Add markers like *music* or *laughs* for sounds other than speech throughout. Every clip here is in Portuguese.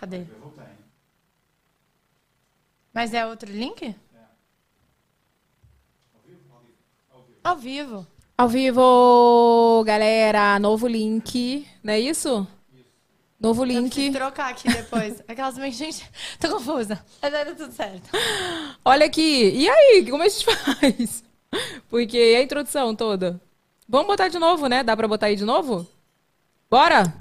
Cadê? Mas é outro link? Ao vivo. Ao vivo, galera. Novo link, não é isso? Novo Eu link. preciso trocar aqui depois. *laughs* Aquelas meio, gente, tô confusa. Mas vai dar tudo certo. Olha aqui. E aí, como a gente *laughs* faz? Porque a introdução toda? Vamos botar de novo, né? Dá pra botar aí de novo? Bora?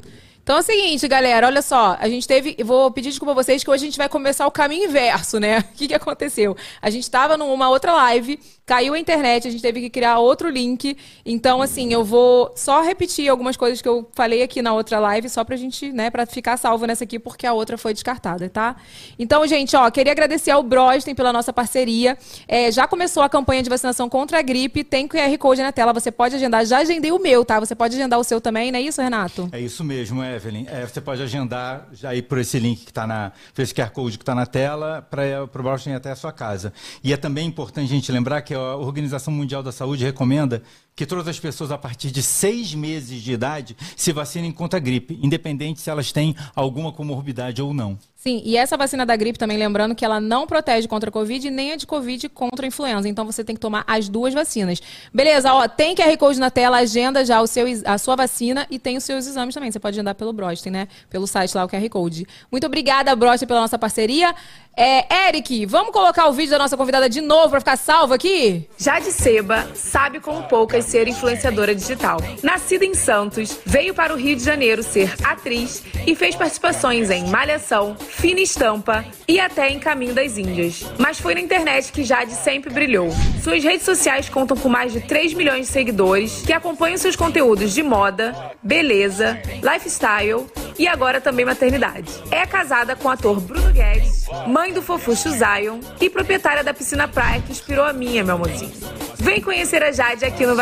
Então é o seguinte, galera, olha só, a gente teve, vou pedir desculpa a vocês que hoje a gente vai começar o caminho inverso, né? *laughs* O que que aconteceu? A gente tava numa outra live, caiu a internet, a gente teve que criar outro link. Então, assim, eu vou só repetir algumas coisas que eu falei aqui na outra live, só pra gente, né, pra ficar salvo nessa aqui, porque a outra foi descartada, tá? Então, gente, ó, queria agradecer ao Brosten pela nossa parceria. É, já começou a campanha de vacinação contra a gripe, tem QR Code na tela, você pode agendar. Já agendei o meu, tá? Você pode agendar o seu também, não é isso, Renato? É isso mesmo, Evelyn. É, você pode agendar já ir por esse link que está na, esse QR Code que está na tela, para o Boston ir até a sua casa. E é também importante a gente lembrar que a Organização Mundial da Saúde recomenda que todas as pessoas a partir de seis meses de idade se vacinem contra a gripe, independente se elas têm alguma comorbidade ou não. Sim, e essa vacina da gripe também, lembrando que ela não protege contra a Covid nem a de Covid contra a influenza. Então você tem que tomar as duas vacinas. Beleza, ó, tem QR Code na tela, agenda já o seu, a sua vacina e tem os seus exames também. Você pode agendar pelo Brosten, né? Pelo site lá, o QR Code. Muito obrigada, Brosten, pela nossa parceria. É, Eric, vamos colocar o vídeo da nossa convidada de novo para ficar salvo aqui? Jade Seba sabe como poucas ser influenciadora digital. Nascida em Santos, veio para o Rio de Janeiro ser atriz e fez participações em Malhação, Fina Estampa e até em Caminho das Índias. Mas foi na internet que Jade sempre brilhou. Suas redes sociais contam com mais de 3 milhões de seguidores que acompanham seus conteúdos de moda, beleza, lifestyle e agora também maternidade. É casada com o ator Bruno Guedes, mãe do fofucho Zion e proprietária da piscina praia que inspirou a minha, meu amorzinho. Vem conhecer a Jade aqui no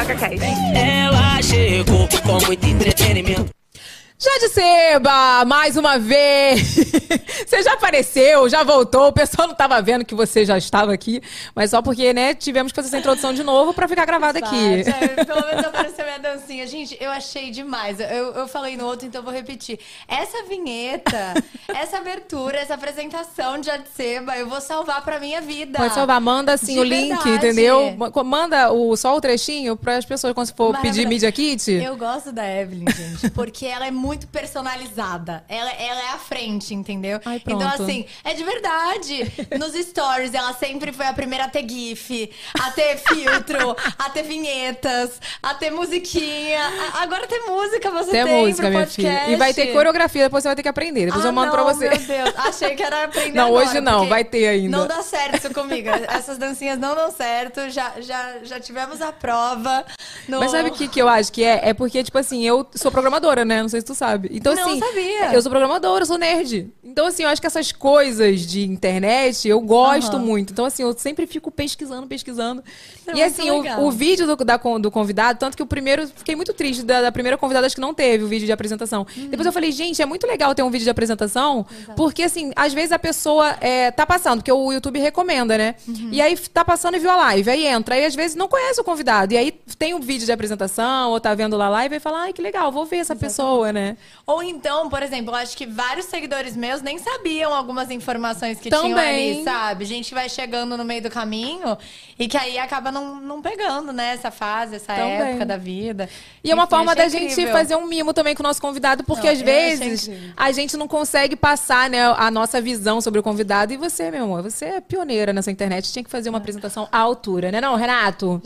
Ela chegou com muito entretenimento. Jade Seba, mais uma vez. *laughs* você já apareceu, já voltou. O pessoal não estava vendo que você já estava aqui, mas só porque, né, tivemos que fazer essa introdução de novo para ficar gravada aqui. Vai, *laughs* pelo menos apareceu minha dancinha. Gente, eu achei demais. Eu, eu falei no outro, então eu vou repetir. Essa vinheta, *laughs* essa abertura, essa apresentação de Adseba, eu vou salvar pra minha vida. Pode salvar, manda assim De o link, verdade. entendeu? Ma- Manda o, só o trechinho para as pessoas quando for pedir. Media Kit. Eu gosto da Evelyn, gente, porque ela é muito personalizada. Ela, ela é à frente, entendeu? Ai, então, assim, é de verdade. Nos stories, ela sempre foi a primeira a ter GIF, a ter *laughs* filtro, a ter vinhetas, a ter musiquinha. A- Agora tem música, você Tem tem, música, pro minha podcast. filha. E vai ter coreografia, depois você vai ter que aprender. Depois Ah, eu mando não, pra você. Meu Deus, achei que era aprender Não, agora, hoje não, vai ter ainda. Não dá certo isso comigo. Essas dancinhas não dão certo. Já, já, já tivemos a prova. No... Mas sabe o que, que eu acho que é? É porque, tipo assim, eu sou programadora, né? Não sei se tu sabe. Então, Não assim. sabia. Eu sou programadora, eu sou nerd. Então, assim, eu acho que essas coisas de internet eu gosto Aham. muito. Então, assim, eu sempre fico pesquisando, pesquisando. Não, e muito assim, o, o vídeo do, da do convidado, tanto que o primeiro, fiquei muito triste da, da primeira convidada, acho que não teve o vídeo de apresentação. Uhum. Depois eu falei, gente, é muito legal ter um vídeo de apresentação, porque assim, às vezes a pessoa é, tá passando, porque o YouTube recomenda, né? Uhum. E aí tá passando e viu a live, aí entra, aí às vezes não conhece o convidado, e aí tem um vídeo de apresentação, ou tá vendo lá a live, e fala, ai, que legal, vou ver essa pessoa, né? Ou então, por exemplo, eu acho que vários seguidores meus nem sabiam algumas informações que tinham Também. ali, sabe? Gente que vai chegando no meio do caminho e que aí acaba não, não pegando, né? Essa fase, essa Também. época da vida. E é uma forma da gente incrível. fazer um mimo também com o nosso convidado, porque Não, às vezes a gente não consegue passar né, a nossa visão sobre o convidado. E você, meu amor, você é pioneira nessa internet, tinha que fazer uma apresentação à altura, né não, Renato?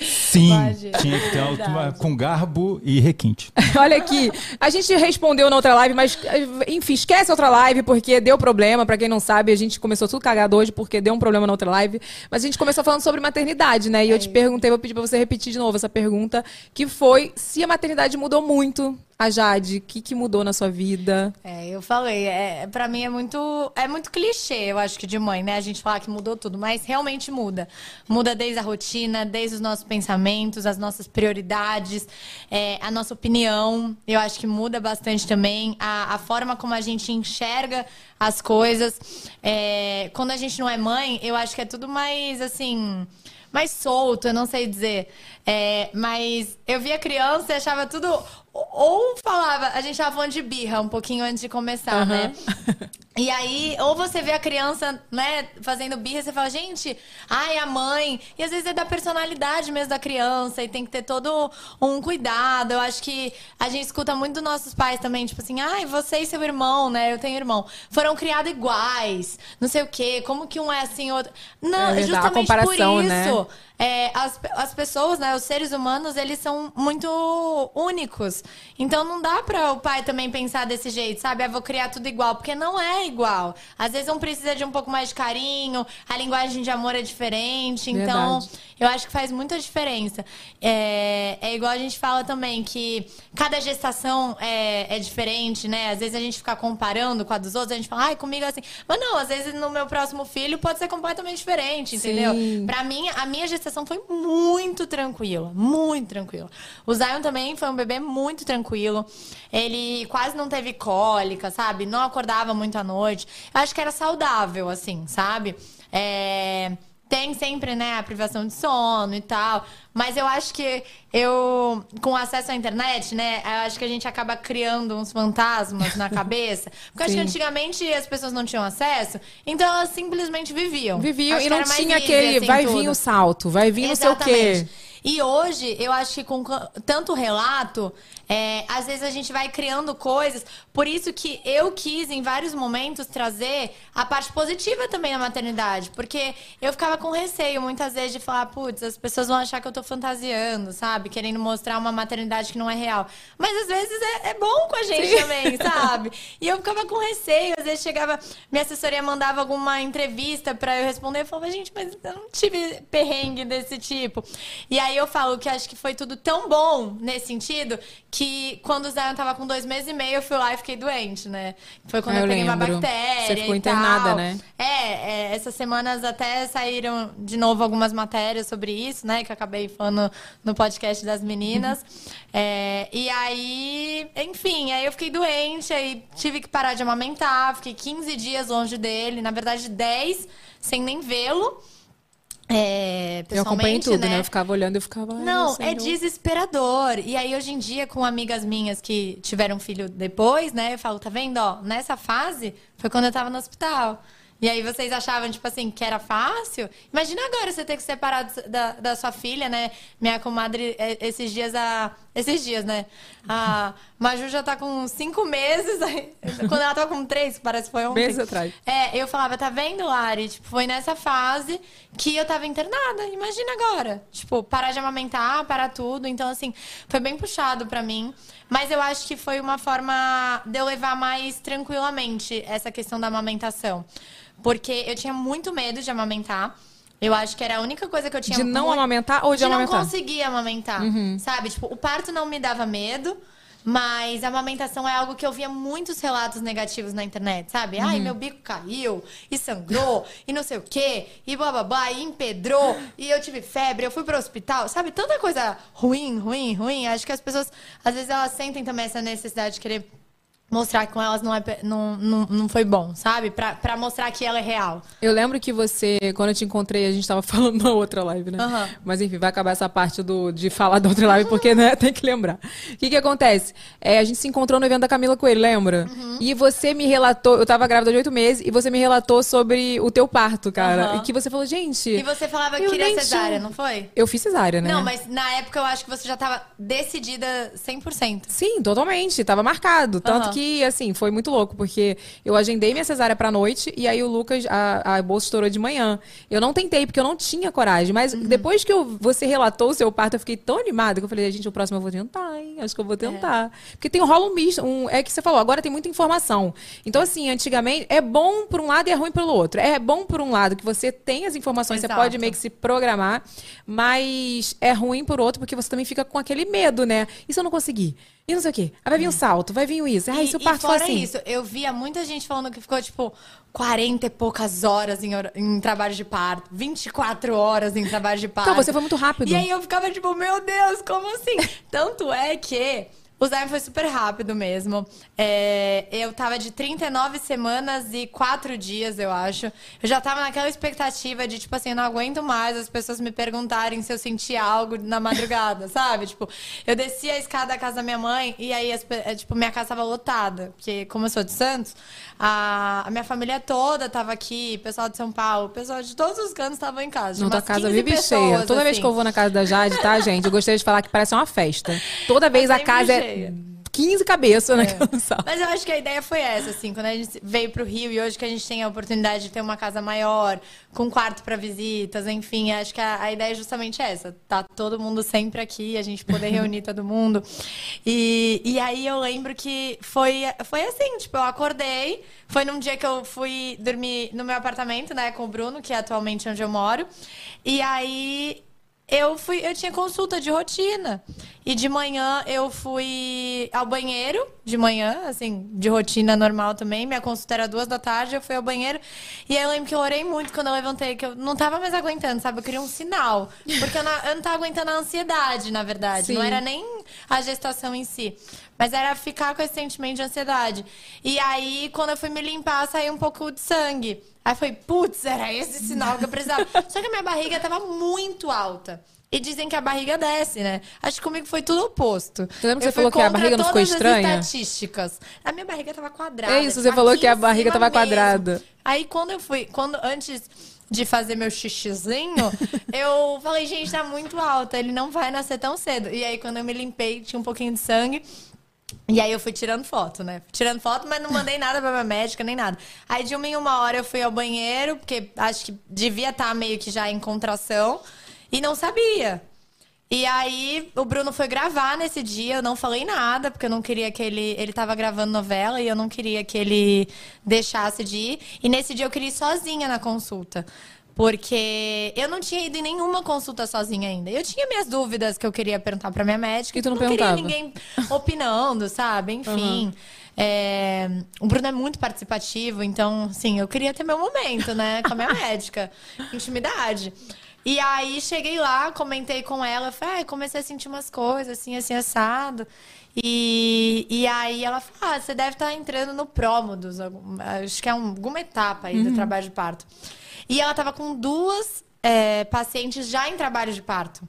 Sim, Pode. tinha que ter uma, com garbo e requinte. *laughs* Olha aqui, a gente respondeu na outra live, mas enfim, esquece a outra live porque deu problema. Pra quem não sabe, a gente começou tudo cagado hoje porque deu um problema na outra live. Mas a gente começou falando sobre maternidade, né? E eu te perguntei, vou pedir pra você repetir de novo essa pergunta, que foi se a maternidade mudou muito. A Jade, o que, que mudou na sua vida? É, eu falei, é, para mim é muito, é muito clichê, eu acho que de mãe, né? A gente falar que mudou tudo, mas realmente muda. Muda desde a rotina, desde os nossos pensamentos, as nossas prioridades, é, a nossa opinião. Eu acho que muda bastante também a, a forma como a gente enxerga as coisas. É, quando a gente não é mãe, eu acho que é tudo mais assim mais solto, eu não sei dizer. É, mas eu via criança e achava tudo. Ou falava, a gente tava falando de birra um pouquinho antes de começar, né? E aí, ou você vê a criança, né, fazendo birra, você fala, gente, ai, a mãe. E às vezes é da personalidade mesmo da criança, e tem que ter todo um cuidado. Eu acho que a gente escuta muito dos nossos pais também, tipo assim, ai, você e seu irmão, né? Eu tenho irmão. Foram criados iguais, não sei o quê, como que um é assim, outro. Não, É a justamente por comparação, isso. né? É, as, as pessoas, né, os seres humanos, eles são muito únicos. Então não dá para o pai também pensar desse jeito, sabe? Ah, vou criar tudo igual, porque não é igual. Às vezes um precisa de um pouco mais de carinho, a linguagem de amor é diferente. Então, Verdade. eu acho que faz muita diferença. É, é igual a gente fala também que cada gestação é, é diferente, né? Às vezes a gente fica comparando com a dos outros, a gente fala, ai, comigo é assim. Mas não, às vezes no meu próximo filho pode ser completamente diferente, entendeu? Pra mim, a minha gestação foi muito tranquila. Muito tranquila. O Zion também foi um bebê muito tranquilo. Ele quase não teve cólica, sabe? Não acordava muito à noite. Eu acho que era saudável, assim, sabe? É, Tem sempre, né, a privação de sono e tal. Mas eu acho que eu, com acesso à internet, né, eu acho que a gente acaba criando uns fantasmas na *laughs* cabeça. Porque eu acho que antigamente as pessoas não tinham acesso, então elas simplesmente viviam. Viviam Acho e não tinha aquele assim, vai tudo. vir o salto, vai vir não sei o quê. Exatamente. E hoje, eu acho que com tanto relato, é, às vezes a gente vai criando coisas. Por isso que eu quis, em vários momentos, trazer a parte positiva também da maternidade. Porque eu ficava com receio, muitas vezes, de falar, putz, as pessoas vão achar que eu tô fantasiando, sabe? Querendo mostrar uma maternidade que não é real. Mas às vezes é, é bom com a gente também, sabe? E eu ficava com receio, às vezes chegava, minha assessoria mandava alguma entrevista pra eu responder, eu falava, gente, mas eu não tive perrengue desse tipo. E aí eu falo que acho que foi tudo tão bom nesse sentido que quando o Zion tava com dois meses e meio, eu fui lá e fiquei doente, né? Foi quando Ah, eu, eu peguei uma bactéria. Você ficou internada, né? É, é, essas semanas até saíram de novo algumas matérias sobre isso, né? Que eu acabei falando no podcast das meninas. É, e aí, enfim, aí eu fiquei doente, aí tive que parar de amamentar, fiquei 15 dias longe dele, na verdade 10, sem nem vê-lo. É, Eu acompanhei tudo, né? né? Eu ficava olhando e ficava. Não, é desesperador. E aí, hoje em dia, com amigas minhas que tiveram filho depois, né? Eu falo, tá vendo? Ó, nessa fase foi quando eu tava no hospital. E aí vocês achavam, tipo assim, que era fácil? Imagina agora você ter que separar da, da sua filha, né? Minha comadre, é, esses dias, a. Esses dias, né? A Maju já tá com cinco meses. *laughs* aí- Quando ela tava com três, parece que foi ontem. Meses atrás. É, eu falava, tá vendo, Lari? Tipo, foi nessa fase que eu tava internada. Imagina agora. Tipo, parar de amamentar, parar tudo. Então, assim, foi bem puxado pra mim. Mas eu acho que foi uma forma de eu levar mais tranquilamente essa questão da amamentação. Porque eu tinha muito medo de amamentar. Eu acho que era a única coisa que eu tinha De não muito- amamentar ou de, de não amamentar? conseguir amamentar, sabe? Tipo, o parto não me dava medo, mas a amamentação é algo que eu via muitos relatos negativos na internet, sabe? Ai, meu bico caiu, e sangrou, e não sei o quê, e blá blá blá, e empedrou, e eu tive febre, eu fui pro hospital, sabe? Tanta coisa ruim, ruim, ruim. Acho que as pessoas, às vezes, elas sentem também essa necessidade de querer mostrar que com elas não, é, não, não, não foi bom, sabe? Pra, pra mostrar que ela é real. Eu lembro que você, quando eu te encontrei, a gente tava *laughs* falando na outra live, né? Aham. Mas enfim, vai acabar essa parte do, de falar da outra live, porque né, tem que lembrar. O que que acontece? É, a gente se encontrou no evento da Camila Coelho, lembra? Uhum. E você me relatou, eu tava grávida de oito meses, e você me relatou sobre o teu parto, cara. E que você falou, gente. E você falava que queria cesárea, não foi? Eu fiz cesárea, né? Não, mas na época eu acho que você já tava decidida 100%. Sim, totalmente. Tava marcado. Tanto Aham. Que, assim, foi muito louco, porque eu agendei minha cesárea pra noite e aí o Lucas, a, a bolsa estourou de manhã. Eu não tentei, porque eu não tinha coragem. Mas Uhum. depois que eu- você relatou o seu parto, eu fiquei tão animada que eu falei, gente, o próximo eu vou tentar, hein? Acho que eu vou É. tentar. Porque tem um misto. Um, é que você falou, agora tem muita informação. Então, assim, antigamente, é bom por um lado e é ruim pelo outro. É bom por um lado que você tem as informações, Exato. você pode meio que se programar, mas é ruim por outro, porque você também fica com aquele medo, né? E se eu não conseguir? E não sei o quê. Aí vai vir um salto, vai vir o isso. Ai, e, se o e parto for fora assim. isso, eu via muita gente falando que ficou, tipo, 40 e poucas horas em, em trabalho de parto, 24 horas em trabalho de parto. Então, você foi muito rápido. E aí eu ficava, tipo, meu Deus, como assim? *laughs* Tanto é que O Zayn foi super rápido mesmo. É, eu tava de 39 semanas e 4 dias, eu acho. Eu já tava naquela expectativa de, tipo assim, eu não aguento mais as pessoas me perguntarem se eu sentia algo na madrugada, *laughs* sabe? Tipo, eu desci a escada da casa da minha mãe e aí, as é, tipo, minha casa tava lotada. Porque, como eu sou de Santos, a, a minha família toda tava aqui, pessoal de São Paulo, pessoal de todos os cantos tava em casa. Não, tua umas casa 15 vive cheia. Toda vez assim. que eu vou na casa da Jade, tá, gente? Eu gostaria de falar que parece uma festa. Toda *laughs* vez Tá a casa é cheia. 15 cabeças naquela sala. Mas eu acho que a ideia foi essa, assim, quando a gente veio pro Rio e hoje que a gente tem a oportunidade de ter uma casa maior, com quarto para visitas, enfim, acho que a, a ideia é justamente essa. Tá todo mundo sempre aqui, a gente poder *laughs* reunir todo mundo. E, e aí eu lembro que foi, foi assim, tipo, eu acordei, foi num dia que eu fui dormir no meu apartamento, né, com o Bruno, que é atualmente onde eu moro. E aí eu fui, eu tinha consulta de rotina. E de manhã eu fui ao banheiro, de manhã, assim, de rotina normal também. Minha consulta era duas da tarde, eu fui ao banheiro. E aí eu lembro que eu orei muito quando eu levantei, que eu não tava mais aguentando, sabe? Eu queria um sinal. Porque eu não, eu não tava aguentando a ansiedade, na verdade. Não Sim. era nem a gestação em si. Mas era ficar com esse sentimento de ansiedade. E aí, quando eu fui me limpar, saiu um pouco de sangue. Aí foi, putz, era esse *laughs* sinal que eu precisava. Só que a minha barriga tava muito alta. E dizem que a barriga desce, né? Acho que comigo foi tudo oposto. Você lembra que você falou que a barriga não ficou todas as estranha? estatísticas. A minha barriga tava quadrada. É isso, você falou que a barriga tava mesmo. quadrada. Aí quando eu fui, quando antes de fazer meu xixizinho, *laughs* eu falei, gente, tá muito alta, ele não vai nascer tão cedo. E aí quando eu me limpei, tinha um pouquinho de sangue. E aí eu fui tirando foto, né? Tirando foto, mas não mandei nada pra minha médica, nem nada. Aí de uma em uma hora eu fui ao banheiro, porque acho que devia estar meio que já em contração, e não sabia. E aí o Bruno foi gravar nesse dia, eu não falei nada, porque eu não queria que ele. Ele tava gravando novela e eu não queria que ele deixasse de ir. E nesse dia eu queria ir sozinha na consulta. Porque eu não tinha ido em nenhuma consulta sozinha ainda. Eu tinha minhas dúvidas que eu queria perguntar pra minha médica. E tu não queria perguntava? ninguém opinando, sabe? Enfim. É, o Bruno é muito participativo, então, sim, eu queria ter meu momento, né? Com a minha *laughs* médica. Intimidade. E aí cheguei lá, comentei com ela, falei, "Ai, comecei a sentir umas coisas, assim, assim, assado. E, e aí ela falou: ah, você deve estar entrando no prómodos, algum- acho que é um- alguma etapa aí do trabalho de parto. E ela tava com duas é, pacientes já em trabalho de parto.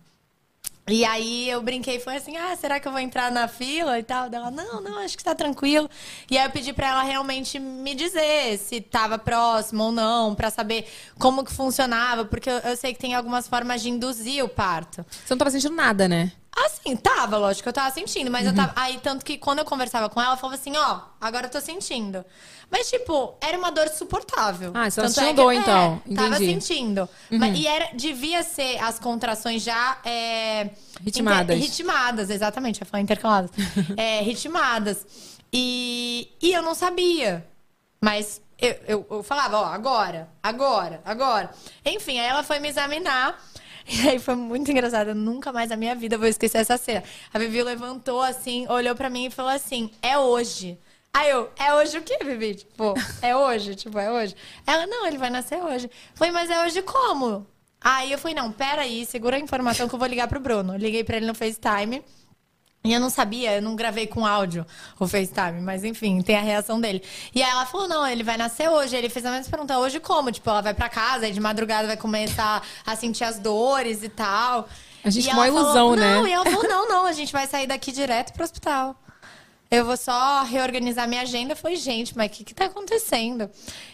E aí eu brinquei falei assim: ah, será que eu vou entrar na fila e tal? Dela, não, não, acho que tá tranquilo. E aí eu pedi pra ela realmente me dizer se tava próximo ou não, pra saber como que funcionava, porque eu, eu sei que tem algumas formas de induzir o parto. Você não tava sentindo nada, né? Assim, tava, lógico, eu tava sentindo, mas eu tava. Aí, tanto que quando eu conversava com ela, ela falava assim, ó, agora eu tô sentindo. Mas, tipo, era uma dor suportável. Ah, você tava Tanto sentindo que- dor, então. Tava Entendi. sentindo. Mas, e era, devia ser as contrações já. É, Ritmadas. inter- ritmadas, exatamente, eu ia falar intercaladas. *laughs* é, ritmadas. E, e eu não sabia. Mas eu, eu, eu falava, ó, agora, agora, agora. Enfim, aí ela foi me examinar. E aí foi muito engraçado. Eu nunca mais na minha vida vou esquecer essa cena. A Vivi levantou assim, olhou pra mim e falou assim: é hoje. Aí eu, é hoje o quê, Vivi? Tipo, é hoje, tipo, é hoje. Ela, não, ele vai nascer hoje. Falei, mas é hoje como? Aí eu falei, não, peraí, segura a informação que eu vou ligar pro Bruno. Liguei pra ele no FaceTime. E eu não sabia, eu não gravei com áudio o FaceTime, mas enfim, tem a reação dele. E aí ela falou: não, ele vai nascer hoje. Ele fez a mesma pergunta: hoje como? Tipo, ela vai pra casa, aí de madrugada vai começar a sentir as dores e tal. A gente E com uma ela falou, ilusão, né? Não, e ela falou: não, não, a gente vai sair daqui direto pro hospital. Eu vou só reorganizar minha agenda. Eu falei, gente, mas o que, que tá acontecendo?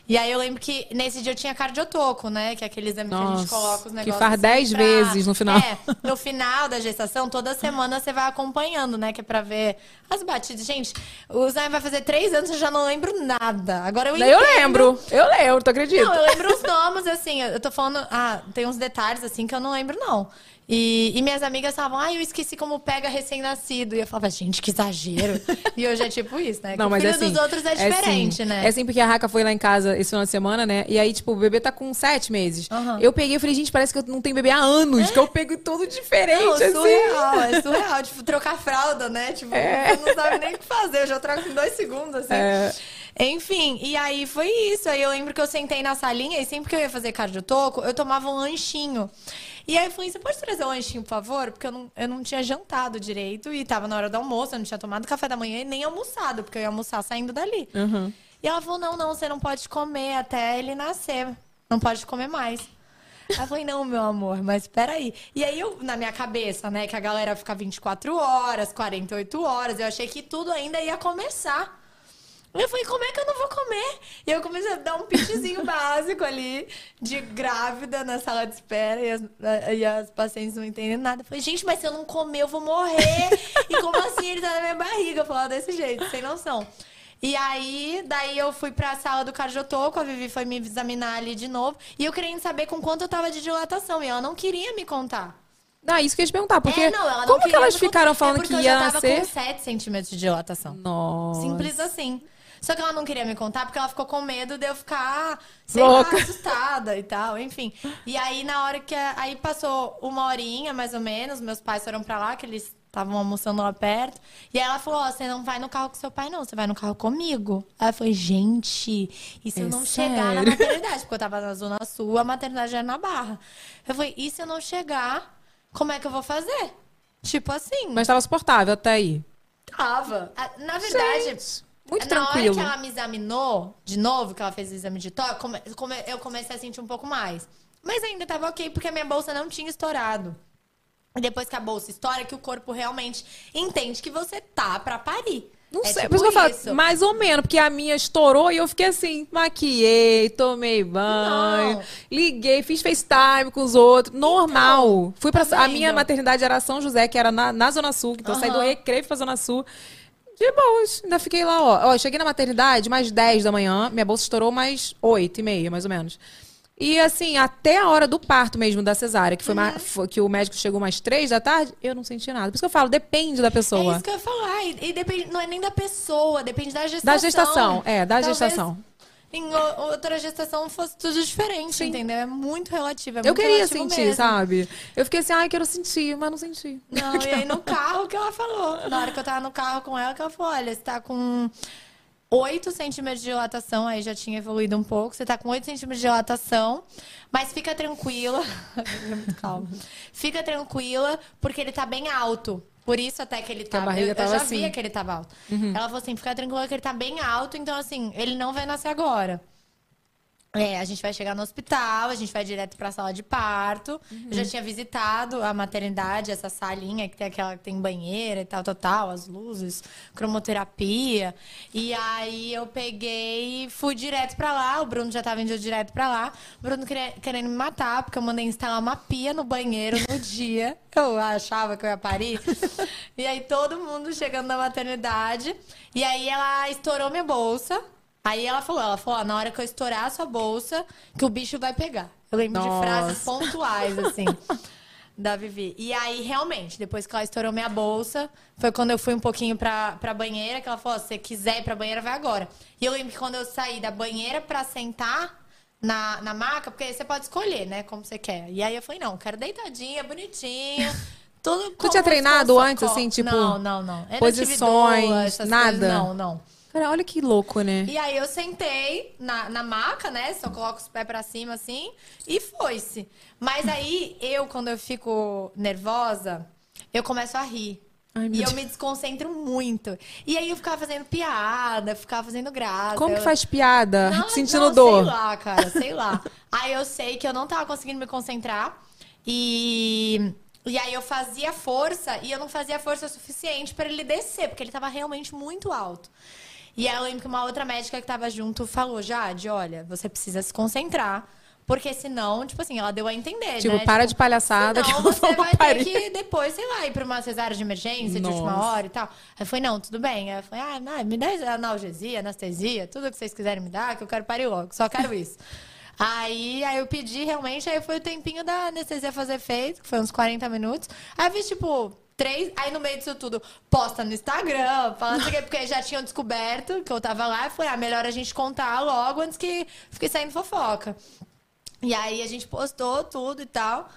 E aí eu lembro que nesse dia eu tinha cardiotoco, né? Que é aquele exame que a gente Nossa, coloca os que negócios. faz assim 10 pra- vezes no final. É, no final da gestação, toda semana você vai acompanhando, né? Que é pra ver as batidas. Gente, o Zé vai fazer três anos, eu já não lembro nada. Agora eu Daí eu entendo. lembro. Eu lembro, tu acredita? Não, eu lembro os nomes, assim, eu tô falando. Ah, tem uns detalhes, assim, que eu não lembro, não. E, e minhas amigas falavam, ah, eu esqueci como pega recém-nascido. E eu falava, gente, que exagero. e hoje é tipo isso, né? *laughs* Que Não, o mas filho é assim, dos outros é diferente, assim, né? É assim porque a Raca foi lá em casa esse final de semana, né? E aí, tipo, o bebê tá com sete meses. Aham. Eu peguei e falei, gente, parece que eu não tenho bebê há anos, que eu pego tudo diferente, Não, assim. surreal, é *laughs* surreal. Tipo, trocar fralda, né? Tipo, você não sabe nem o que fazer. Eu já troco em dois segundos, assim. É. Enfim, e aí foi isso. Aí eu lembro que eu sentei na salinha e sempre que eu ia fazer cardiotoco, eu tomava um lanchinho. E aí eu falei, você pode trazer um lanchinho, por favor? Porque eu não, eu não tinha jantado direito e tava na hora do almoço, eu não tinha tomado café da manhã e nem almoçado, porque eu ia almoçar saindo dali. Uhum. E ela falou, não, não, você não pode comer até ele nascer. Não pode comer mais. Aí eu falei, não, meu amor, mas peraí. E aí eu, na minha cabeça, né, que a galera fica 24 horas, 48 horas, eu achei que tudo ainda ia começar. Eu falei, como é que eu não vou comer? E eu comecei a dar um pitchzinho *laughs* básico ali, de grávida na sala de espera, e as, e as pacientes não entendendo nada. Eu falei, gente, mas se eu não comer, eu vou morrer. e como assim ele tá na minha barriga? Eu falava desse jeito, sem noção. E aí, daí eu fui pra sala do cardiotoco, a Vivi foi me examinar ali de novo. E eu querendo saber com quanto eu tava de dilatação. E ela não queria me contar. Ah, isso que eu ia te perguntar, porque é, não, ela não como que elas contar. ficaram É falando porque que eu ia já tava nascer? com 7 centímetros de dilatação. Nossa. Simples assim. Só que ela não queria me contar porque ela ficou com medo de eu ficar, sei Louca. lá, assustada e tal, enfim. E aí, na hora que. a- Aí passou uma horinha, mais ou menos, meus pais foram pra lá, que eles estavam almoçando lá perto. E aí ela falou: Ó, você não vai no carro com seu pai, não, você vai no carro comigo. Aí eu falei: gente, e se eu É não chegar na sério? *laughs* maternidade? Porque eu tava na Zona Sul, a maternidade era na Barra. Eu falei: e se eu não chegar, como é que eu vou fazer? Tipo assim. Mas tava suportável até aí. Tava. Na verdade, Gente, muito na tranquilo. hora que ela me examinou, de novo, que ela fez o exame de toque, come- come- eu comecei a sentir um pouco mais. Mas ainda tava ok, porque a minha bolsa não tinha estourado. E depois que a bolsa estoura, que o corpo realmente entende que você tá pra parir. Não É sei, tipo por isso que eu falo, isso. mais ou menos, porque a minha estourou e eu fiquei assim, maquiei, tomei banho, Não. liguei, fiz FaceTime com os outros, normal. Fui pra, tá a minha maternidade era São José, que era na, na Zona Sul, então eu saí do. Recreio pra Zona Sul. De boas, ainda fiquei lá, ó. ó. Cheguei na maternidade mais 10 da manhã, minha bolsa estourou mais 8 e meia, mais ou menos. E assim, até a hora do parto mesmo da cesárea, que foi, Uhum. mais- foi- que o médico chegou mais 3 da tarde, eu não senti nada. Por isso que eu falo, depende da É pessoa. isso que eu ia falar. E, e depende, não é nem da pessoa, depende da gestação. Da gestação, é, da Talvez gestação. Em outra gestação fosse tudo diferente, entendeu? É muito relativo. é Eu muito queria relativo sentir, mesmo. sabe? Eu fiquei assim, ai, quero sentir, mas não senti. Não, e *laughs* aí no carro que ela falou. Na hora que eu tava no carro com ela, que ela falou: olha, você tá com 8 centímetros de dilatação, aí já tinha evoluído um pouco. Você tá com 8 centímetros de dilatação, mas fica tranquila. *laughs* Muito Calma. Fica tranquila, porque ele tá bem alto. Por isso até que ele a tava. eu, eu já assim. Uhum. via que ele tava alto. Ela falou assim: fica tranquila que ele tá bem alto, então assim, ele não vai nascer agora. É, a gente vai chegar no hospital, a gente vai direto pra sala de parto. Eu já tinha visitado a maternidade, essa salinha que tem aquela que tem banheira e tal, tal, tal, as luzes, cromoterapia. E aí eu peguei e fui direto pra lá. O Bruno já tava indo direto pra lá. O Bruno queria- querendo me matar, porque eu mandei instalar uma pia no banheiro no *laughs* dia. Eu achava que eu ia parir. e aí todo mundo chegando na maternidade. E aí ela estourou minha bolsa. Aí ela falou, ela falou, ó, na hora que eu estourar a sua bolsa, que o bicho vai pegar. Eu lembro Nossa. de frases pontuais, assim, *laughs* da Vivi. E aí, realmente, depois que ela estourou minha bolsa, foi quando eu fui um pouquinho pra, pra banheira, que ela falou, ó, se você quiser ir pra banheira, vai agora. E eu lembro que quando eu saí da banheira pra sentar na, na maca, porque aí você pode escolher, né, como você quer. E aí eu falei, não, quero deitadinha, bonitinha. *laughs* Tudo Tu tinha treinado antes, assim, tipo, Não, não, não. Eu posições, essas nada? coisas, não, não. Cara, olha que louco, né? E aí eu sentei na, na maca, né? Só coloco os pés pra cima assim e foi-se. Mas aí eu, quando eu fico nervosa, eu começo a rir. Ai, e eu Deus. me desconcentro muito. E aí eu ficava fazendo piada, ficava fazendo graça. Como que eu- faz piada? não, Sentindo não, dor. Sei lá, cara, sei lá. aí eu sei que eu não tava conseguindo me concentrar. E. E aí eu fazia força e eu não fazia força suficiente pra ele descer, porque ele tava realmente muito alto. E aí eu lembro que uma outra médica que tava junto falou, Jade, olha, você precisa se concentrar. Porque senão, tipo assim, ela deu a entender, Tipo, né? para Tipo, de palhaçada que eu você vai ter parir. que depois, sei lá, ir pra uma cesárea de emergência de última Nossa. hora e tal. Aí falei, não, tudo bem. Aí falei, ah, não, me dá analgesia, anestesia, tudo que vocês quiserem me dar, que eu quero parir logo, só quero isso. *laughs* Aí, aí eu pedi realmente, aí foi o tempinho da anestesia fazer efeito, que foi uns 40 minutos. Aí eu fiz, tipo, três. Aí no meio disso tudo, posta no Instagram, falando assim, porque já tinham descoberto que eu tava lá. E falei, ah, melhor a gente contar logo antes que fique saindo fofoca. E aí a gente postou tudo e tal.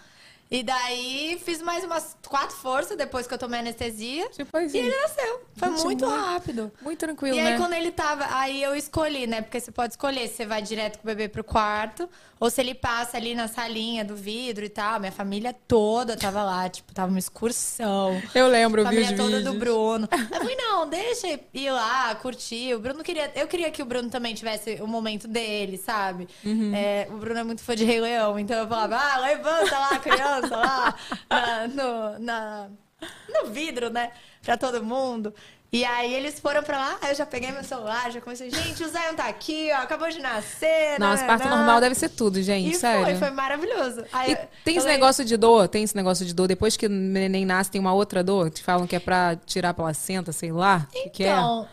E daí fiz mais umas quatro forças depois que eu tomei anestesia. E ele nasceu. Foi muito muito- rápido. Muito tranquilo, E aí, né? quando ele tava. Aí eu escolhi, né? Porque você pode escolher se você vai direto com o bebê pro quarto ou se ele passa ali na salinha do vidro e tal. Minha família toda tava lá, tipo, tava uma excursão. Eu lembro, eu vi os família toda vídeos. do Bruno. *laughs* Eu falei, não, deixa ir lá, curtir. O Bruno queria. Eu queria que o Bruno também tivesse o momento dele, sabe? Uhum. É, o Bruno é muito fã de Rei Leão, então eu falava, ah, levanta lá criança lá na- no, na, no vidro, né? Pra todo mundo. E aí eles foram pra lá, eu já peguei meu celular, já comecei, gente, o Zion tá aqui, ó, acabou de nascer. Nossa, né, parto né. normal deve ser tudo, gente, E sério. foi, foi maravilhoso. Aí E tem esse negócio de dor? Tem esse negócio de dor? Depois que o neném nasce, tem uma outra dor? Te falam que é pra tirar a placenta, sei lá. O que, que é? Então,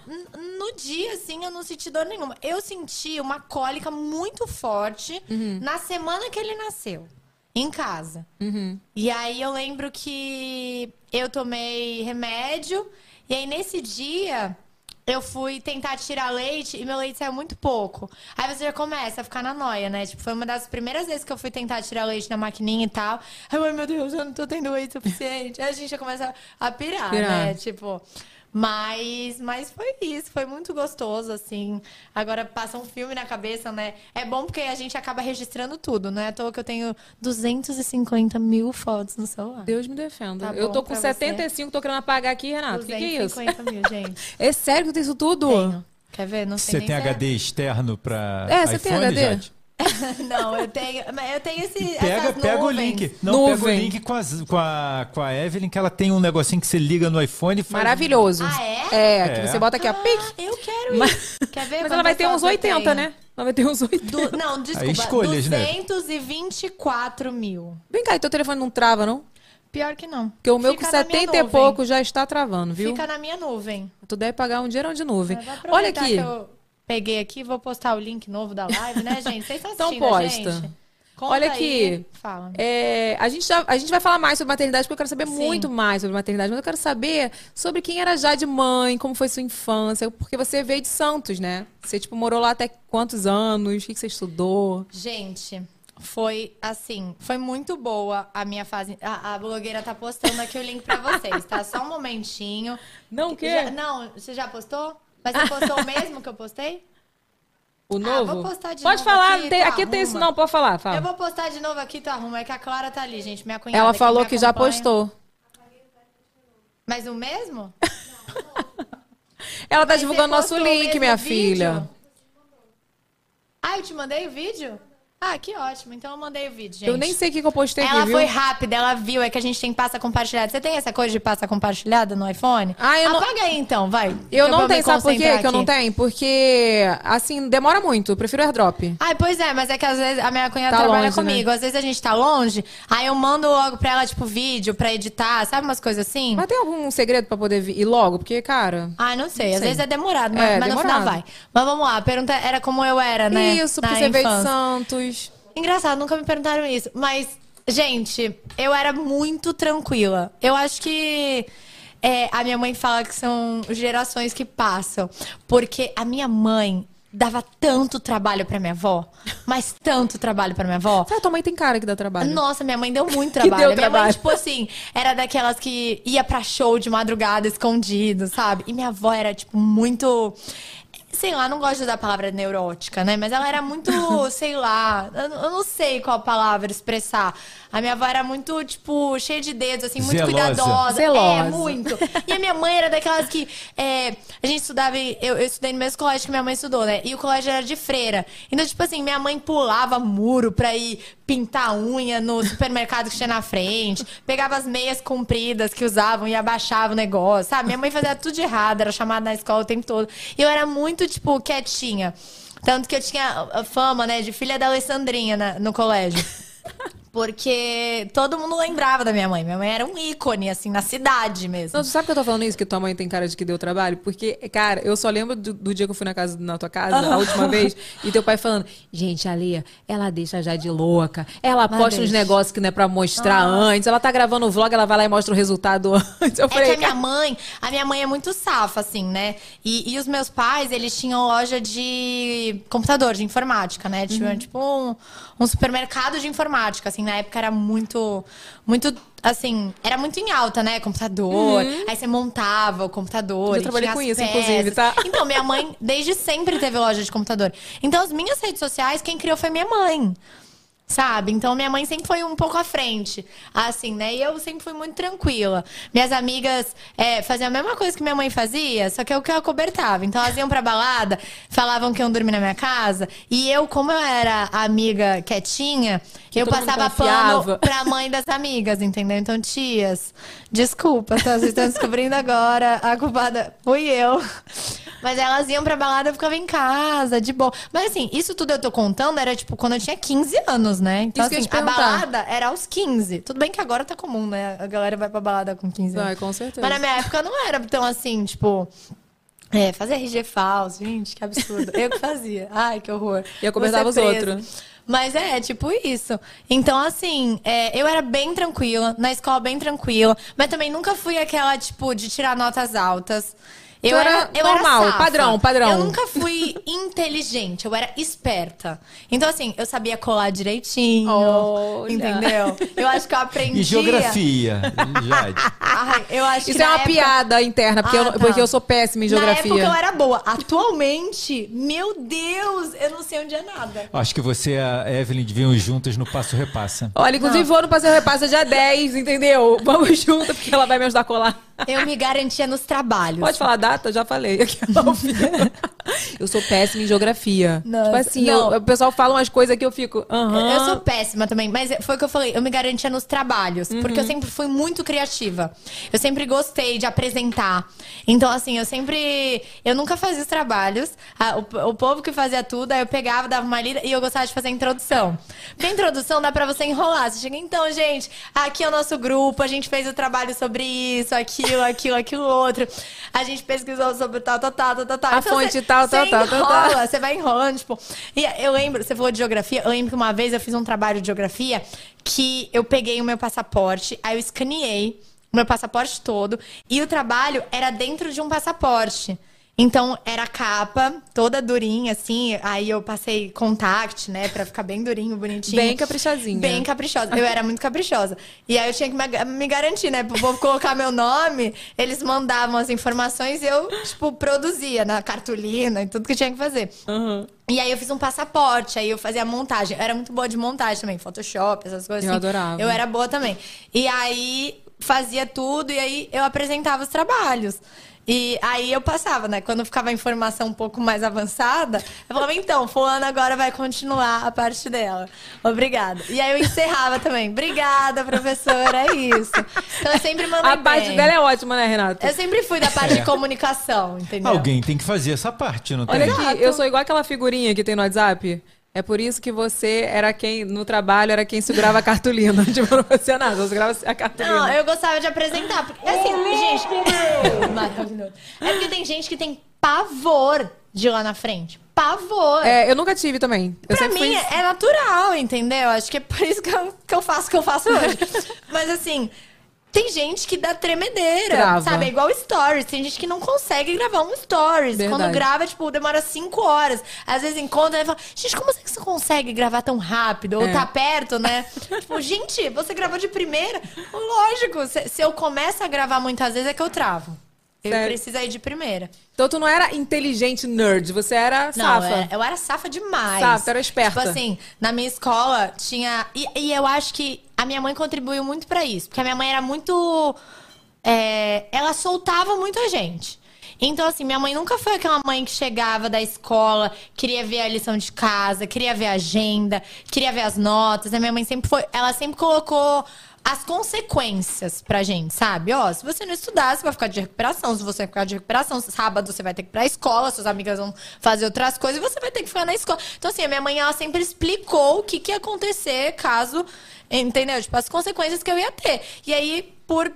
no dia, assim, eu não senti dor nenhuma. Eu senti uma cólica muito forte Uhum. na semana que ele nasceu, em casa. Uhum. E aí eu lembro que eu tomei remédio, e aí nesse dia. Eu fui tentar tirar leite e meu leite saiu muito pouco. Aí você já começa a ficar na noia, né? Tipo, foi uma das primeiras vezes que eu fui tentar tirar leite na maquininha e tal. Aí, ai meu Deus, eu não tô tendo leite suficiente. Aí a gente já começa a pirar, Pirar. né? Tipo, mas, mas foi isso, foi muito gostoso, assim. Agora passa um filme na cabeça, né? É bom porque a gente acaba registrando tudo, não é à toa que eu tenho 250 mil fotos no celular. Deus me defenda. Tá eu tô com pra você. 75, tô querendo apagar aqui, Renato. O que, que é isso? 250 mil, gente. *laughs* É sério que tem isso tudo? Tenho. Quer ver? Não sei Você nem tem se é- HD externo pra É, você tem iPhone, HD? Jade? *laughs* Não, eu tenho, mas eu tenho esse, Pega, essas pega o link. Não, pega o Nuvem. link com, as- com, a, com a Evelyn, que ela tem um negocinho que você liga no iPhone e faz. Maravilhoso. Ah, é? É, que É. você bota aqui, ó, Ah, pique. eu quero Mas- isso. Quer ver? Mas ela vai ter uns se eu 80, tenho. né? Ela vai ter uns 80. Du- não, desculpa. escolhas, né? 224 mil. Vem cá, e teu telefone não trava, não? Pior que não. Porque o meu Fica com na minha 70 e nuvem. pouco já está travando, viu? Fica na minha nuvem. Tu deve pagar um dinheirão de nuvem. Olha aqui. que eu peguei aqui, vou postar o link novo da live, né, gente? Vocês estão *laughs* Então assistindo posta. gente? Conta Olha aqui. Fala. É, a, gente já- a gente vai falar mais sobre maternidade, porque eu quero saber Sim. muito mais sobre maternidade, mas eu quero saber sobre quem era já de mãe, como foi sua infância, porque você veio de Santos, né? Você, tipo, morou lá até quantos anos? O que que você estudou? Gente, foi assim, foi muito boa a minha fase. A, a blogueira tá postando aqui o link pra vocês, tá? Só um momentinho. Não, o quê? Já- não, você já postou? Mas você postou o mesmo que eu postei? O Ah, novo? vou postar de Pode novo falar, aqui, tem- aqui tem isso não, pode falar, fala. Eu vou postar de novo aqui, tu arruma. É que a Clara tá ali, gente, minha cunhada. Ela que falou me que já postou. Mas o mesmo? Ela tá Mas divulgando nosso link, minha vídeo? filha. Ah, eu te mandei o vídeo? Ah, que ótimo. Então eu mandei o vídeo, gente. Eu nem sei o que, que eu postei Ela aqui, viu? foi rápida, ela viu. É que a gente tem pasta compartilhada. Você tem essa coisa de pasta compartilhada no iPhone? Ah, eu não- Apaga aí então, vai. Eu Que não tenho, sabe por quê concentrar que eu não aqui. tenho? Porque, assim, demora muito. Eu prefiro airdrop. Ai, pois é, mas é que às vezes a minha cunhada Tá trabalha longe, comigo. Às vezes a gente tá longe, aí eu mando logo pra ela, tipo, vídeo pra editar, sabe umas coisas assim? Mas tem algum segredo pra poder ir logo? Porque, cara... Ai, não sei. Às sei. vezes é demorado, mas, É, mas no demorado. final vai. Mas vamos lá, a pergunta era como eu era, né? Isso, na porque você veio de infância. Santos. Engraçado, nunca me perguntaram isso. Mas, gente, eu era muito tranquila. Eu acho que. é, a minha mãe fala que são gerações que passam. Porque a minha mãe dava tanto trabalho pra minha avó. Mas tanto trabalho pra minha avó. Sabe, tua mãe tem cara que dá trabalho. Nossa, minha mãe deu *laughs* muito trabalho. deu minha mãe, trabalho. tipo assim, era daquelas que ia pra show de madrugada escondido, sabe? E minha avó era, tipo, muito. Sei lá, não gosto de usar a palavra neurótica, né? Mas ela era muito, *laughs* sei lá, eu eu não sei qual palavra expressar. A minha avó era muito, tipo, cheia de dedos, assim, muito Zelosa. cuidadosa. Zelosa. É, muito. E a minha mãe era daquelas que. é, a gente estudava. Eu, eu estudei no mesmo colégio que minha mãe estudou, né? E o colégio era de freira. Então, tipo assim, minha mãe pulava muro pra ir pintar a unha no supermercado que tinha na frente. Pegava as meias compridas que usavam e abaixava o negócio, sabe? Minha mãe fazia tudo de errado, era chamada na escola o tempo todo. E eu era muito, tipo, quietinha. Tanto que eu tinha a fama, né, de filha da Alessandrinha na- no colégio. *laughs* Porque todo mundo lembrava da minha mãe. Minha mãe era um ícone, assim, na cidade mesmo. Não, tu sabe que eu tô falando isso, que tua mãe tem cara de que deu trabalho? Porque, cara, eu só lembro do, do dia que eu fui na, casa, na tua casa, a última *laughs* vez, e teu pai falando, gente, a ela deixa já de louca, ela posta uns negócios que não é pra mostrar antes, ela tá gravando o vlog, ela vai lá e mostra o resultado *laughs* antes. Eu É que a minha mãe, a minha mãe é muito safa, assim, né? E, e os meus pais, eles tinham loja de computador, de informática, né? Tinham, tipo, um, um supermercado de informática, assim, na época era muito, muito, assim, era muito em alta, né? Computador. Aí você montava o computador. Uhum. Eu trabalhei com isso, peças. inclusive, tá? *laughs* Então, minha mãe desde sempre teve loja de computador. Então, as minhas redes sociais, quem criou foi minha mãe. Sabe? Então, minha mãe sempre foi um pouco à frente. Assim, né? E eu sempre fui muito tranquila. Minhas amigas é, faziam a mesma coisa que minha mãe fazia, só que eu que eu acobertava. Então, elas iam pra balada, falavam que iam dormir na minha casa. E eu, como eu era amiga quietinha, eu todo mundo passava pano pra mãe das amigas, entendeu? Então, tias, desculpa, tá? Vocês estão descobrindo agora. A culpada fui eu. Mas elas iam pra balada, eu ficava em casa, de boa. Mas assim, isso tudo eu tô contando era tipo quando eu tinha 15 anos, né? Então, Isso eu assim, a balada era aos 15. Tudo bem que agora tá comum, né? A galera vai pra balada com 15 anos. Vai, com certeza. Mas na minha época não era tão assim, tipo. É, fazer RG falso, gente, que absurdo. Eu que fazia. *laughs* Ai, que horror. E Vou ser os outros. Mas é, tipo isso. Então, assim, é, eu era bem tranquila, na escola bem tranquila, mas também nunca fui aquela, tipo, de tirar notas altas. Eu era eu normal, era safa. padrão, padrão. Eu nunca fui *laughs* inteligente, eu era esperta. Então, assim, eu sabia colar direitinho. Olha. Entendeu? Eu acho que eu aprendi. E geografia, Jade? Ai, eu acho que Isso é uma época- piada interna, porque, Ah, eu, não- tá. porque eu sou péssima em geografia. Na época eu era boa. Atualmente, meu Deus, eu não sei onde é nada. Acho que você e a Evelyn deviam ir juntas no Passo Repassa. Olha, inclusive vou no Passeio Repassa dia 10, entendeu? Vamos *laughs* junto, porque ela vai me ajudar a colar. Eu me garantia nos trabalhos. Pode falar a data? Já falei aqui *laughs* ao vivo. Eu sou péssima em geografia. Nossa, tipo assim, não. eu- o pessoal fala umas coisas que eu fico. Aham. Eu sou péssima também, mas foi o que eu falei, eu me garantia nos trabalhos, porque eu Uhum. sempre fui muito criativa. Eu sempre gostei de apresentar. Então, assim, eu sempre. Eu nunca fazia os trabalhos. a- o, o povo que fazia tudo, aí eu pegava, dava uma lida e eu gostava de fazer a introdução. Porque a introdução dá pra você enrolar. Você chega, então, gente, aqui é o nosso grupo, a gente fez o trabalho sobre isso, aquilo, aquilo, aquilo outro. A gente pesquisou sobre tal, tal, tal, tal, tal. A Então, fonte você- tal, tal, tal, tal, tal. você vai enrolando, tipo. E eu lembro, você falou de geografia, eu lembro que uma vez eu fiz um trabalho de geografia que eu peguei o meu passaporte, aí eu escaneei o meu passaporte todo, e o trabalho era dentro de um passaporte. Então, era capa, toda durinha, assim. Aí eu passei contact, né? Pra ficar bem durinho, bonitinho. Bem caprichosinha. Bem caprichosa. Eu era muito caprichosa. E aí eu tinha que me, garantir, né? Povo colocar meu nome, eles mandavam as informações e eu, tipo, produzia na cartolina e tudo que tinha que fazer. E aí eu fiz um passaporte, aí eu fazia montagem. Eu era muito boa de montagem também, Photoshop, essas coisas Eu assim. adorava. Eu era boa também. E aí fazia tudo e aí eu apresentava os trabalhos. E aí eu passava, né? Quando ficava a informação um pouco mais avançada, eu falava, então, fulano agora vai continuar a parte dela. Obrigada. E aí eu encerrava também. Obrigada, professora, é isso. Então eu sempre mandei A parte bem. dela é ótima, né, Renata? Eu sempre fui da parte de comunicação, entendeu? Alguém tem que fazer essa parte, não Olha tem? aqui, eu sou igual aquela figurinha que tem no WhatsApp. É por isso que você era quem, no trabalho, era quem segurava a cartolina. *laughs* tipo, não fazia nada, você segurava a cartolina. Não, eu gostava de apresentar. Porque, assim, gente. *laughs* Maravilhoso. É porque tem gente que tem pavor de ir lá na frente. Pavor. É, eu nunca tive também. Eu Pra mim fui... é natural, entendeu? Acho que é por isso que eu, que eu faço o que eu faço hoje. *laughs* Mas assim. Tem gente que dá tremedeira, Trava. sabe? É igual stories. Tem gente que não consegue gravar um stories. Verdade. Quando grava, tipo, demora cinco horas. Às vezes encontra e fala, gente, como é que você consegue gravar tão rápido? Ou É. tá perto, né? *laughs* tipo, gente, você gravou de primeira? Lógico, se, se eu começo a gravar muitas vezes é que eu travo. Eu Sério? preciso ir de primeira. Então tu não era inteligente nerd, você era Não, safa. era- eu era safa demais. Safa, era esperta. Tipo assim, na minha escola tinha. E, e eu acho que a minha mãe contribuiu muito pra isso. Porque a minha mãe era muito. é, ela soltava muito a gente. Então, assim, minha mãe nunca foi aquela mãe que chegava da escola, queria ver a lição de casa, queria ver a agenda, queria ver as notas. A minha mãe sempre foi. Ela sempre colocou as consequências pra gente, sabe? Ó, se você não estudar, você vai ficar de recuperação. Se você ficar de recuperação, sábado você vai ter que ir pra escola, suas amigas vão fazer outras coisas e você vai ter que ficar na escola. Então, assim, a minha mãe, ela sempre explicou o que, que ia acontecer caso, entendeu? Tipo, as consequências que eu ia ter. E aí, por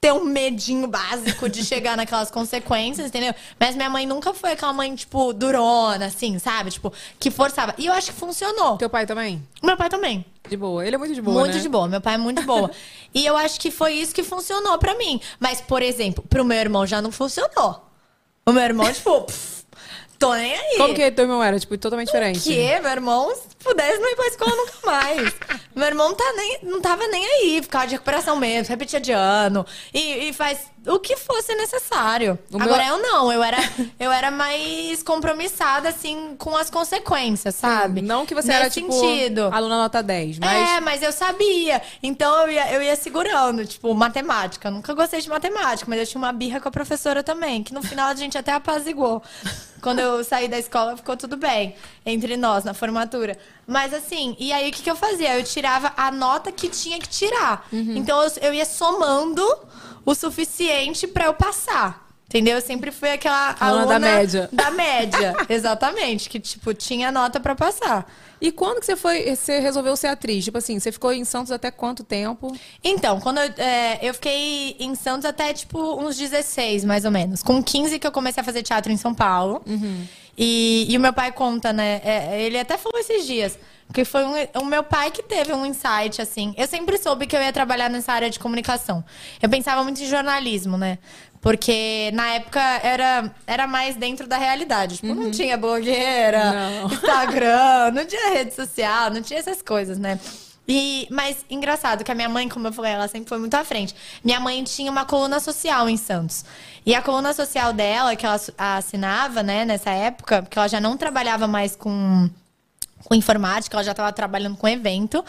ter um medinho básico de chegar *laughs* naquelas consequências, entendeu? Mas minha mãe nunca foi aquela mãe, tipo, durona, assim, sabe? Tipo, que forçava. E eu acho que funcionou. Teu pai também? Meu pai também. De boa. Ele é muito de boa, muito né? de boa. Meu pai é muito de boa. *laughs* e eu acho que foi isso que funcionou pra mim. Mas, por exemplo, pro meu irmão já não funcionou. O meu irmão, tipo, *laughs* pff, Tô nem aí. Como que teu irmão era? Tipo, totalmente diferente. Que? Meu irmão, pudesse, não ir pra escola nunca mais. Meu irmão tá nem, não tava nem aí, ficava de recuperação mesmo, repetia de ano. E, e faz o que fosse necessário. O meu- Agora eu não, eu era, eu era mais compromissada, assim, com as consequências, sabe? Não que você Nesse era, tipo, sentido. aluna nota 10, mas... É, mas eu sabia. Então eu ia, eu ia segurando, tipo, matemática. Eu nunca gostei de matemática, mas eu tinha uma birra com a professora também, que no final a gente até apaziguou. Quando eu saí da escola, ficou tudo bem entre nós na formatura. Mas assim, e aí o que, que eu fazia? Eu tirava a nota que tinha que tirar. Então eu, eu ia somando o suficiente pra eu passar. Entendeu? Eu sempre fui aquela Aluna da média. Da média, *laughs* exatamente. Que, tipo, tinha nota pra passar. E quando que você foi, você resolveu ser atriz? Tipo assim, você ficou em Santos até quanto tempo? Então, quando eu, é, eu fiquei em Santos até, tipo, uns 16, mais ou menos. Com 15 que eu comecei a fazer teatro em São Paulo. E, e o meu pai conta, né? é, ele até falou esses dias. Que foi um- o meu pai que teve um insight, assim. Eu sempre soube que eu ia trabalhar nessa área de comunicação. Eu pensava muito em jornalismo, né? Porque na época era, era mais dentro da realidade. Tipo, não tinha blogueira, Não. Instagram, não tinha rede social, não tinha essas coisas, né? E, mas engraçado que a minha mãe, como eu falei, ela sempre foi muito à frente. Minha mãe tinha uma coluna social em Santos. E a coluna social dela, que ela assinava, né, nessa época, porque ela já não trabalhava mais com com informática, ela já estava trabalhando com evento.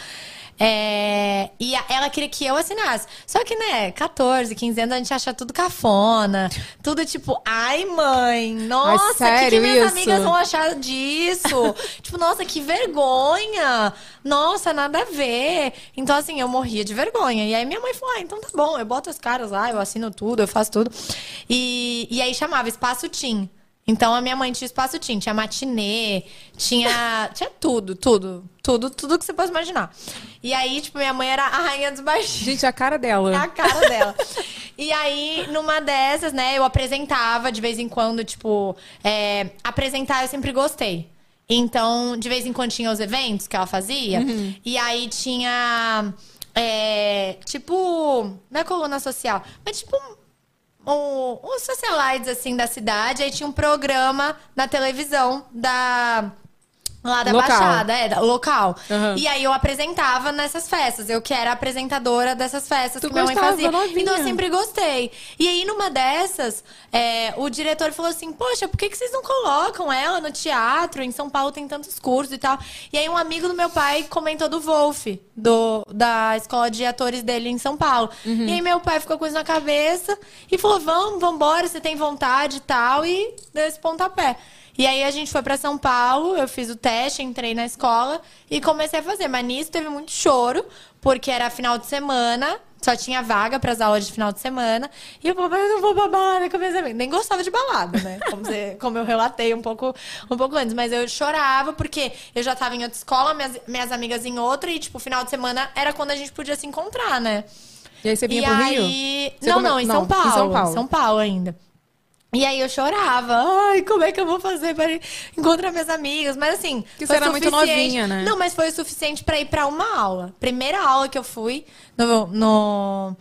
É, e a- ela queria que eu assinasse. Só que, né, 14, 15 anos, a gente acha tudo cafona. Tudo tipo, ai, mãe, nossa, o que, que minhas isso? amigas vão achar disso? *laughs* tipo, nossa, que vergonha. Nossa, nada a ver. Então, assim, eu morria de vergonha. E aí minha mãe falou, ah, então tá bom, eu boto os caras lá, eu assino tudo, eu faço tudo. E, e aí chamava Espaço Tim. Então a minha mãe tinha espaço tinha, tinha matinê, tinha, tinha tudo, tudo, tudo, tudo que você pode imaginar. E aí, tipo, minha mãe era a rainha dos baixinhos. Gente, a cara dela. A cara dela. E aí, numa dessas, né, eu apresentava de vez em quando, tipo, é, apresentar eu sempre gostei. Então, de vez em quando tinha os eventos que ela fazia. E aí tinha. é, tipo. Não é coluna social, mas tipo. Um, uns socialites, assim, da cidade. Aí tinha um programa na televisão da. Lá da Local. Baixada, é, da- local. Aham. E aí eu apresentava nessas festas. Eu que era apresentadora dessas festas Tu que minha mãe fazia. novinha. Então eu sempre gostei. E aí, numa dessas, é, o diretor falou assim: Poxa, por que, que vocês não colocam ela no teatro? Em São Paulo tem tantos cursos e tal. E aí, um amigo do meu pai comentou do Wolf, do, da escola de atores dele em São Paulo. Uhum. E aí, meu pai ficou com isso na cabeça e falou: Vamos, vambora, você tem vontade e tal. E deu esse pontapé. E aí a gente foi pra São Paulo, eu fiz o teste, entrei na escola e comecei a fazer. Mas nisso teve muito choro, porque era final de semana, só tinha vaga pras aulas de final de semana. E eu falei, mas eu não vou pra balada com meus amigos. Nem gostava de balada, né? *laughs* Como, você- como eu relatei um pouco, um pouco antes. Mas eu chorava porque eu já tava em outra escola, minhas, minhas amigas em outra, e tipo, final de semana era quando a gente podia se encontrar, né? E aí você vinha e pro aí... Rio? Não, come- não, em não, São em Paulo. São Paulo. São Paulo ainda. E aí eu chorava. Ai, como é que eu vou fazer para encontrar minhas amigas? Mas assim, Que foi você era muito suficiente- novinha, né? Não, mas foi o suficiente para ir para uma aula. Primeira aula que eu fui no, no,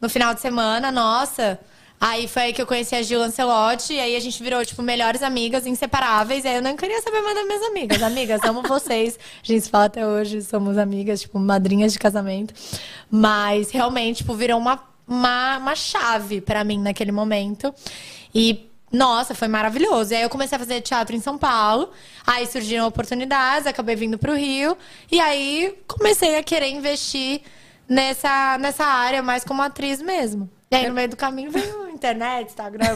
no final de semana, nossa. Aí foi aí que eu conheci a Gil Lancelotti, e aí a gente virou, tipo, melhores amigas, inseparáveis. E aí eu não queria saber mais das minhas amigas. Amigas, amo vocês. A gente se fala até hoje, somos amigas, tipo, madrinhas de casamento. Mas realmente, tipo, virou uma, uma, uma chave pra mim naquele momento. E nossa, foi maravilhoso. E aí eu comecei a fazer teatro em São Paulo. Aí surgiram oportunidades, acabei vindo pro Rio. E aí comecei a querer investir nessa, nessa área mais como atriz mesmo. E aí no meio do caminho veio *laughs* internet, Instagram,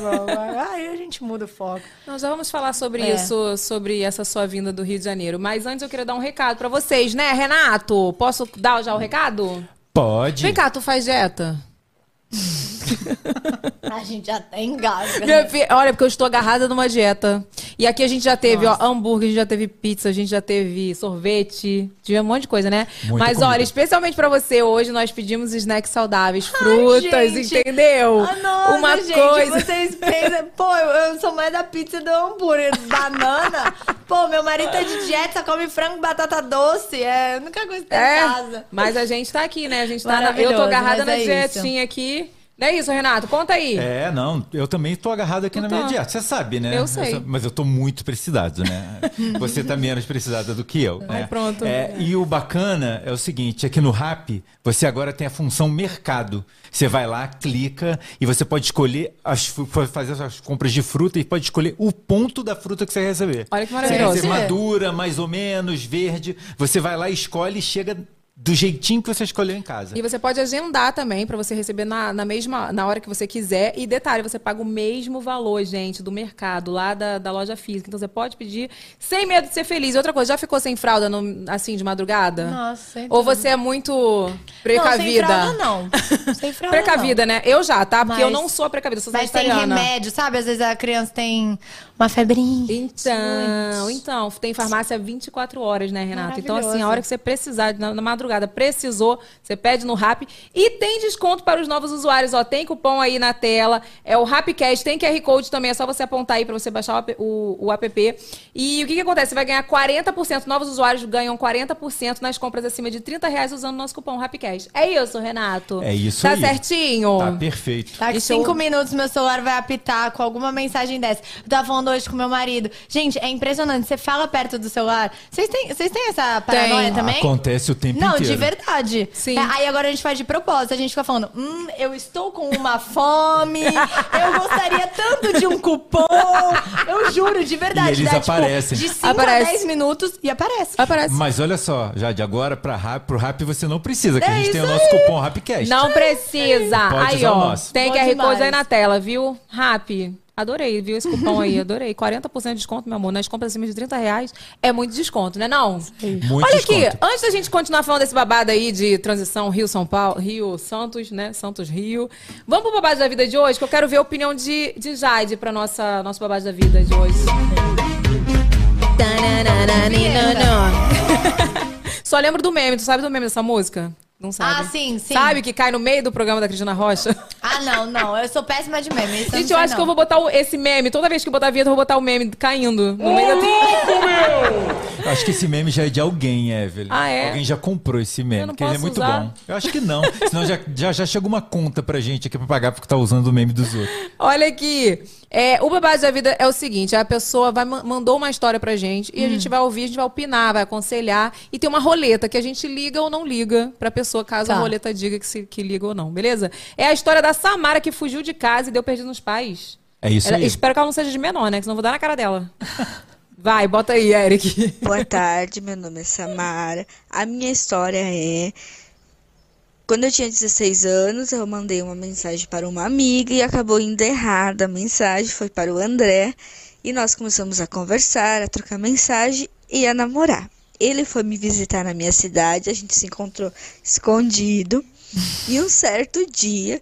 aí a gente muda o foco. Nós já vamos falar sobre É. isso, sobre essa sua vinda do Rio de Janeiro. Mas antes eu queria dar um recado pra vocês, né, Renato? Posso dar já o recado? Pode. Vem cá, tu faz dieta? *laughs* *laughs* A gente já até engasga. Minha fi- Olha, porque eu estou agarrada numa dieta. E aqui a gente já teve, ó, hambúrguer, a gente já teve pizza, a gente já teve sorvete, tive um monte de coisa, né? Muita Mas comida. olha, especialmente pra você, hoje nós pedimos snacks saudáveis, frutas, gente. entendeu? Ah, nossa, Uma gente, coisa. vocês pensam... Pô, eu, sou mais da pizza do hambúrguer. Banana. Pô, meu marido tá de dieta, só come frango e batata doce. É a única coisa que tem em casa. É, mas a gente tá aqui, né? A gente tá na... Eu tô agarrada na é isso. dietinha aqui. Não é isso, Renato? Conta aí. É, não, eu também tô agarrado aqui na Então. minha dieta. Você sabe, né? Eu sei. Mas eu tô muito precisado, né? *laughs* Você tá menos precisada do que eu. Ai, né? pronto. É, e o bacana é o seguinte: aqui no Rap, você agora tem a função mercado. Você vai lá, clica e você pode escolher as, fazer as compras de fruta e pode escolher o ponto da fruta que você quer receber. Olha que Você quer maravilhoso. madura, mais ou menos, verde. Você vai lá, escolhe e chega do jeitinho que você escolheu em casa. E você pode agendar também pra você receber na, na mesma na hora que você quiser. E detalhe, você paga o mesmo valor, gente, do mercado, lá da, da loja física. Então você pode pedir sem medo de ser feliz. E outra coisa, já ficou sem fralda no- assim de madrugada? Nossa, sem Ou você é muito Não, sem precavida? fralda não. Sem fralda Precavida, né? Eu já, tá? Porque eu Mas- não sou precavida, eu sou Mas tem remédio, sabe? Às vezes a criança tem uma febrinha. Então, então, tem farmácia 24 horas, né, Renata? Então, assim, a hora que você precisar, na, na madrugada, precisou, você pede no Rap. E tem desconto para os novos usuários, ó. Tem cupom aí na tela. É o Rapcast, tem QR Code também, é só você apontar aí para você baixar o, app- o, o app. E o que, que acontece? Você vai ganhar 40%, novos usuários ganham 40% nas compras acima de 30 reais usando o nosso cupom Rapcast. É isso, Renato? É isso tá aí. certinho? Tá perfeito. Eu- cinco minutos meu celular vai apitar com alguma mensagem dessa. Eu tava falando hoje com meu marido. Gente, é impressionante. Você fala perto do celular. Vocês têm, vocês têm essa paranoia Tem. também? Acontece o tempo Não, inteiro. de verdade. Sim. É, aí agora a gente faz de propósito. A gente fica falando, hum, eu estou com uma fome. eu gostaria tanto de um cupom. Eu juro, de verdade. E eles Dá, tipo, aparecem. de 5 Aparece. a 10 minutos e aparece. Aparece. Mas olha só, já de agora para rap, pro rap você não precisa, que É a gente tem o nosso cupom Rapcast. Não precisa. Pode aí, usar o ó. nosso. Tem QR Code aí na tela, viu? Rap. Adorei, viu esse cupom aí? Adorei. 40% de desconto, meu amor. Nas compras acima de 30 reais é muito desconto, né não? Muito Olha desconto. aqui, antes da gente continuar falando desse babado aí de transição Rio-São Paulo, Rio-Santos, né? Santos-Rio. Vamos pro babado da vida de hoje, que eu quero ver a opinião de, de Jade pra nossa, nosso babado da vida de hoje. *laughs* Só lembro do meme. Tu sabe do meme dessa música? Não sabe? Ah, sim, sim. Sabe que cai no meio do programa da Cristina Rocha? Ah, não, não. Eu sou péssima de meme. Isso Gente, não eu acho que eu não. vou botar o- esse meme. Toda vez que eu botar a vinheta, eu vou botar o meme caindo no meio da Eu Acho que esse meme já é de alguém, Evelyn. Ah, é? Alguém já comprou esse Eu meme, não porque ele é muito usar. bom. Eu acho que não. Senão já, já, já chega uma conta pra gente aqui pra pagar porque tá usando o meme dos outros. Olha aqui. É, o babado da vida é o seguinte: a pessoa vai, ma- mandou uma história pra gente e a gente vai ouvir, a gente vai opinar, vai aconselhar. E tem uma roleta que a gente liga ou não liga pra pessoa, caso a Tá. roleta diga que, se, que liga ou não, beleza? É a história da Samara que fugiu de casa e deu perdido nos pais. É isso Ela- aí. Espero que ela não seja de menor, né? Que senão eu vou dar na cara dela. *laughs* Vai, bota aí, Eric. Boa tarde, meu nome é Samara. A minha história é. Quando eu tinha 16 anos, eu mandei uma mensagem para uma amiga e acabou indo errada. A mensagem foi para o André e nós começamos a conversar, a trocar mensagem e a namorar. Ele foi me visitar na minha cidade, a gente se encontrou escondido e um certo dia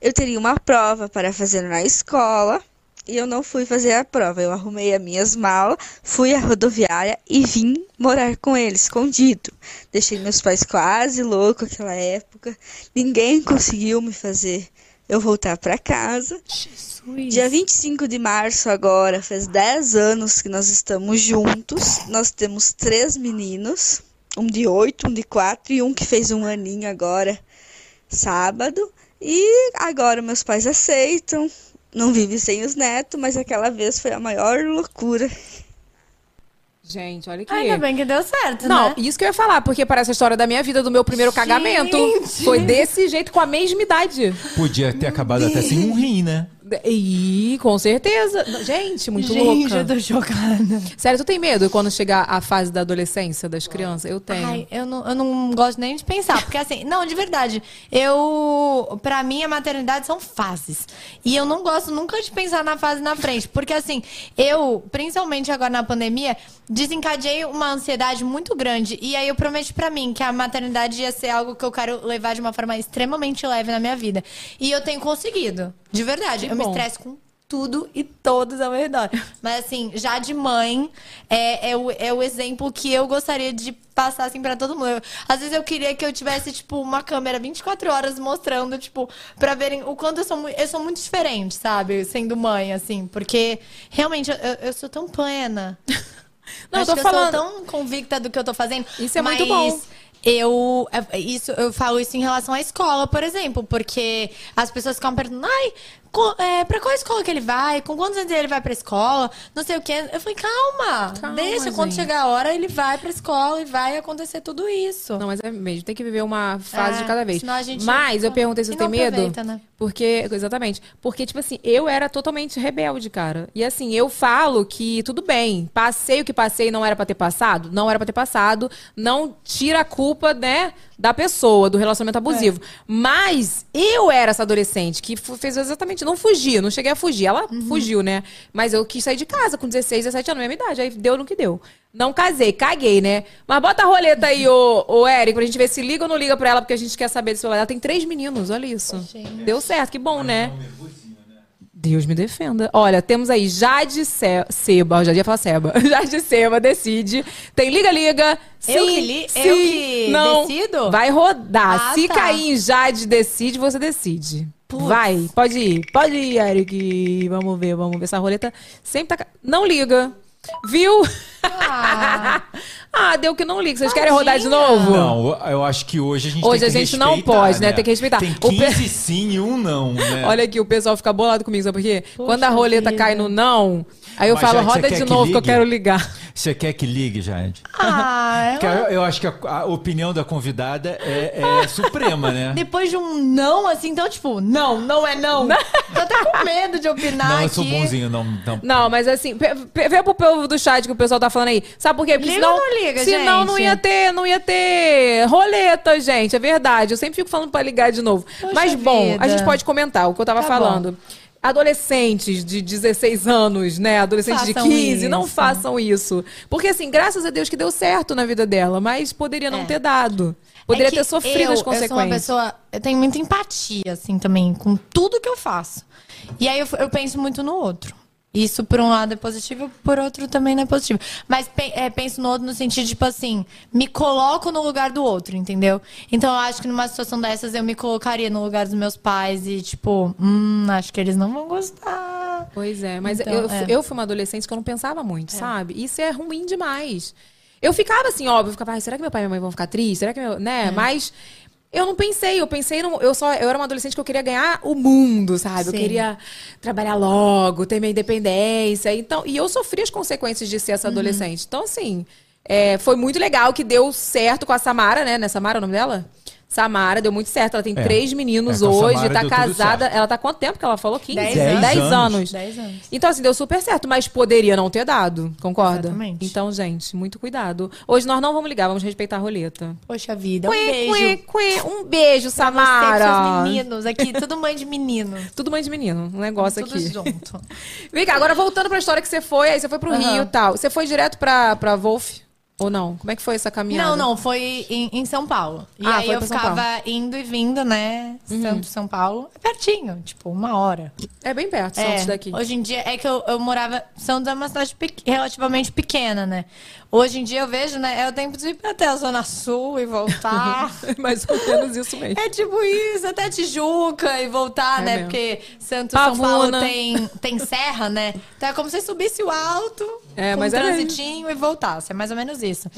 eu teria uma prova para fazer na escola e eu não fui fazer a prova. Eu arrumei as minhas malas, fui à rodoviária e vim morar com ele, escondido. Deixei meus pais quase loucos naquela época. Ninguém conseguiu me fazer eu voltar para casa. Dia 25 de março agora, faz 10 anos que nós estamos juntos. Nós temos três meninos, um de 8, um de 4 e um que fez um aninho agora, sábado. E agora meus pais aceitam. Não vive sem os netos, mas aquela vez foi a maior loucura. Gente, olha aqui. Ainda bem que deu certo, Não, né? isso que eu ia falar, porque parece a história da minha vida, do meu primeiro cagamento. Foi desse jeito, com a mesma idade. Podia ter acabado até sem um rim, né? Ih, com certeza. Gente, muito Gente, louca. eu tô chocada. Sério, tu tem medo quando chegar a fase da adolescência das crianças? Eu tenho. Ai, eu não, eu não gosto nem de pensar, porque assim, não, de verdade, eu, pra mim, a maternidade são fases. E eu não gosto nunca de pensar na fase na frente, porque assim, eu, principalmente agora na pandemia, desencadeei uma ansiedade muito grande. E aí eu prometi pra mim que a maternidade ia ser algo que eu quero levar de uma forma extremamente leve na minha vida. E eu tenho conseguido, de verdade. Eu me estresso com tudo e todos ao meu redor. *laughs* Mas assim, já de mãe, é, é, o, é o exemplo que eu gostaria de passar assim pra todo mundo. Eu- às vezes eu queria que eu tivesse, tipo, uma câmera 24 horas mostrando, tipo, pra verem o quanto eu sou, eu sou muito diferente, sabe? Sendo mãe, assim. Porque realmente eu, eu sou tão plena. *laughs* Não, eu Acho tô que falando- eu sou tão convicta do que eu tô fazendo. Isso é mas muito bom. eu é, isso eu falo isso em relação à escola, por exemplo, porque as pessoas ficam perguntando, ai, é, pra qual escola que ele vai? Com quantos anos ele vai pra escola? Não sei o quê. Eu falei, calma, Calma, deixa, quando gente. chegar a hora, ele vai pra escola e vai acontecer tudo isso. Não, mas é mesmo, tem que viver uma fase É, de cada vez. senão a gente- Mas eu perguntei se você tem medo. né? Porque, exatamente. Porque, tipo assim, eu era totalmente rebelde, cara. E assim, eu falo que tudo bem, passei o que passei, não era pra ter passado? Não era pra ter passado. Não tira a culpa, né, da pessoa, do relacionamento abusivo. Mas eu era essa adolescente que fez exatamente, não fugi, não cheguei a fugir. Ela fugiu, né? Mas eu quis sair de casa com 16, 17 anos, minha idade. Aí deu no que deu. Não casei, caguei, né? Mas bota a roleta aí, ô, ô Eric, pra gente ver se liga ou não liga pra ela, porque a gente quer saber se ela tem três meninos, olha isso. Deu certo, que bom, né? Deus me defenda. Olha, temos aí Jade Ce- Seba, eu já ia falar Seba. *laughs* Jade Seba decide. Tem liga, liga. Sim, Eu que li- sim, eu que não. decido? Vai rodar. Ah, Se tá. cair em Jade decide, você decide. Vai, pode ir. Pode ir, Eric. Vamos ver, vamos ver. Essa roleta sempre tá. Não liga. Viu? Ah. *laughs* ah, deu que não liga. Vocês querem rodar de Tadinha. novo? Não, eu acho que hoje a gente Hoje tem que a gente não pode, né? Tem que respeitar. Tem O pe- 15 sim e um não, né? *laughs* Olha aqui, o pessoal fica bolado comigo, sabe por quê? Quando a roleta vida. cai no não, aí eu Mas, falo, Jade, roda de que novo que eu ligue? quero ligar. Você quer que ligue, Jade? Ah, *laughs* Porque eu- eu, eu acho que a, a opinião da convidada é, é *laughs* suprema, né? Depois de um não, assim, então, tipo, não, não é não. Tô até com medo de opinar Não, eu aqui. sou bonzinho, não. não. Não, mas assim, vê pro povo do chat que o pessoal tá falando aí. Sabe por quê? Porque Liga senão, ou não liga, senão não gente? ia ter, não ia ter roleta, gente. É verdade. Eu sempre fico falando pra ligar de novo. Poxa mas bom, vida. a gente pode comentar o que eu tava Tá falando. Adolescentes de 16 anos, né? Adolescentes de Façam 15, não isso. façam isso. Porque assim, graças a Deus que deu certo na vida dela, mas poderia não É. ter dado. Poderia É ter sofrido eu, as Eu sou uma consequências. pessoa. Eu tenho muita empatia, assim, também, com tudo que eu faço. E aí eu, eu penso muito no outro. Isso, por um lado, é positivo, por outro também não é positivo. Mas é, penso no outro no sentido, tipo assim, me coloco no lugar do outro, entendeu? Então eu acho que numa situação dessas eu me colocaria no lugar dos meus pais e, tipo, hum, acho que eles não vão gostar. Pois é, mas Então, eu, é. eu fui uma adolescente que eu não pensava muito, sabe? Isso é ruim demais. Eu ficava assim, óbvio, eu ficava, ai, será que meu pai e minha mãe vão ficar tristes? Será que meu. É. Né? Mas eu não pensei, eu pensei no. Eu, só, eu era uma adolescente que eu queria ganhar o mundo, sabe? Eu Sim. queria trabalhar logo, ter minha independência. Então, e eu sofri as consequências de ser Uhum. essa adolescente. Então, assim, é, foi muito legal que deu certo com a Samara, né? Né, Samara é o nome dela? Samara, deu muito certo. Ela tem É. três meninos É, hoje, Samara tá tudo casada. Ela tá quanto tempo que ela falou? 15? Dez anos. Dez anos. anos. Dez anos. Então, assim, deu super certo, mas poderia não ter dado, concorda? Exatamente. Então, gente, muito cuidado. Hoje nós não vamos ligar, vamos respeitar a roleta. Poxa vida, um Cuê, beijo. cuê, cuê. Um beijo, Pra você Samara. seus meninos aqui, tudo mãe de menino. *laughs* Tudo mãe de menino, um negócio tudo aqui. junto. *laughs* Vem cá, agora voltando pra história que você foi, aí você foi pro Aham. Rio e tal. Você foi direto pra, pra Wolf? Ou não? Como é que foi essa caminhada? Não, não, foi em, em São Paulo. E Ah, aí eu ficava indo e vindo, né? Santos, São Paulo. É pertinho, tipo, uma hora. É bem perto, É, Santos daqui. Hoje em dia é que eu, eu morava. Santos é uma cidade pe- relativamente pequena, né? Hoje em dia eu vejo, né? É o tempo de ir até a Zona Sul e voltar. *laughs* Mais ou menos isso mesmo. É tipo isso, até Tijuca e voltar, É né? mesmo. Porque Santos, São Pavuna. Paulo tem, tem serra, né? Então é como se subisse o alto, É, com um é transitinho e voltasse. É mais ou menos isso.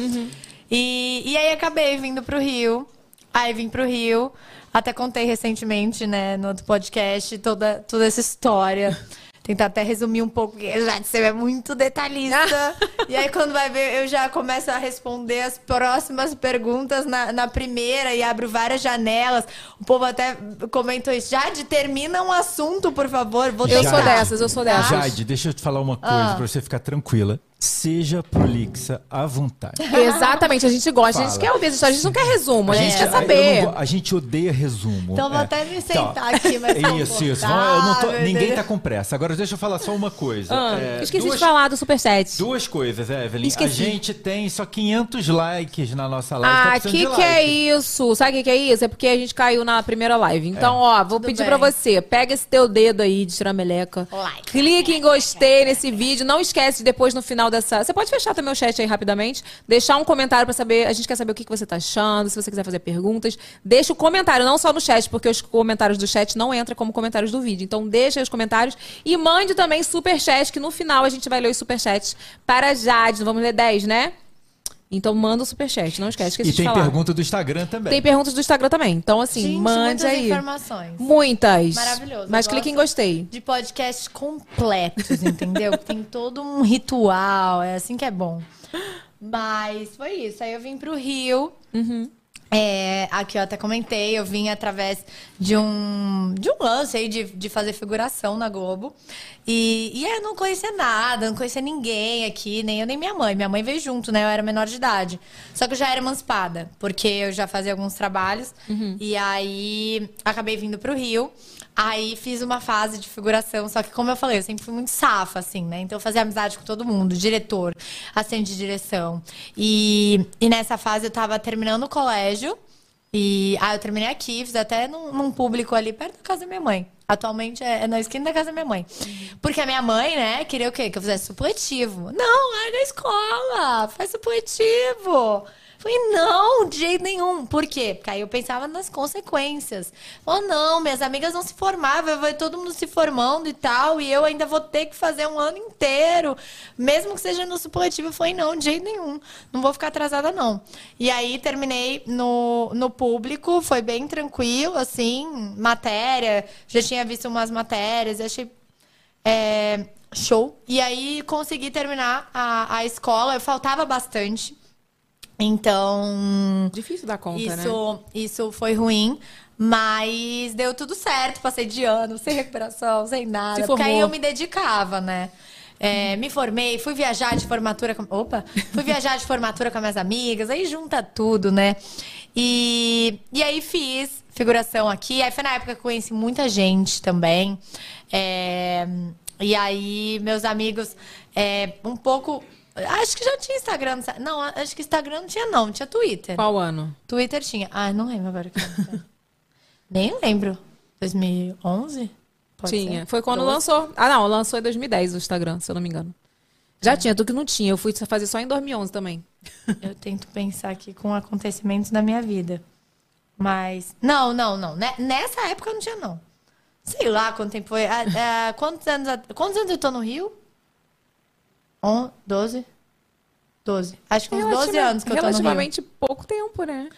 E, e aí acabei vindo pro Rio. Aí vim pro Rio. Até contei recentemente, né, no outro podcast, toda, toda essa história. *laughs* Tentar até resumir um pouco, porque já disse, é muito detalhista. *laughs* e aí, quando vai ver, eu já começo a responder as próximas perguntas na, na primeira e abro várias janelas. O povo até comentou isso. Jade, termina um assunto, por favor. Vou Eu sou dessas, eu sou dessas. Jade, deixa eu te falar uma coisa Ah. pra você ficar tranquila. Seja prolixa à vontade. Exatamente, a gente gosta, a gente Fala. quer ouvir essa história, a gente não quer resumo, a gente quer eu saber. não a gente odeia resumo. Então, vou É. até me Então, sentar aqui mais Isso, isso. Vamos- eu não tô- ninguém tá com pressa. Agora deixa eu falar só uma coisa. Ah, É, esqueci duas, de falar do Superchat. Duas coisas, Evelyn. Esqueci. A gente tem só 500 likes na nossa live. tá Ah, precisando que que é isso? Sabe o que que é isso? É porque a gente caiu na primeira live. Então, ó, vou Tudo pedir bem. pra você, pega esse teu dedo aí de tirar meleca. Like. Clique em gostei nesse vídeo. Não esquece de depois no final dessa. Você pode fechar também o chat aí rapidamente. Deixar um comentário pra saber. A gente quer saber o que você tá achando. Se você quiser fazer perguntas, deixa o comentário, não só no chat, porque os comentários do chat não entram como comentários do vídeo. Então, deixa os comentários e mande também superchat, que no final a gente vai ler os superchats para a Jade. Vamos ler 10, né? Então manda o superchat, não esquece. esqueci E de tem falar. pergunta do Instagram também. Tem perguntas do Instagram também. Então, assim, Gente, mande muitas aí. informações. Muitas. Maravilhoso. Mas clique em gostei. De podcasts completos, entendeu? Tem todo um ritual, é assim que é bom. Mas foi isso. Aí eu vim pro Rio. É, aqui eu até comentei, eu vim através de um, de um lance aí de, de fazer figuração na Globo. E, e eu não conhecia nada, não conhecia ninguém aqui, nem eu nem minha mãe. Minha mãe veio junto, né? Eu era menor de idade. Só que eu já era emancipada, porque eu já fazia alguns trabalhos. E aí acabei vindo pro Rio. Aí fiz uma fase de figuração, só que como eu falei, eu sempre fui muito safa, assim, né? Então eu fazia amizade com todo mundo, diretor, assistente de direção. E, e nessa fase eu tava terminando o colégio. E aí eu terminei aqui, fiz até num, num público ali perto da casa da minha mãe. Atualmente é, é na esquina da casa da minha mãe. Porque a minha mãe, né, queria o quê? Que eu fizesse supletivo. Não, larga a escola, faz supletivo. Falei, não, de jeito nenhum. Por quê? Porque aí eu pensava nas consequências. Oh, não, minhas amigas vão se formar, vai todo mundo se formando e tal, e eu ainda vou ter que fazer um ano inteiro, mesmo que seja no supletivo. Falei, não, de jeito nenhum, não vou ficar atrasada, não. E aí terminei no, no público, foi bem tranquilo, assim, matéria, já tinha visto umas matérias, achei é, show. E aí consegui terminar a, a escola, eu faltava bastante. Então, Difícil dar conta, né? isso, isso foi ruim, mas deu tudo certo. Passei de ano, sem recuperação, sem nada. Se porque aí formou. eu me dedicava, né? É, me formei, fui viajar de formatura com... Opa! Fui viajar de formatura com as minhas amigas, aí junta tudo, né? E, e aí fiz figuração aqui. Aí foi na época que eu conheci muita gente também. É, e aí, meus amigos, é, um pouco. Acho que já tinha Instagram. Não, acho que Instagram não tinha, não. Tinha Twitter. Qual ano? Twitter tinha. Ah, não lembro agora. *laughs* Nem lembro. 2011? Pode tinha. ser? Foi quando 12? lançou. Ah, não, lançou em 2010 o Instagram, se eu não me engano. Já tinha, tu que não tinha. Eu fui fazer só em 2011 também. *laughs* Eu tento pensar aqui com acontecimentos da minha vida. Mas. Não, não, não. Ne- Nessa época não tinha, não. Sei lá quanto tempo foi. Ah, ah, quantos, anos, quantos anos eu tô no Rio? On, 12? 12. Acho que uns 12 Relativa- anos que eu tô no Rio. Relativamente pouco tempo, né?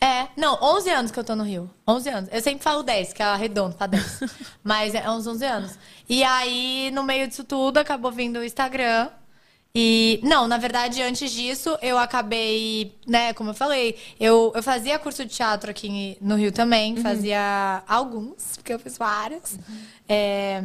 É, não, 11 anos que eu tô no Rio. 11 anos. Eu sempre falo 10, que é arredondo pra *laughs* 10. Mas é uns 11 anos. E aí, no meio disso tudo, acabou vindo o Instagram. E, não, na verdade, antes disso, eu acabei, né, como eu falei, eu, eu fazia curso de teatro aqui no Rio também, fazia alguns, porque eu fiz vários. É,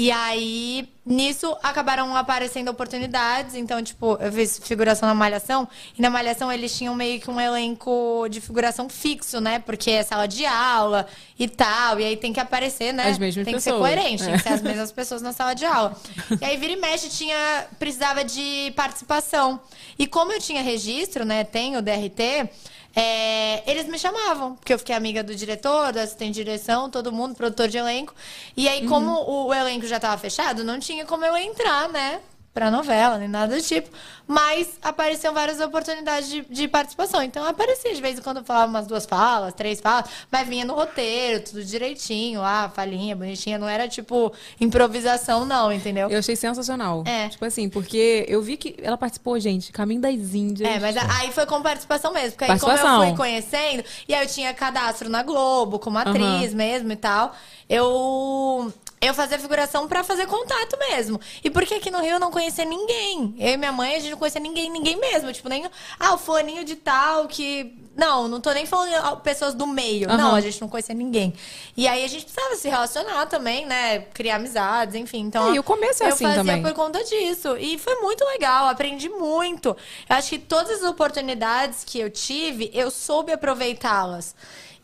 e aí, nisso, acabaram aparecendo oportunidades. Então, tipo, eu fiz figuração na Malhação. E na Malhação eles tinham meio que um elenco de figuração fixo, né? Porque é sala de aula e tal. E aí tem que aparecer, né? As mesmas tem que pessoas. ser coerente, tem É. que ser as mesmas pessoas na sala de aula. E aí, vira e mexe, tinha, precisava de participação. E como eu tinha registro, né? Tenho DRT. É, eles me chamavam, porque eu fiquei amiga do diretor, do assistente de direção, todo mundo, produtor de elenco. E aí, como o, o elenco já estava fechado, não tinha como eu entrar, né? Pra novela, nem nada do tipo. Mas apareciam várias oportunidades de, de participação. Então aparecia, de vez em quando eu falava umas duas falas, três falas, mas vinha no roteiro, tudo direitinho, lá, falinha, bonitinha. Não era tipo improvisação, não, entendeu? Eu achei sensacional. É. Tipo assim, porque eu vi que ela participou, gente, Caminho das Índias. É, mas a- aí foi com participação mesmo. Porque aí, como eu fui conhecendo, e aí eu tinha cadastro na Globo, como atriz mesmo e tal, eu. Eu fazia figuração pra fazer contato mesmo. E porque aqui no Rio eu não conhecia ninguém. Eu e minha mãe, a gente não conhecia ninguém, ninguém mesmo. Tipo, nem. Ah, o fulaninho de tal que. Não, não tô nem falando pessoas do meio. Não, Aham. a gente não conhecia ninguém. E aí a gente precisava se relacionar também, né? Criar amizades, enfim. Então, É, e o começo é eu assim fazia também. por conta disso. E foi muito legal, aprendi muito. Eu acho que todas as oportunidades que eu tive, eu soube aproveitá-las.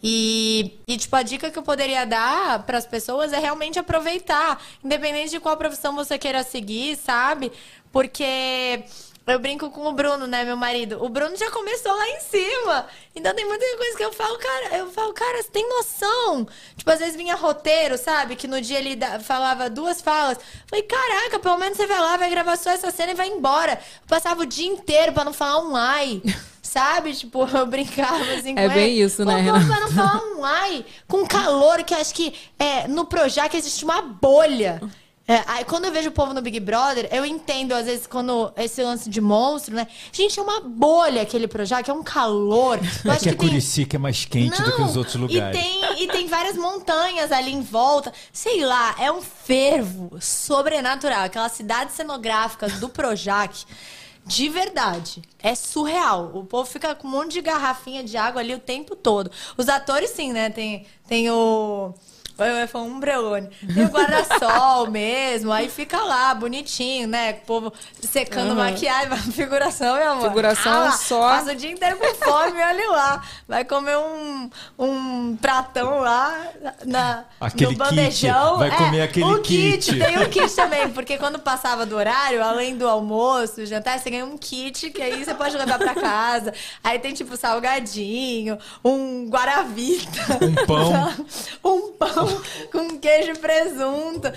E, e, tipo, a dica que eu poderia dar para as pessoas é realmente aproveitar, independente de qual profissão você queira seguir, sabe? Porque eu brinco com o Bruno, né, meu marido. O Bruno já começou lá em cima. Então tem muita coisa que eu falo, cara, eu falo, cara, você tem noção? Tipo, às vezes vinha roteiro, sabe? Que no dia ele falava duas falas. Falei, caraca, pelo menos você vai lá, vai gravar só essa cena e vai embora. Eu passava o dia inteiro pra não falar um ai. *laughs* Sabe? Tipo, *laughs* eu brincava assim com É bem ele. isso, né, Pô, Renata? Pra não falar um ai, com calor, que acho que é, no Projac existe uma bolha. É, aí quando eu vejo o povo no Big Brother, eu entendo, às vezes, quando esse lance de monstro, né? Gente, é uma bolha aquele Projac, é um calor. Eu É acho que a que tem- Curicica é mais quente do que os outros lugares. E tem, e tem várias montanhas ali em volta. Sei lá, é um fervo sobrenatural. Aquelas cidades cenográficas do Projac. De verdade. É surreal. O povo fica com um monte de garrafinha de água ali o tempo todo. Os atores, sim, né? Tem, tem o. Eu ia falar um brelone. Tem o guarda-sol *laughs* mesmo, aí fica lá, bonitinho, né? O povo secando maquiagem, *laughs* figuração, meu amor. Figuração Ah lá, só. Passa o dia inteiro com fome, olha lá. Vai comer um, um pratão lá na, Aquele no bandejão. kit, vai comer aquele o kit. kit. Tem um kit também, porque quando passava do horário, além do almoço, do jantar, você ganha um kit que aí você pode levar pra casa. Aí tem tipo salgadinho, um guaravita. Um pão. *laughs* um pão com queijo e presunto.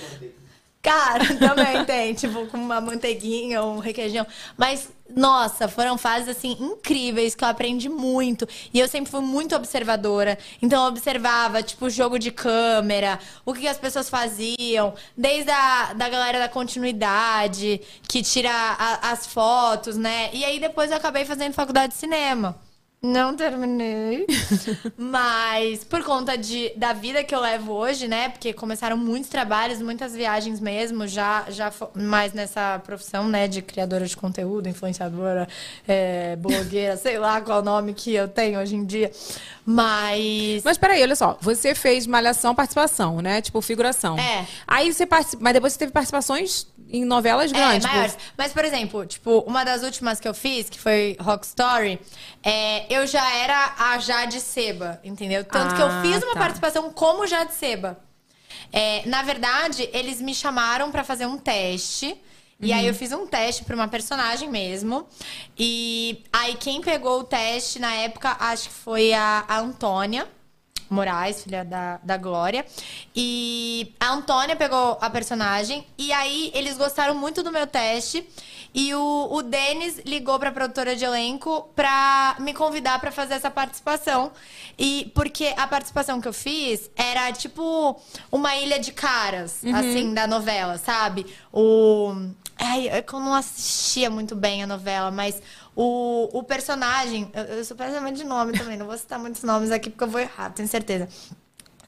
Cara, *laughs* também tem, tipo, com uma manteiguinha, um requeijão. Mas, nossa, foram fases, assim, incríveis, que eu aprendi muito. E eu sempre fui muito observadora. Então, eu observava, tipo, jogo de câmera, o que, que as pessoas faziam. Desde a da galera da continuidade, que tira a- as fotos, né? E aí, depois, eu acabei fazendo faculdade de cinema. Não terminei. *laughs* Mas por conta de, da vida que eu levo hoje, né? Porque começaram muitos trabalhos, muitas viagens mesmo, já, já mais nessa profissão, né? De criadora de conteúdo, influenciadora, é, blogueira, *laughs* sei lá qual nome que eu tenho hoje em dia. Mas. Mas peraí, olha só. Você fez malhação, participação, né? Tipo, figuração. É. Aí você participa. Mas depois você teve participações em novelas É, grandes. tipo, maiores. Mas, por exemplo, tipo, uma das últimas que eu fiz, que foi Rock Story, é, eu já era a Jade Seba, entendeu? Tanto que eu Ah, fiz uma tá. participação como Jade Seba. É, na verdade, eles me chamaram pra fazer um teste. E Uhum. aí eu fiz um teste pra uma personagem mesmo. E aí quem pegou o teste na época, acho que foi a, a Antônia. Moraes, filha da, da Glória. E a Antônia pegou a personagem. E aí eles gostaram muito do meu teste. E o, o Denis ligou pra produtora de elenco pra me convidar pra fazer essa participação. E porque a participação que eu fiz era tipo uma ilha de caras, assim, da novela, sabe? O. Ai, eu não assistia muito bem a novela, mas o, o personagem. Eu, eu sou péssima de nome também, não vou citar muitos nomes aqui porque eu vou errar, tenho certeza.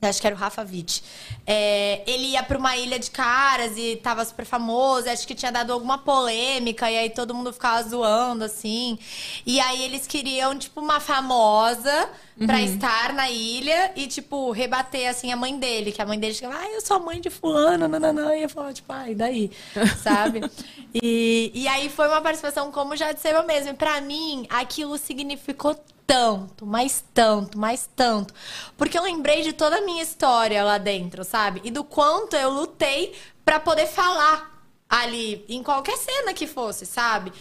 Acho que era o Rafa Witt. É, ele ia pra uma ilha de caras e tava super famoso. Acho que tinha dado alguma polêmica. E aí todo mundo ficava zoando, assim. E aí eles queriam, tipo, uma famosa pra estar na ilha e, tipo, rebater, assim, a mãe dele. Que a mãe dele chegava, ah, eu sou a mãe de fulano, nananã. E eu falava, tipo, ai, daí? *laughs* Sabe? E, e aí foi uma participação como já disse eu mesmo. E pra mim, aquilo significou tanto, mais tanto, mais tanto. Porque eu lembrei de toda a minha história lá dentro, sabe? E do quanto eu lutei pra poder falar ali, em qualquer cena que fosse, sabe?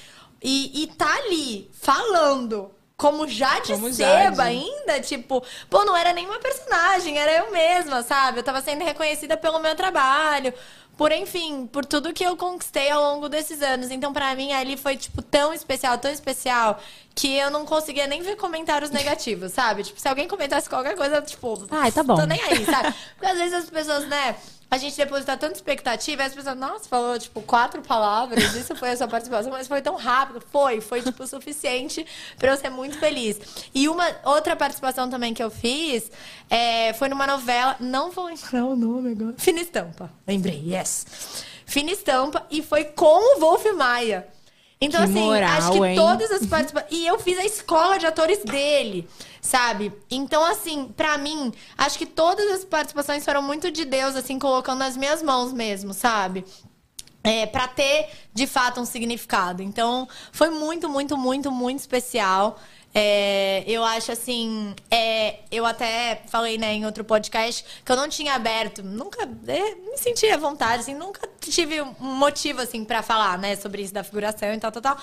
E, e tá ali, falando. Como Jade Como Seba Jade. ainda, tipo, pô, não era nenhuma personagem, era eu mesma, sabe? Eu tava sendo reconhecida pelo meu trabalho, por enfim, por tudo que eu conquistei ao longo desses anos. Então, pra mim, ali foi, tipo, tão especial, tão especial, que eu não conseguia nem ver comentários negativos, sabe? Tipo, se alguém comentasse qualquer coisa, tipo, Ai, tá bom. tô nem aí, sabe? Porque às vezes as pessoas, né? A gente deposita tanta expectativa, as pessoas, nossa, falou, tipo, quatro palavras, isso foi a sua participação, mas foi tão rápido. Foi, foi, tipo, suficiente pra eu ser muito feliz. E uma outra participação também que eu fiz é, foi numa novela, não vou lembrar o nome agora. Fina Estampa. Lembrei, yes. Fina Estampa, e foi com o Wolf Maia. Então, Que assim, moral, acho que hein? todas as participações. E eu fiz a escola de atores dele, sabe? Então, assim, pra mim, acho que todas as participações foram muito de Deus, assim, colocando nas minhas mãos mesmo, sabe? É, para ter de fato um significado. Então, foi muito, muito, muito, muito especial. É, eu acho assim, é, eu até falei né, em outro podcast que eu não tinha aberto, nunca é, me sentia à vontade, assim, nunca tive um motivo assim para falar, né, sobre isso da figuração e tal, tal, tal.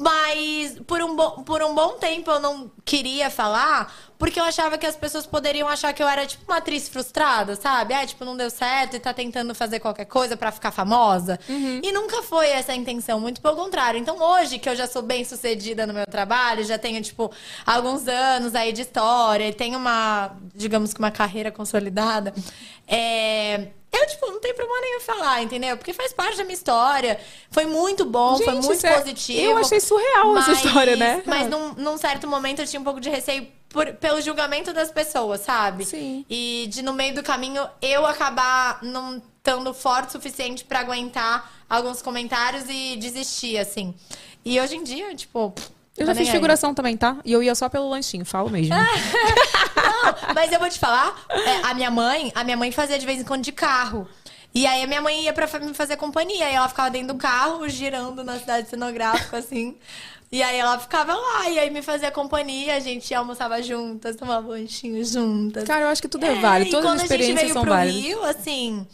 Mas por um, bom, por um bom tempo eu não queria falar, porque eu achava que as pessoas poderiam achar que eu era tipo uma atriz frustrada, sabe? Ah, tipo, não deu certo e tá tentando fazer qualquer coisa pra ficar famosa. E nunca foi essa essa intenção, muito pelo contrário. Então, hoje, que eu já sou bem sucedida no meu trabalho, já tenho, tipo, alguns anos aí de história, e tenho uma, digamos que uma carreira consolidada, é. Eu, tipo, não tenho problema nenhum falar, entendeu? Porque faz parte da minha história. Foi muito bom, foi Gente, muito isso é- positivo. eu achei surreal essa história, né? Mas num, num certo momento eu tinha um pouco de receio por- pelo julgamento das pessoas, sabe? Sim. E de no meio do caminho eu acabar não estando forte o suficiente pra aguentar alguns comentários e desistir, assim. E hoje em dia, tipo. Eu já nem fiz figuração também, tá? E eu ia só pelo lanchinho, falo mesmo. *laughs* Não, mas eu vou te falar, é, a minha mãe, a minha mãe fazia de vez em quando de carro. E aí a minha mãe ia pra me fazer companhia. E ela ficava dentro do carro, girando na cidade cenográfica, assim. E aí ela ficava lá, e aí me fazia companhia, a gente almoçava juntas, tomava lanchinho juntas. Cara, eu acho que tudo é válido. e Todas quando as a gente experiências veio são pro válidas. Rio, assim,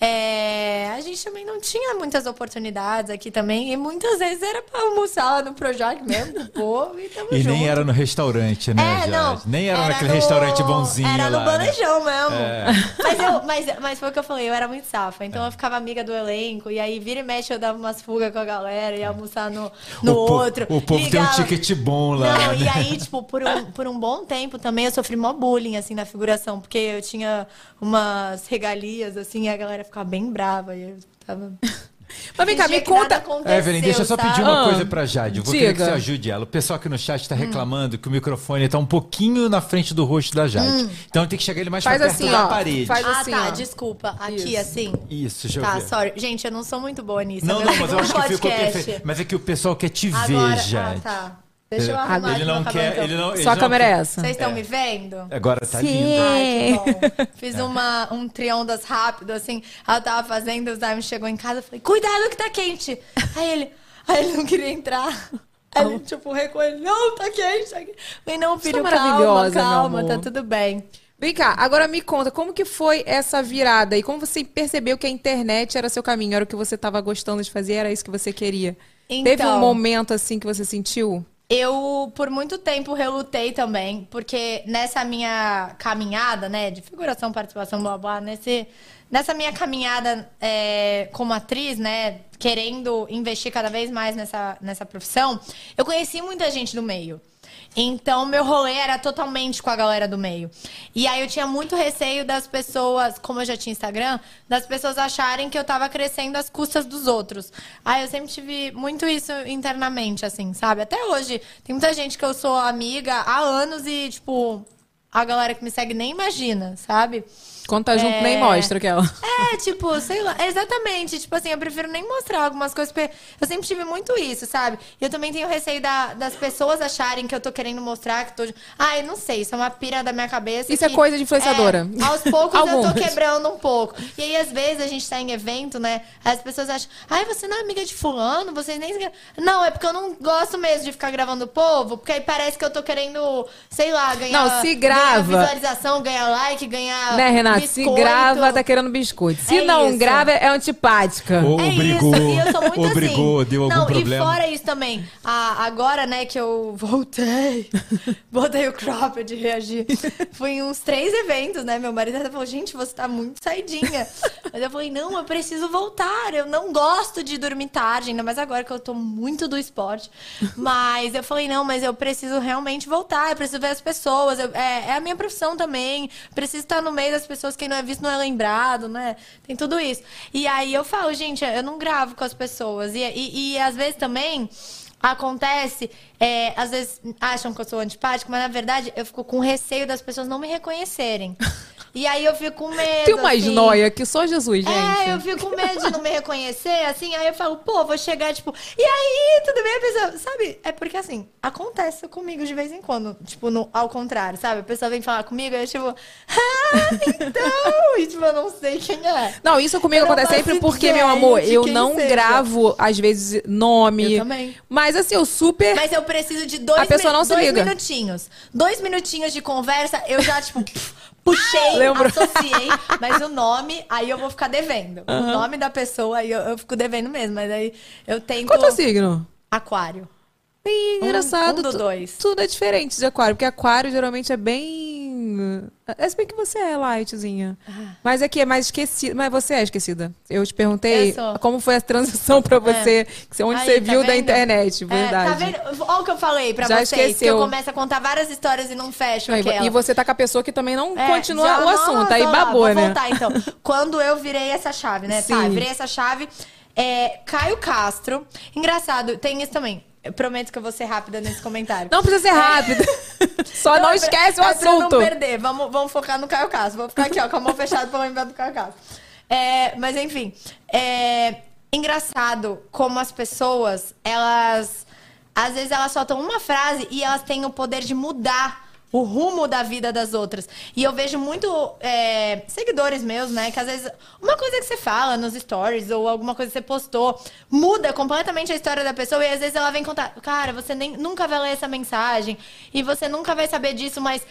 é, a gente também não tinha muitas oportunidades aqui também. E muitas vezes era pra almoçar lá no Projac mesmo, com o povo, e tamo *laughs* E junto. nem era no restaurante, né, É, não. Nem era, naquele no- restaurante bonzinho Era no lá. né? bandejão mesmo. É. *laughs* Mas, eu, mas, mas foi o que eu falei, eu era muito safa. Então eu ficava amiga do elenco. E aí, vira e mexe, eu dava umas fugas com a galera. Ia almoçar no, no o po- outro. O povo tem um ligava- ticket bom lá. Não, né? e aí, tipo, por um, por um bom tempo também eu sofri mó bullying, assim, na figuração. Porque eu tinha umas regalias, assim, e a galera ficava bem brava. E eu tava... *laughs* Mas vem cá, me conta. Evelyn, deixa eu só pedir uma Ah, coisa pra Jade. Eu vou querer que diga. você ajude ela. O pessoal aqui no chat tá reclamando que o microfone tá um pouquinho na frente do rosto da Jade. Então tem que chegar ele mais Faz pra perto assim, da ó. parede. Faz ah, assim, tá, ó. desculpa. Aqui, Isso. assim. Isso, deixa eu Tá, ver. sorry. Gente, eu não sou muito boa nisso. Não, não, mas eu acho que ficou perfeito. Mas é que o pessoal quer te Agora, ver, Jade. ah, tá. Deixa eu arrumar Ele aqui não quer. Ele então. não, ele Só a não câmera é essa. Vocês estão me vendo? Agora tá Sim. lindo. Ai, que bom. *laughs* Fiz uma, um triondas rápido, assim. Ela tava fazendo, o Zayn chegou em casa, eu falei, cuidado que tá quente. Aí ele, aí ele não queria entrar. Aí ele, tipo, recolheu, não, tá quente. Tá quente. Falei, não, filho, calma, calma, tá tudo bem. Vem cá, agora me conta, como que foi essa virada e como você percebeu que a internet era seu caminho, era o que você estava gostando de fazer, era isso que você queria? Teve um Então- momento assim que você sentiu? Eu, por muito tempo, relutei também, porque nessa minha caminhada, né, de figuração, participação, blá, blá, nesse, nessa minha caminhada é, como atriz, né, querendo investir cada vez mais nessa, nessa profissão, eu conheci muita gente do meio. Então, meu rolê era totalmente com a galera do meio. E aí eu tinha muito receio das pessoas, como eu já tinha Instagram, das pessoas acharem que eu tava crescendo às custas dos outros. Aí eu sempre tive muito isso internamente, assim, sabe? Até hoje, tem muita gente que eu sou amiga há anos e, tipo, a galera que me segue nem imagina, sabe? Quando tá junto, É. nem mostra aquela. É, tipo, sei lá, exatamente. Tipo assim, eu prefiro nem mostrar algumas coisas, porque eu sempre tive muito isso, sabe? E eu também tenho receio da- das pessoas acharem que eu tô querendo mostrar que tô. Ah, eu não sei, isso é uma pira da minha cabeça. Isso é que- coisa de influenciadora. É, aos poucos *laughs* eu tô quebrando um pouco. E aí, às vezes, a gente tá em evento, né? As pessoas acham, ai, você não é amiga de fulano, vocês nem. Não, é porque eu não gosto mesmo de ficar gravando o povo, porque aí parece que eu tô querendo, sei lá, ganhar. Não, se grava. ganhar visualização, ganhar like, ganhar. Né, Renato? Se biscoito. grava, tá querendo biscoito. Se É não isso. grava, é antipática. Ou É obrigou, isso, e eu sou muito obrigou, assim. deu algum Não, problema. e fora isso também, a- agora, né, que eu voltei, *laughs* botei o cropped de reagir, fui em uns três eventos, né, meu marido até falou, gente, você tá muito saidinha. Mas eu falei, não, eu preciso voltar, eu não gosto de dormir tarde, ainda mais agora que eu tô muito do esporte. Mas eu falei, não, mas eu preciso realmente voltar, eu preciso ver as pessoas, eu- é, é a minha profissão também, preciso estar no meio das pessoas, quem não é visto não é lembrado, né? Tem tudo isso. E aí eu falo, gente, eu não gravo com as pessoas. E, e, e às vezes também acontece, é, às vezes acham que eu sou antipática, mas na verdade eu fico com receio das pessoas não me reconhecerem. *laughs* E aí eu fico com medo. Tem umas assim. noia que só Jesus, gente. É, eu fico com medo de não me reconhecer, assim, aí eu falo, pô, vou chegar, tipo, e aí, tudo bem? A pessoa, sabe? É porque, assim, acontece comigo de vez em quando, tipo, no, ao contrário, sabe? A pessoa vem falar comigo, e eu, tipo, ah, então! E, tipo, eu não sei quem é. Não, isso comigo Eu acontece sempre porque, meu amor, eu não seja. gravo, às vezes, nome. Eu também. Mas assim, eu super. Mas eu preciso de dois, A pessoa não se dois liga. minutinhos. Dois minutinhos de conversa, eu já, tipo, *laughs* puxei, Lembro. associei, *laughs* mas o nome, aí eu vou ficar devendo. O nome da pessoa, aí eu, eu fico devendo mesmo, mas aí eu tento... Qual é o signo? Aquário. Um- engraçado. um do dois. Tudo é diferente de aquário, porque aquário geralmente é bem. É se bem que você é lightzinha. Mas é que é mais esquecida. Mas você é esquecida. Eu te perguntei Eu como foi a transição *laughs* pra você. que você- Onde Aí, você tá viu da vendo? internet, É, verdade. tá vendo? Olha o que eu falei pra Já vocês. Que esqueceu. eu começo a contar várias histórias e não fecho Não, e aquela. E você tá com a pessoa que também não É, continua já- o assunto. Aí olha lá, babou, vou né? voltar, então. *laughs* Quando eu virei essa chave, né? Tá, Sim. virei essa chave. É, Caio Castro. Engraçado, tem isso também. Eu prometo que eu vou ser rápida nesse comentário. Não precisa ser rápido. *laughs* Só não, é- esquece o é pra assunto. não perder. Vamos, vamos focar no Caio Castro. Vou ficar aqui, ó, com a mão fechada pra lembrar do Caio Castro. É, mas enfim, é engraçado como as pessoas, elas. Às vezes elas soltam uma frase e elas têm o poder de mudar o rumo da vida das outras. E eu vejo muito é, seguidores meus, né? Que às vezes uma coisa que você fala nos stories ou alguma coisa que você postou muda completamente a história da pessoa e às vezes ela vem contar, cara, você nem, nunca vai ler essa mensagem e você nunca vai saber disso, mas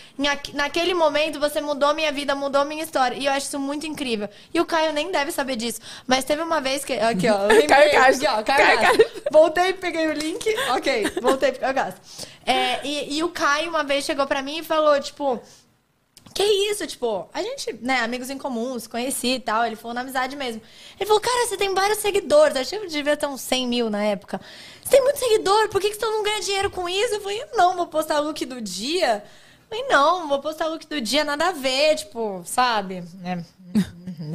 naquele momento você mudou minha vida, mudou minha história. E eu acho isso muito incrível. E o Caio nem deve saber disso. Mas teve uma vez que. Aqui, ó. *laughs* lembrei, Caio Castro. Aqui, ó, Caio Caio Castro. Voltei, peguei o link. Ok, voltei pro Caio Castro. É, e, e o Caio uma vez chegou pra mim e falou, tipo. Que isso, tipo, a gente, né, amigos em comum, se conheci e tal, ele falou na amizade mesmo. Ele falou, cara, você tem vários seguidores, achei que devia ter uns 100 mil na época. Você tem muito seguidor, por que, que você não ganha dinheiro com isso? Eu falei, não, vou postar look do dia. Eu falei, não, vou postar look do dia, nada a ver, tipo, sabe? É,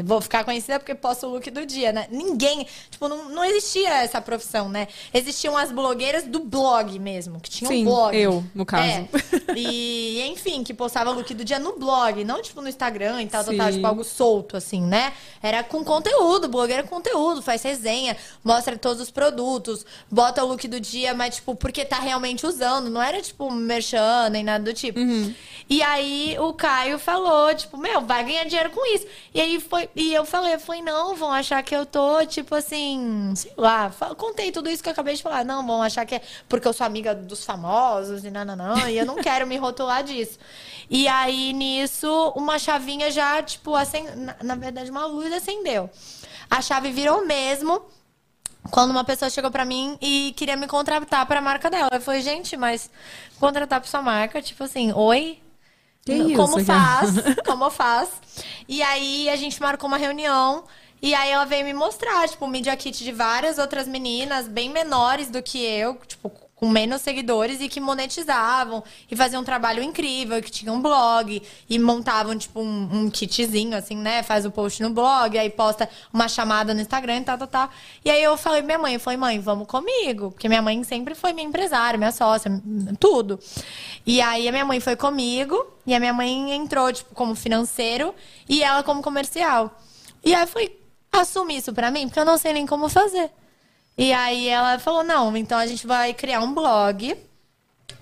Vou ficar conhecida porque posto o look do dia, né? Ninguém, tipo, não, não existia essa profissão, né? Existiam as blogueiras do blog mesmo, que tinham Sim, blog. eu, no caso. É. E, enfim, que postava look do dia no blog, não tipo no Instagram e tal, tal, tal, tipo algo solto, assim, né? Era com conteúdo, blogueira com conteúdo, faz resenha, mostra todos os produtos, bota o look do dia, mas, tipo, porque tá realmente usando, não era, tipo, merchan nem nada do tipo. Uhum. E aí o Caio falou, tipo, meu, vai ganhar dinheiro com isso. E aí foi, e eu falei, eu falei, não, vão achar que eu tô, tipo assim, sei lá, contei tudo isso que eu acabei de falar. Não, vão achar que é porque eu sou amiga dos famosos e não, não, não, e eu não *laughs* quero me rotular disso. E aí, nisso, uma chavinha já, tipo, acen... na, na verdade, uma luz acendeu. A chave virou mesmo quando uma pessoa chegou pra mim e queria me contratar pra marca dela. Eu falei, gente, mas contratar pra sua marca, tipo assim, oi? Que isso, como cara? faz? *laughs* Como faz? E aí a gente marcou uma reunião e aí ela veio me mostrar, tipo, o media kit de várias outras meninas bem menores do que eu, tipo, com menos seguidores e que monetizavam e faziam um trabalho incrível, que tinham um blog e montavam, tipo, um, um kitzinho, assim, né? Faz o post no blog, aí posta uma chamada no Instagram e tal, tal, tal. E aí eu falei pra minha mãe, eu falei, mãe, vamos comigo. Porque minha mãe sempre foi minha empresária, minha sócia, tudo. E aí a minha mãe foi comigo e a minha mãe entrou, tipo, como financeiro e ela como comercial. E aí eu falei, assume isso pra mim, porque eu não sei nem como fazer. E aí ela falou, não, então a gente vai criar um blog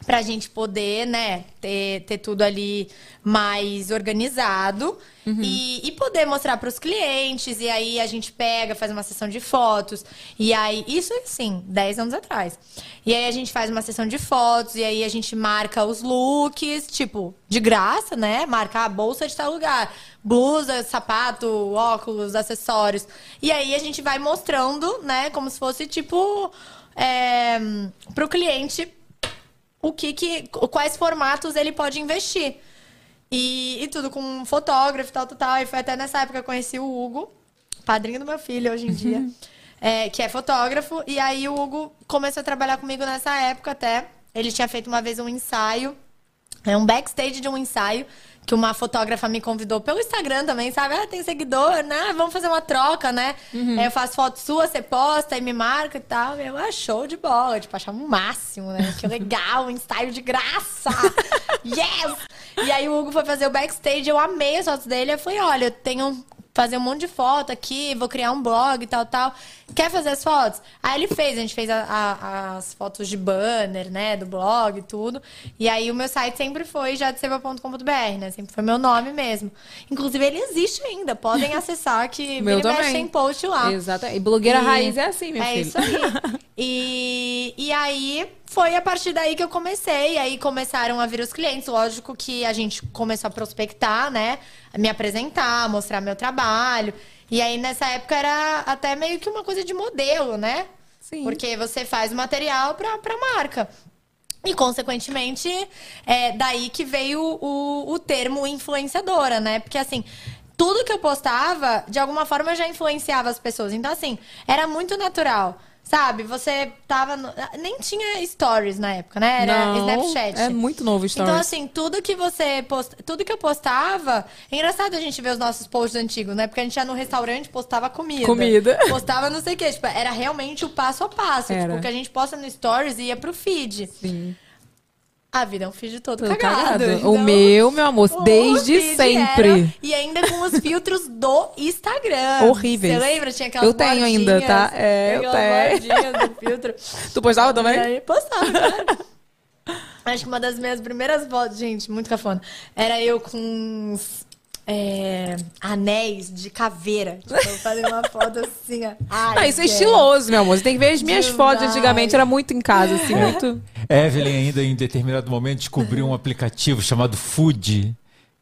pra gente poder, né, ter, ter tudo ali mais organizado e, e poder mostrar pros clientes. E aí a gente pega, faz uma sessão de fotos. E aí, isso sim, 10 anos atrás. E aí a gente faz uma sessão de fotos, e aí a gente marca os looks, tipo, de graça, né? Marca a bolsa de tal lugar. Blusa, sapato, óculos, acessórios. E aí a gente vai mostrando, né, como se fosse tipo. É, pro cliente o que, que quais formatos ele pode investir. E, e tudo com um fotógrafo e tal, tal, tal. E foi até nessa época que eu conheci o Hugo, padrinho do meu filho hoje em dia, *laughs* é, que é fotógrafo. E aí o Hugo começou a trabalhar comigo nessa época até. Ele tinha feito uma vez um ensaio, é um backstage de um ensaio, que uma fotógrafa me convidou pelo Instagram também, sabe? Ah, tem seguidor, né? Vamos fazer uma troca, né? Aí eu faço foto sua, você posta e me marca e tal. Eu, ah, show de bola. Tipo, achava o máximo, né? Que legal, um ensaio de graça. *laughs* yes! E aí o Hugo foi fazer o backstage, eu amei as fotos dele. Eu falei, olha, eu tenho fazer um monte de foto aqui, vou criar um blog e tal, tal. Quer fazer as fotos? Aí ele fez, a gente fez a- a- as fotos de banner, né, do blog e tudo. E aí o meu site sempre foi jadeseva.com.br, né, sempre foi meu nome mesmo. Inclusive ele existe ainda, podem acessar que *laughs* Meu vira e mexe também. tem post lá. Exato. E blogueira E- raiz é assim, minha é filha. isso aí. *laughs* E, e aí foi a partir daí que eu comecei. Aí começaram a vir os clientes. Lógico que a gente começou a prospectar, né? Me apresentar, mostrar meu trabalho. E aí nessa época era até meio que uma coisa de modelo, né? Sim. Porque você faz o material pra, pra marca. E, consequentemente, é daí que veio o, o termo influenciadora, né? Porque, assim, tudo que eu postava, de alguma forma, eu já influenciava as pessoas. Então, assim, era muito natural. Sabe, você tava. no- Nem tinha stories na época, né? Era Não, Snapchat. É muito novo Stories. Então, assim, tudo que você post... tudo que eu postava. É engraçado a gente ver os nossos posts antigos, né? Porque a gente ia no restaurante postava comida. Comida. *laughs* Postava não sei o quê. Tipo, era realmente o passo a passo. Era. Tipo, o que a gente posta no Stories ia pro feed. Sim. A vida é um feed todo, Tudo cagado. cagado. então- O meu, meu amor, desde sempre. e ainda com os filtros do Instagram. Horríveis. Você lembra? Tinha aquelas Eu tenho ainda, tá? É, eu tenho. do filtro. *laughs* Tu postava também? Aí, postava, claro. Acho que uma das minhas primeiras fotos, gente, muito cafona, era eu com uns é, anéis de caveira. Tipo, eu fazia uma foto assim, ó. *laughs* Ai, Ah, isso é estiloso, meu amor. Você tem que ver as minhas Demais. fotos antigamente. Era muito em casa, assim, muito. Evelyn ainda em determinado momento descobriu um aplicativo chamado Food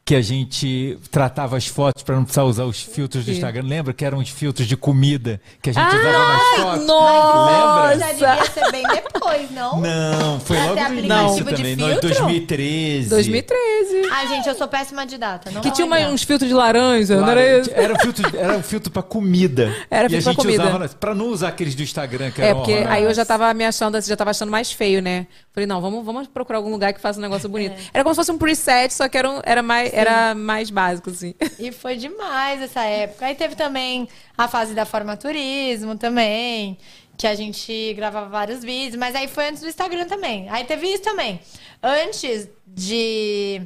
que a gente tratava as fotos para não precisar usar os filtros do Instagram. Lembra que eram os filtros de comida que a gente usava nas fotos? nossa! Lembra? Já devia ser bem depois, não? Não, foi Pra logo no início de também, não, em filtro? 2013. 2013. Ai, gente, eu sou péssima de data. Não Que tinha uma- uns filtros de laranja, não Claro, era isso? era, um filtro, era um filtro pra comida. Era e a filtro pra gente comida. usava para não usar aqueles do Instagram que É, eram porque horrorosos. aí eu já tava me achando, assim, já tava achando mais feio, né? Falei, não, vamos, vamos procurar algum lugar que faça um negócio bonito. É. Era como se fosse um preset, só que era, um- era, mais, era mais básico, assim. E foi demais essa época. Aí teve também a fase da formaturismo também, que a gente gravava vários vídeos, mas aí foi antes do Instagram também. Aí teve isso também. Antes de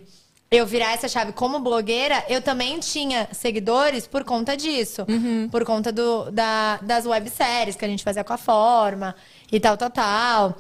eu virar essa chave como blogueira, eu também tinha seguidores por conta disso. Por conta do, da, das webséries que a gente fazia com a forma e tal, tal, tal.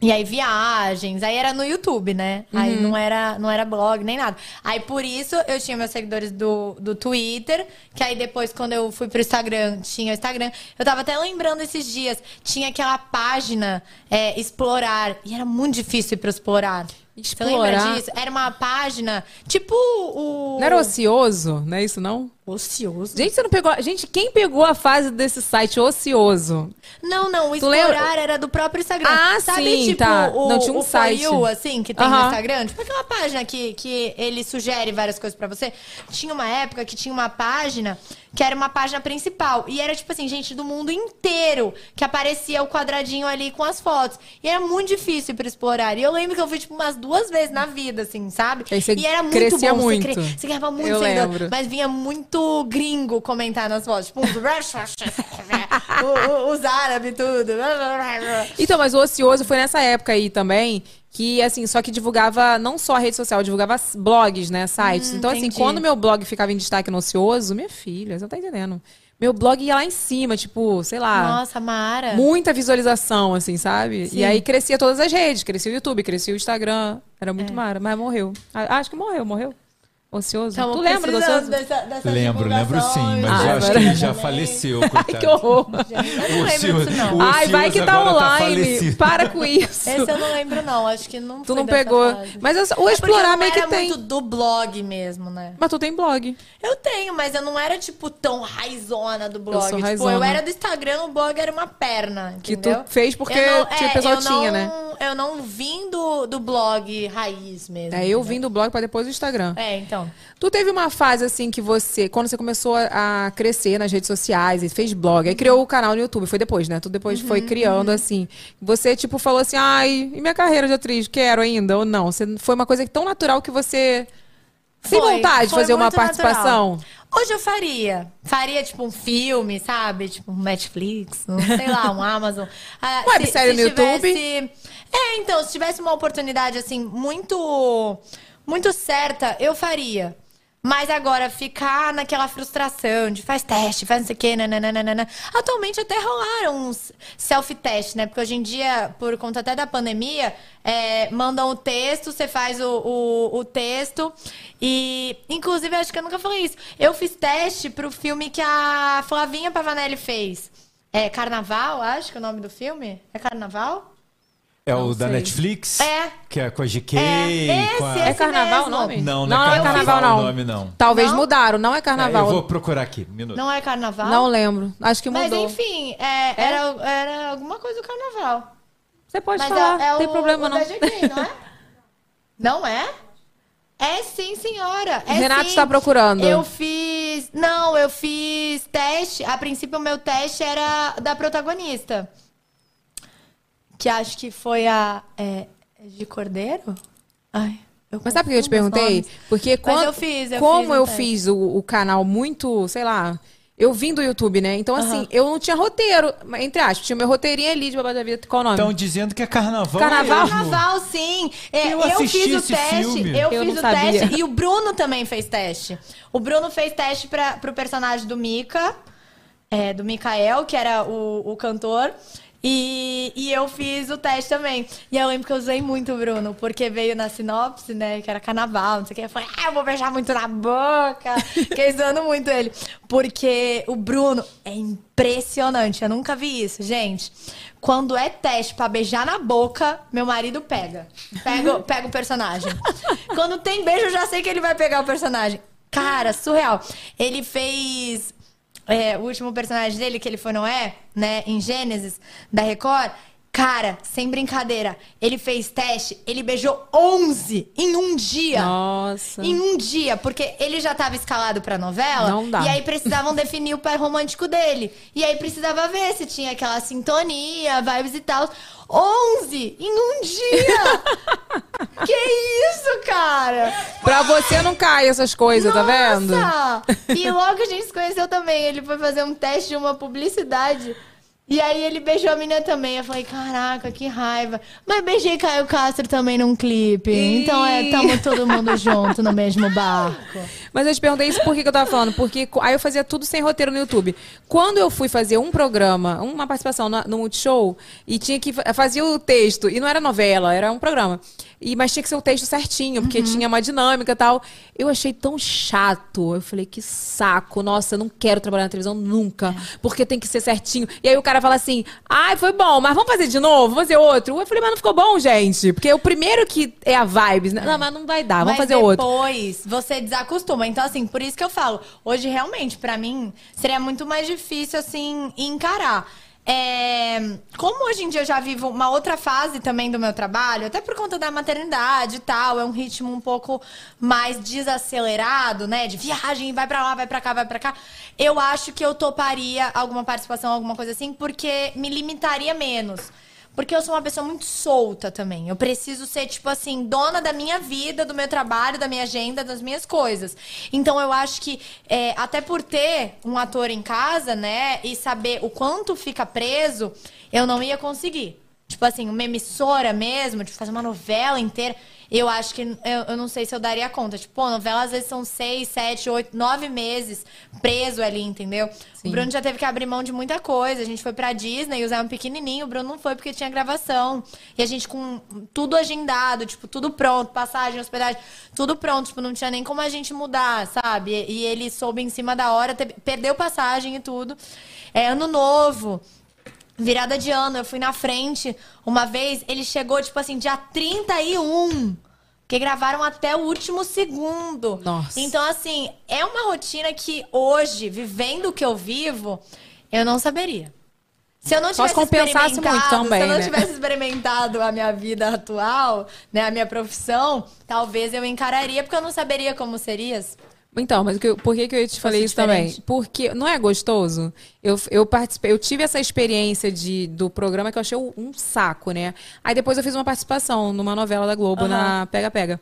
E aí viagens, aí era no YouTube, né? Aí não era, não era blog nem nada. Aí por isso eu tinha meus seguidores do, do Twitter, que aí depois quando eu fui pro Instagram, tinha o Instagram. Eu tava até lembrando esses dias, tinha aquela página é, Explorar, e era muito difícil ir pro Explorar. Você lembra Explorar? disso? Era uma página, tipo o... Não era ocioso, não é isso, não? Ocioso? Gente, você não pegou. Gente, quem pegou a fase desse site ocioso? Não, não, o? Explorar era do próprio Instagram. Ah, Sabe, sim, tipo, tá. o, Não, tinha um o site. You, assim, que tem no Aham. Instagram? Tipo aquela página que, que ele sugere várias coisas pra você. Tinha uma época que tinha uma página que era uma página principal. E era, tipo assim, gente do mundo inteiro que aparecia o quadradinho ali com as fotos. E era muito difícil pra explorar. E eu lembro que eu fui, tipo, umas duas vezes na vida, assim, sabe? Você e era muito crescia bom. muito. Você, cre... você ganhava muito Eu lembro. Mas vinha muito gringo comentar nas fotos. Tipo, os árabes, tudo. Então, mas o ocioso foi nessa época aí também, que assim, só que divulgava não só a rede social, divulgava blogs, né, sites. então, assim, Hum, entendi. quando meu blog ficava em destaque no ocioso, minha filha, você não tá entendendo. Meu blog ia lá em cima, tipo, sei lá, Nossa, Mara. muita visualização, assim, sabe? E aí crescia todas as redes, crescia o YouTube, crescia o Instagram. Era muito É. mara, mas morreu. Acho que morreu, morreu. Ocioso. Tamo tu lembra do ocioso? dessa- dessas Lembro, lembro sim, mas Ah, eu acho que ele já faleceu, coitado. Que horror. *laughs* Eu não lembro disso, não. Ai, vai que tá tá online. falecido. Para com *laughs* isso. Esse eu não lembro, não. Acho que não Tu foi não dessa pegou. fase. Mas essa- o É explorar eu meio que tem. muito do blog mesmo, né? Mas tu tem blog. Eu tenho, mas eu não era, tipo, tão raizona do blog. sou tipo, raizona. eu era do Instagram, o blog era uma perna, Que entendeu? tu fez porque Eu tinha- o pessoal eu tinha, não- né? Eu não vim do, do blog raiz mesmo. É, eu entendeu? vim do blog pra depois do Instagram. É, então. Tu teve uma fase assim que você, quando você começou a a crescer nas redes sociais e fez blog, aí criou o canal no YouTube, foi depois, né? Tu depois foi Uhum, criando assim. Você tipo falou assim: "Ai, e minha carreira de atriz, quero ainda ou não?" Você foi uma coisa tão natural que você tem Foi, vontade de fazer uma participação? natural. Hoje eu faria. Faria, tipo, um filme, sabe? Tipo, um Netflix, um, sei lá, um Amazon. *laughs* Ah, Websérie no YouTube? tivesse- É, então, se tivesse uma oportunidade, assim, muito, muito certa, eu faria. Mas agora, ficar naquela frustração de faz teste, faz não sei o quê, nananana. Atualmente até rolaram uns self-test, né? Porque hoje em dia, por conta até da pandemia, é, mandam o texto, você faz o, o, o texto. E, inclusive, acho que eu nunca falei isso. Eu fiz teste pro filme que a Flavinha Pavanelli fez. É Carnaval, acho que é o nome do filme. É Carnaval? É o Não da sei. Netflix? É. Que é com a GK, É, com a... esse, É esse carnaval o nome? Não, não, não é é carnaval não. o nome, não. Talvez Não? mudaram, não é É, carnaval. eu vou procurar aqui, minuto. Não é Carnaval? Não lembro. Acho que Mas mudou. enfim, é, Era, era alguma coisa do carnaval. Você pode Mas falar, é, é não tem o, problema o não. da GK, não é? *laughs* não é? É sim, senhora. É Renato sim. está procurando. Eu fiz. Não, eu fiz teste. A princípio, o meu teste era da protagonista. Que acho que foi a. É, de Cordeiro? Ai. Eu Mas sabe por que eu te perguntei? nomes. Porque quando, eu fiz, eu como fiz eu fiz o, o canal muito, sei lá, eu vim do YouTube, né? Então, assim, eu não tinha roteiro, entre aspas, tinha meu roteirinho ali de Babá da Vida, qual o nome? Estão dizendo que é carnaval. Carnaval? mesmo. Carnaval, sim. É, Eu eu fiz o teste. filme. Eu, Eu fiz não o sabia. teste e o Bruno também fez teste. O Bruno fez teste para pro personagem do Mika, é, do Mikael, que era o, o cantor. E, e eu fiz o teste também. E eu lembro que eu usei muito o Bruno, porque veio na sinopse, né? Que era carnaval, não sei o que. Eu falei, ah, eu vou beijar muito na boca. *laughs* Fiquei zoando muito ele. Porque o Bruno é impressionante. Eu nunca vi isso, gente. Quando é teste pra beijar na boca, meu marido pega. Pega, pega o personagem. Quando tem beijo, eu já sei que ele vai pegar o personagem. Cara, surreal. Ele fez é, o último personagem dele, que ele foi Noé, né, em Gênesis, da Record. Cara, sem brincadeira, ele fez teste, ele beijou 11 em um dia. Nossa. Em um dia, porque ele já estava escalado pra novela. Não dá. E aí precisavam *laughs* definir o par romântico dele. E aí precisava ver se tinha aquela sintonia, vibes e tal. 11 em um dia! *laughs* que isso, cara? Pra você não cair essas coisas, tá vendo? Nossa! *laughs* E logo a gente se conheceu também. Ele foi fazer um teste de uma publicidade. E aí ele beijou a menina também. Eu falei, caraca, que raiva. Mas beijei Caio Castro também num clipe. Ih. Então é, tamo todo mundo *laughs* junto no mesmo barco. Mas eu te perguntei isso por que que eu tava falando. Porque aí eu fazia tudo sem roteiro no YouTube. Quando eu fui fazer um programa, uma participação na- no Multishow, e tinha que fa- fazia o texto, e não era novela, era um programa. E, mas tinha que ser o texto certinho, porque tinha uma dinâmica e tal. Eu achei tão chato. Eu falei, que saco. Nossa, eu não quero trabalhar na televisão nunca. Porque tem que ser certinho. E aí o cara fala assim: ai, foi bom, mas vamos fazer de novo? Vamos fazer outro? Eu falei, mas não ficou bom, gente. Porque o primeiro que é a vibes. né? Não, mas não vai dar, vamos Mas fazer outro. depois você desacostuma. Então, assim, por isso que eu falo, hoje realmente, pra mim, seria muito mais difícil, assim, encarar. É, como hoje em dia eu já vivo uma outra fase também do meu trabalho, até por conta da maternidade e tal, é um ritmo um pouco mais desacelerado, né? De viagem, vai pra lá, vai pra cá, vai pra cá. Eu acho que eu toparia alguma participação, alguma coisa assim, porque me limitaria menos. Porque eu sou uma pessoa muito solta também. Eu preciso ser, tipo assim, dona da minha vida, do meu trabalho, da minha agenda, das minhas coisas. Então eu acho que, é, até por ter um ator em casa, né, e saber o quanto fica preso, eu não ia conseguir. Tipo assim, uma emissora mesmo, de fazer uma novela inteira. Eu acho que eu, eu não sei se eu daria conta. Tipo, pô, novela às vezes são seis, sete, oito, nove meses preso ali, entendeu? O Bruno já teve que abrir mão de muita coisa. A gente foi pra Disney usar um pequenininho. O Bruno não foi porque tinha gravação. E a gente com tudo agendado, tipo, tudo pronto, passagem, hospedagem, tudo pronto. Tipo, não tinha nem como a gente mudar, sabe? E, e ele soube em cima da hora, teve- perdeu passagem e tudo. É ano novo. Virada de ano, eu fui na frente. Uma vez, ele chegou, tipo assim, dia 31. Que gravaram até o último segundo. Nossa. Então, assim, é uma rotina que hoje, vivendo o que eu vivo, eu não saberia. Se eu não tivesse se compensasse experimentado, muito também, se eu não né? tivesse experimentado a minha vida atual, né, a minha profissão, talvez eu encararia, porque eu não saberia como serias. Então, mas que eu- por que, que eu te falei isso diferente. também? Porque não é gostoso? Eu, eu participei, eu tive essa experiência de, do programa que eu achei um saco, né? Aí depois eu fiz uma participação numa novela da Globo, na Pega Pega.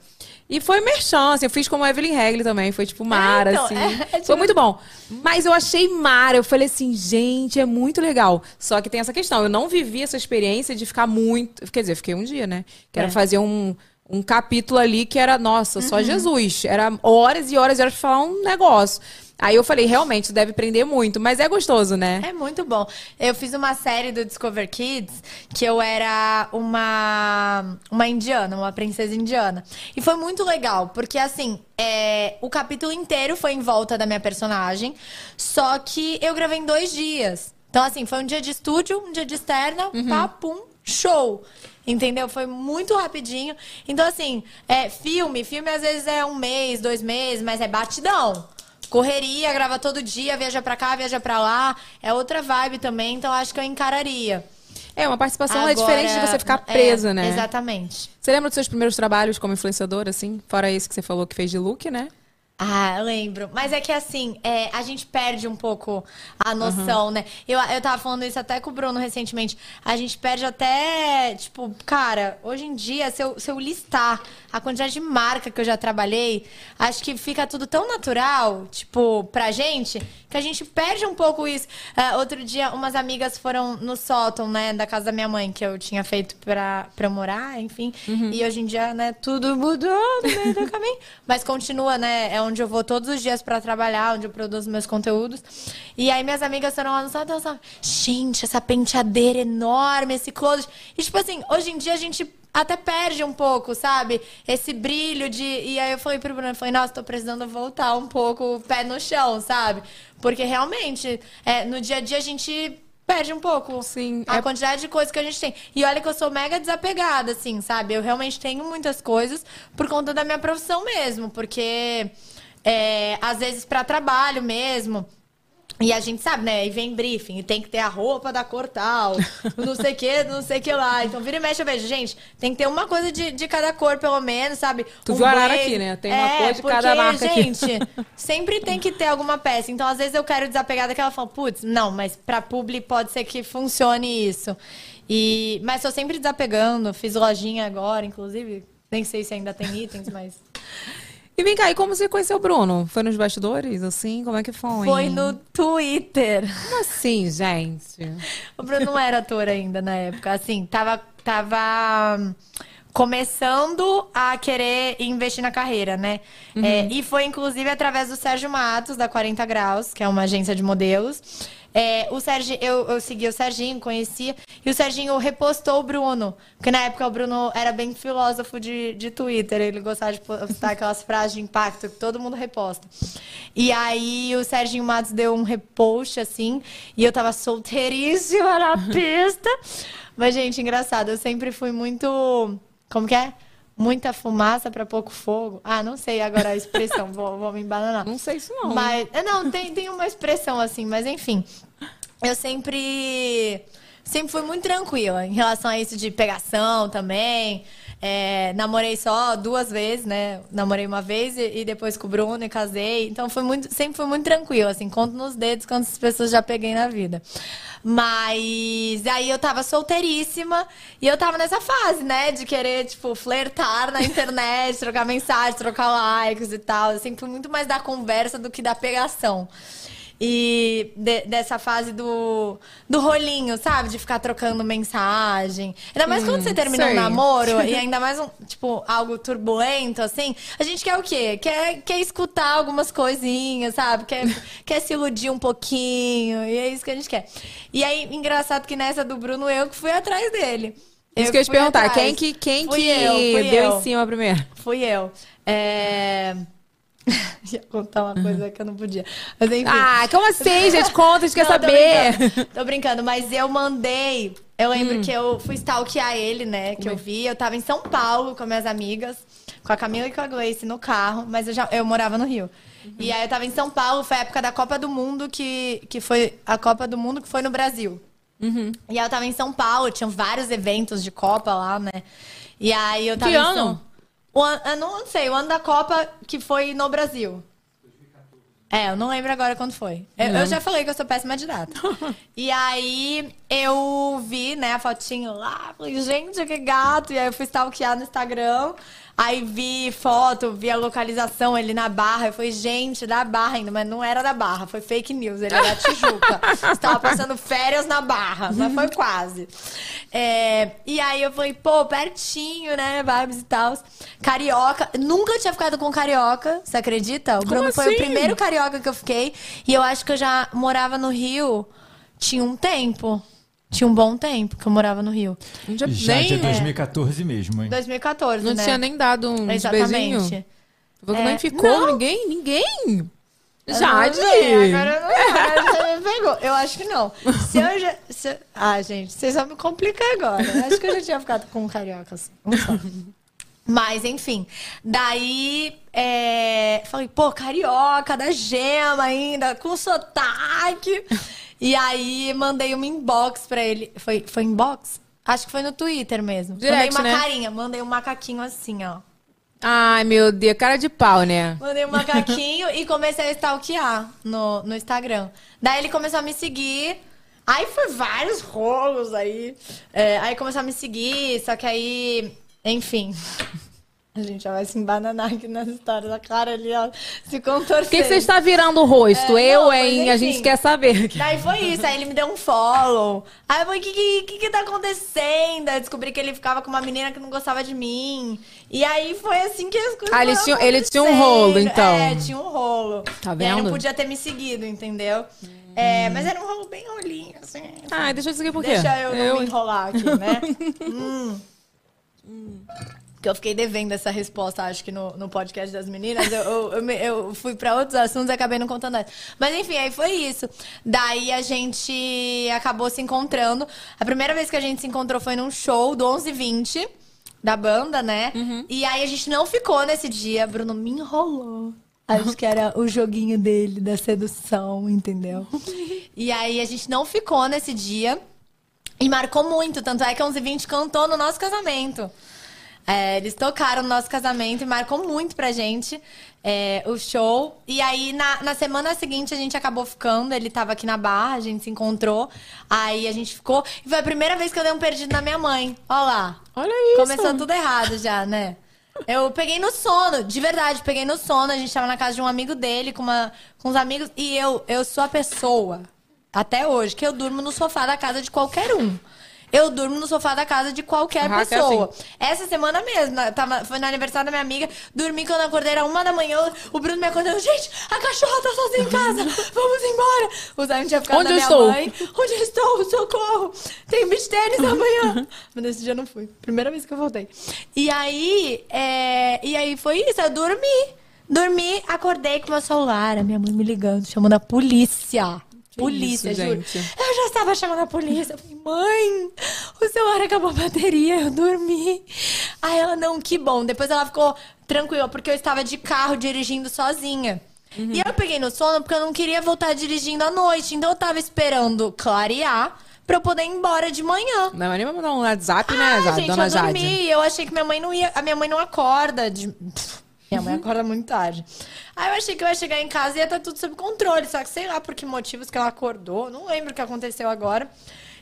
E foi merchan, assim, eu fiz como Evelyn Regli também, foi tipo Mara, então, assim. é- é tipo- Foi muito bom. Mas eu achei Mara, eu falei assim, gente, é muito legal. Só que tem essa questão, eu não vivi essa experiência de ficar muito. Quer dizer, fiquei um dia, né? Que era É. fazer um, um capítulo ali que era, nossa, só Uhum. Jesus. Era horas e horas e horas pra falar um negócio. Aí eu falei, realmente, deve prender muito, mas é gostoso, né? É muito bom. Eu fiz uma série do Discover Kids que eu era uma, uma indiana, uma princesa indiana. E foi muito legal, porque assim, é, o capítulo inteiro foi em volta da minha personagem, só que eu gravei em dois dias. Então, assim, foi um dia de estúdio, um dia de externa, pá, pum, show. Entendeu? Foi muito rapidinho. Então, assim, é, filme, filme às vezes é um mês, dois meses, mas é batidão. Correria, grava todo dia, viaja pra cá, viaja pra lá. É outra vibe também, então acho que eu encararia. É, uma participação é Agora- diferente de você ficar é, presa, né? Exatamente. Você lembra dos seus primeiros trabalhos como influenciadora, assim? Fora esse que você falou que fez de look, né? Ah, lembro. Mas é que assim, é, a gente perde um pouco a noção, né? Eu, eu tava falando isso até com o Bruno recentemente. A gente perde até, tipo, cara, hoje em dia, se eu, se eu listar a quantidade de marca que eu já trabalhei, acho que fica tudo tão natural, tipo, pra gente, que a gente perde um pouco isso. Ah, outro dia, umas amigas foram no sótão, né, da casa da minha mãe, que eu tinha feito pra, pra morar, enfim. E hoje em dia, né, tudo mudou no meio do caminho. *laughs* Mas continua, né, é onde eu vou todos os dias pra trabalhar, onde eu produzo meus conteúdos. E aí minhas amigas foram lá no sótão e gente, essa penteadeira enorme, esse closet. E tipo assim, hoje em dia a gente até perde um pouco, sabe? Esse brilho de. E aí eu falei pro Bruno, eu falei, nossa, tô precisando voltar um pouco o pé no chão, sabe? Porque realmente, é, no dia a dia a gente perde um pouco Sim, a é- quantidade de coisas que a gente tem. E olha que eu sou mega desapegada, assim, sabe? Eu realmente tenho muitas coisas por conta da minha profissão mesmo, porque é, às vezes pra trabalho mesmo. E a gente sabe, né? E vem briefing, e tem que ter a roupa da cor tal, *laughs* não sei o que, não sei o que lá. Então, vira e mexe, eu vejo, gente, tem que ter uma coisa de, de cada cor, pelo menos, sabe? Tu viu a arara aqui, né? Tem uma é, cor de porque, cada marca aqui. gente, sempre tem que ter alguma peça. Então, às vezes eu quero desapegar daquela fala, putz, não, mas pra publi pode ser que funcione isso. E, mas tô sempre desapegando, fiz lojinha agora, inclusive. Nem sei se ainda tem itens, mas. *laughs* E vem cá, e como você conheceu o Bruno? Foi nos bastidores, assim? Como é que foi? Foi no Twitter. Como assim, gente? O Bruno não era ator ainda na época. Assim, tava, tava hum, começando a querer investir na carreira, né? É, e foi, inclusive, através do Sérgio Matos, da 40 Graus, que é uma agência de modelos. É, o Sérgio, eu, eu segui o Serginho, conhecia, e o Serginho repostou o Bruno. Porque na época o Bruno era bem filósofo de, de Twitter, ele gostava de postar *laughs* aquelas frases de impacto que todo mundo reposta. E aí o Serginho Matos deu um repost, assim, e eu tava solteiríssima na *laughs* pista. Mas, gente, engraçado, eu sempre fui muito. Como que é? Muita fumaça pra pouco fogo. Ah, não sei agora a expressão, vou, vou me embananar. Não sei isso, não. Mas, é, não, tem, tem uma expressão assim, mas enfim. Eu sempre. Sempre fui muito tranquila em relação a isso de pegação também. É, namorei só duas vezes, né? Namorei uma vez e, e depois com o Bruno e casei. Então foi muito, sempre fui muito tranquila, assim, conto nos dedos quantas pessoas já peguei na vida. Mas aí eu tava solteiríssima e eu tava nessa fase, né? De querer, tipo, flertar na internet, *laughs* trocar mensagem, trocar likes e tal. Eu sempre fui muito mais da conversa do que da pegação. E de- dessa fase do, do rolinho, sabe? De ficar trocando mensagem. Ainda mais quando você termina um sei. namoro e *laughs* ainda mais um, tipo, algo turbulento, assim. A gente quer o quê? Quer, quer escutar algumas coisinhas, sabe? Quer, *laughs* quer se iludir um pouquinho. E é isso que a gente quer. E aí, engraçado que nessa do Bruno, eu que fui atrás dele. Isso que eu ia te perguntar. atrás. Quem que, quem Fui que eu, deu eu. em cima primeiro? Fui eu. É... *laughs* Ia contar uma coisa que eu não podia. Mas enfim. Ah, como assim, gente? Conta, a gente quer *laughs* Não, tô saber. brincando. Tô brincando, mas eu mandei. Eu lembro que eu fui stalkear ele, né? Que eu vi. Eu tava em São Paulo com minhas amigas, com a Camila e com a Gleice no carro, mas eu já eu morava no Rio. E aí eu tava em São Paulo, foi a época da Copa do Mundo, que, que foi a Copa do Mundo que foi no Brasil. E aí eu tava em São Paulo, tinham vários eventos de Copa lá, né? E aí eu tava Que ano? São... O ano, eu não sei, o ano da Copa que foi no Brasil. É, eu não lembro agora quando foi. Eu, eu já falei que eu sou péssima de data. *laughs* e aí eu vi, né, a fotinho lá, falei, gente, que gato. E aí eu fui stalkear no Instagram. Aí vi foto, vi a localização, ele na Barra. Eu falei, gente, da Barra ainda, mas não era da Barra, foi fake news, ele era da Tijuca. *laughs* Estava passando férias na Barra, mas foi quase. É, e aí eu falei, pô, pertinho, né, vibes e tal. Carioca, nunca tinha ficado com carioca, você acredita? O Bruno foi o assim? primeiro carioca que eu fiquei. E eu acho que eu já morava no Rio, tinha um tempo. Tinha um bom tempo que eu morava no Rio. Tinha, Já nem, de 2014 mesmo, hein? 2014, não né? tinha nem dado um Exatamente. beijinho. Você É, nem ficou, não. ninguém, ninguém. Eu Jade. não sei, Agora *laughs* eu não pegou. Eu acho que não. Se eu já. se eu- Ah, gente, vocês vão me complicar agora. Eu acho que eu já tinha ficado com cariocas. Um só. Mas, enfim. Daí, é, falei, pô, carioca, da gema ainda, com sotaque. E aí mandei uma inbox pra ele. Foi, foi inbox? Acho que foi no Twitter mesmo. Direct, mandei uma né? carinha, mandei um macaquinho assim, ó. Ai, meu Deus, cara de pau, né? Mandei um macaquinho e comecei a stalkear no, no Instagram. Daí ele começou a me seguir. Aí foi vários rolos aí. É, aí começou a me seguir, só que aí, enfim. A gente já vai se embananar aqui nas histórias. A cara ali, ó, se contorcendo. Por que, que você está virando o rosto? É, eu, não, hein? A enfim. gente quer saber. Daí foi isso, aí ele me deu um follow. Aí eu falei, o que, que, que tá acontecendo? Aí descobri que ele ficava com uma menina que não gostava de mim. E aí foi assim que as coisas Ah, ele tinha- ele tinha um rolo, então. É, tinha um rolo. Tá E aí vendo? não podia ter me seguido, entendeu? É, mas era um rolo bem rolinho, assim. Ah, deixa eu seguir por quê? Deixa eu não me enrolar aqui, né? *laughs* hum. Que eu fiquei devendo essa resposta, acho que no, no podcast das meninas. Eu, eu, eu, eu fui pra outros assuntos e acabei não contando essa. Mas enfim, aí foi isso. Daí a gente acabou se encontrando. A primeira vez que a gente se encontrou foi num show do 1120 da banda, né? E aí a gente não ficou nesse dia. Bruno me enrolou. Acho que era o joguinho dele, da sedução, entendeu? *laughs* E aí a gente não ficou nesse dia. E marcou muito, tanto é que 1120 cantou no nosso casamento. É, eles tocaram no nosso casamento e marcou muito pra gente é, o show. E aí, na, na semana seguinte, a gente acabou ficando. Ele tava aqui na Barra, a gente se encontrou. Aí a gente ficou. E foi a primeira vez que eu dei um perdido na minha mãe. Ó lá. Olha isso. Começou tudo errado já, né? Eu peguei no sono, de verdade, peguei no sono. A gente tava na casa de um amigo dele, com, uma, com uns amigos. E eu, eu sou a pessoa, até hoje, que eu durmo no sofá da casa de qualquer um. Eu durmo no sofá da casa de qualquer Ah, é pessoa. Essa semana mesmo, tava, foi no aniversário da minha amiga, dormi quando eu acordei, era uma da manhã, o Bruno me acordou, gente, a cachorra tá sozinha em casa, vamos embora. O Zion tinha ficado Onde na minha estou? mãe. Onde eu estou? Socorro! Tem beach tênis *laughs* amanhã. Mas nesse dia eu não fui. Primeira vez que eu voltei. E aí, é, e aí foi isso, eu dormi. Dormi, acordei com meu celular, a minha mãe me ligando, chamando a polícia. Polícia, isso, juro. gente? Eu já estava chamando a polícia. Eu falei, mãe, o celular acabou a bateria, eu dormi. Aí ela, não, que bom. Depois ela ficou tranquila, porque eu estava de carro dirigindo sozinha. E eu peguei no sono porque eu não queria voltar dirigindo à noite. Então eu tava esperando clarear pra eu poder ir embora de manhã. Não, mas nem mandar um WhatsApp, né, Ah, Ja- gente, dona eu Jade? dormi. Eu achei que minha mãe não ia. A minha mãe não acorda. De... Pff, Minha mãe acorda muito tarde. Aí eu achei que eu ia chegar em casa e ia estar tudo sob controle. Só que sei lá por que motivos que ela acordou. Não lembro o que aconteceu agora.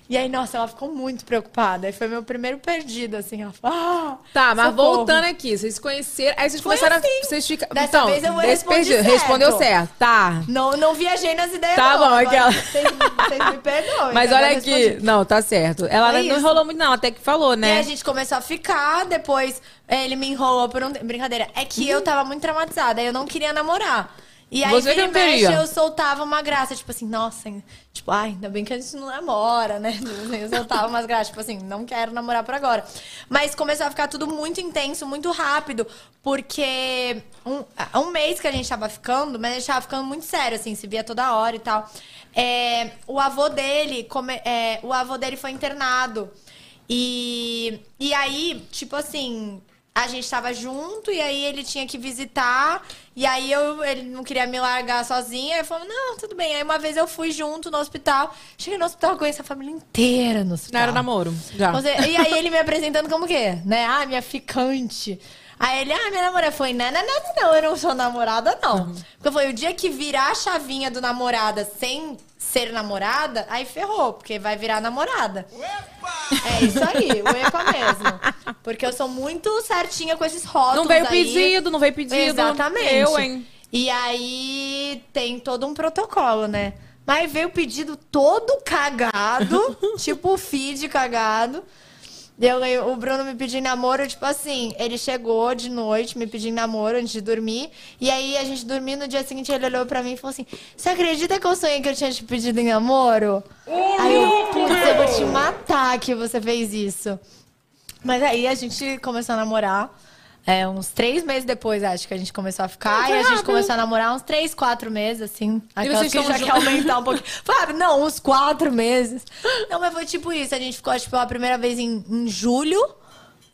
E aí, nossa, ela ficou muito preocupada. Aí foi meu primeiro perdido, assim. Ela falou, ah, Tá, mas socorro. voltando aqui, vocês conheceram, aí vocês Foi começaram assim. a... Vocês ficam... Dessa então, vez eu respondi certo. Respondeu certo, tá. Não, não viajei nas ideias, Tá não. bom, aquela- Vocês, vocês me perdoem. Mas olha aqui, respondi. não, tá certo. Ela Foi não isso. enrolou muito não, até que falou, E né? aí a gente começou a ficar, depois eh, ele me enrolou por um. Brincadeira. É que eu tava muito traumatizada, eu não queria namorar. E aí, Você vira mexe, eu soltava uma graça, tipo assim, nossa, tipo, ai, ainda bem que a gente não namora, né? *laughs* Eu soltava umas graças, tipo assim, não quero namorar por agora. Mas começou a ficar tudo muito intenso, muito rápido, porque um, um mês que a gente tava ficando, mas a gente tava ficando muito sério, assim, se via toda hora e tal. É, o avô dele, come- é, o avô dele foi internado. E, e aí, tipo assim, a gente tava junto e aí ele tinha que visitar. E aí eu, ele não queria me largar sozinha. Eu falei, não, tudo bem. Aí uma vez eu fui junto no hospital. Cheguei no hospital, conheci a família inteira no Não hospital. era namoro, já. E aí ele me apresentando como o quê? Né? Ah, minha ficante. Aí ele, ah, minha namorada. Foi, não, não, não, não, eu não sou namorada, não. Porque foi o dia que virar a chavinha do namorada sem ser namorada, aí ferrou, porque vai virar namorada. É isso aí, o EPA mesmo. Porque eu sou muito certinha com esses rótulos Não veio aí. pedido, não veio pedido. Exatamente. Eu, hein? E aí tem todo um protocolo, né? Mas veio o pedido todo cagado, *laughs* tipo o feed cagado. Eu, o Bruno me pediu namoro, tipo assim, ele chegou de noite, me pediu namoro antes de dormir. E aí a gente dormiu no dia seguinte, ele olhou pra mim e falou assim: Você acredita que eu sonhei que eu tinha te pedido em namoro? aí eu, putz, eu vou te matar que você fez isso. Mas aí a gente começou a namorar. É, uns três meses depois, acho que a gente começou a ficar. Ah, e a gente começou a namorar uns três, quatro meses, assim. Aquelas que já jun- quer aumentar um pouquinho. *laughs* Fábio, não, uns quatro meses. Não, mas foi tipo isso. A gente ficou, acho que pela primeira vez em, em julho.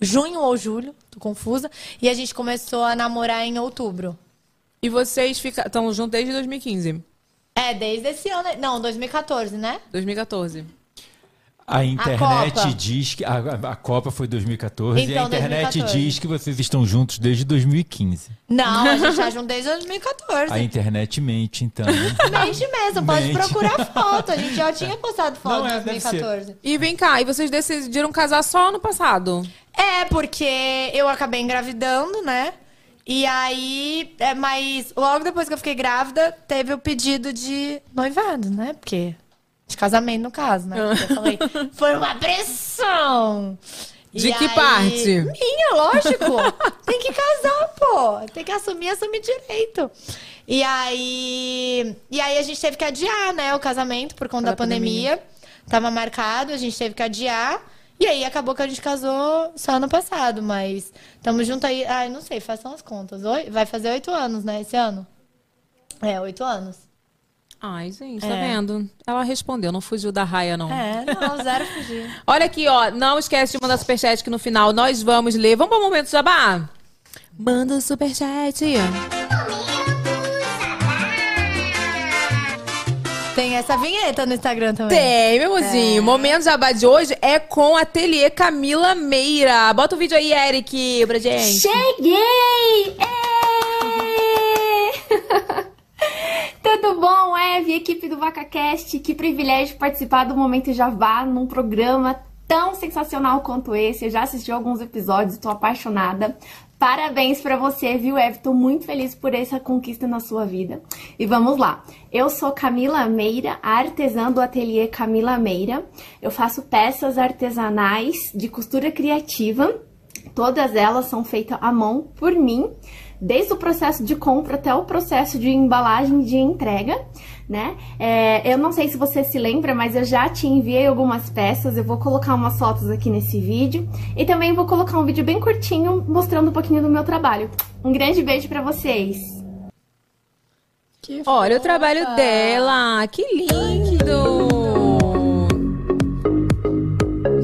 Junho ou julho, tô confusa. E a gente começou a namorar em outubro. E vocês estão juntos desde 2015. É, É, desde esse ano. Não, 2014, né? 2014. A internet Copa. diz que. A, a- a Copa foi 2014 e a Então, internet 2014. diz que vocês estão juntos desde 2015. Não, a gente tá *laughs* junto desde 2014. A internet mente, então. Mente mesmo, pode Mente. procurar *laughs* foto. A gente já tinha postado foto em é, deve 2014. E vem cá, e vocês decidiram casar só ano passado? É, porque eu acabei engravidando, né? E aí, é, mas logo depois que eu fiquei grávida, teve o pedido de noivado, né? Porque. De casamento, no caso, né? Porque eu falei, foi uma pressão! De E que aí- parte? Minha, lógico! *laughs* Tem que casar, pô! Tem que assumir, assumir direito. E aí. E aí a gente teve que adiar, né, o casamento por conta Da da pandemia. Tava marcado, a gente teve que adiar. E aí acabou que a gente casou só ano passado, mas estamos juntos aí. Ai, não sei, façam as contas. Vai fazer oito anos, né, esse ano? É, oito anos. Ai, gente, tá É. vendo? Ela respondeu, não fugiu da raia, não. É, não, zero fugir. *laughs* Olha aqui, ó. Não esquece de mandar superchat que no final nós vamos ler. Vamos para o momento jabá? Manda o superchat. Tem essa vinheta no Instagram também. Tem, meu mozinho. O momento jabá de hoje é com a Ateliê Camila Meira. Bota o vídeo aí, Eric, pra gente. Cheguei! Ê! *laughs* Tudo bom, Eve, equipe do VacaCast? Que privilégio participar do Momento Javá num programa tão sensacional quanto esse. Eu já assisti alguns episódios, estou apaixonada. Parabéns pra você, viu, Eve? Tô muito feliz por essa conquista na sua vida. E vamos lá. Eu sou Camila Meira, artesã do ateliê Camila Meira. Eu faço peças artesanais de costura criativa. Todas elas são feitas à mão por mim, desde o processo de compra até o processo de embalagem e de entrega, né? É, eu não sei se você se lembra, mas eu já te enviei algumas peças. Eu vou colocar umas fotos aqui nesse vídeo e também vou colocar um vídeo bem curtinho mostrando um pouquinho do meu trabalho. Um grande beijo pra vocês. Olha o trabalho dela. Que lindo!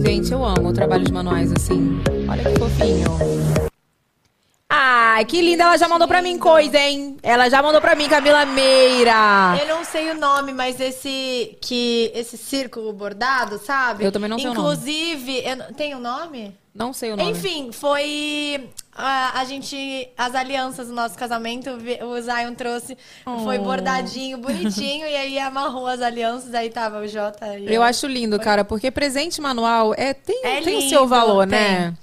Gente, eu amo trabalhos manuais assim. Olha que fofinho. Ai, que linda. Ela já mandou pra mim coisa, hein? Ela já mandou pra mim, Camila Meira. Eu não sei o nome, mas esse que esse círculo bordado, sabe? Eu também não sei o nome. Inclusive, eu tem o nome? Não sei o nome. Enfim, foi a, a gente as alianças do nosso casamento, o Zion trouxe, foi Oh. bordadinho, bonitinho e aí amarrou as alianças, aí tava o Jota e Eu acho lindo, cara, porque presente manual é, tem, É tem o lindo, seu valor, tem. né?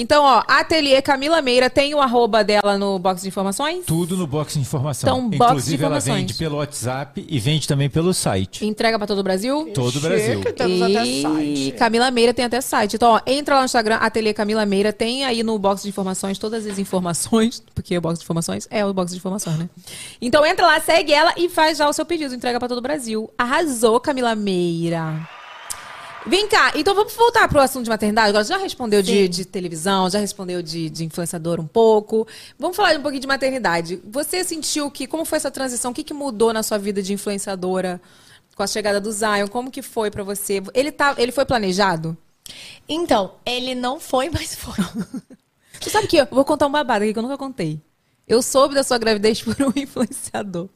Então, ó, Ateliê Camila Meira tem o arroba dela no box de informações? Tudo no box de informação. Então, box de Inclusive, ela informações. vende pelo WhatsApp e vende também pelo site. Entrega pra todo o Brasil? Todo o Brasil. Temos até e site. Camila Meira tem até site. Então, ó, entra lá no Instagram, Ateliê Camila Meira, tem aí no box de informações todas as informações, porque o box de informações é o box de informações, né? Então entra lá, segue ela e faz já o seu pedido, entrega pra todo o Brasil. Arrasou, Camila Meira. Vem cá, então vamos voltar pro assunto de maternidade. Agora já respondeu de, de televisão, já respondeu de, de influenciador um pouco. Vamos falar um pouquinho de maternidade. Você sentiu que, como foi essa transição? O que, que mudou na sua vida de influenciadora com a chegada do Zion? Como que foi pra você? Ele, tá, ele foi planejado? Então, ele não foi, *laughs* mas foi. Você sabe que eu vou contar um babado aqui que eu nunca contei. Eu soube da sua gravidez por um *laughs* influenciador.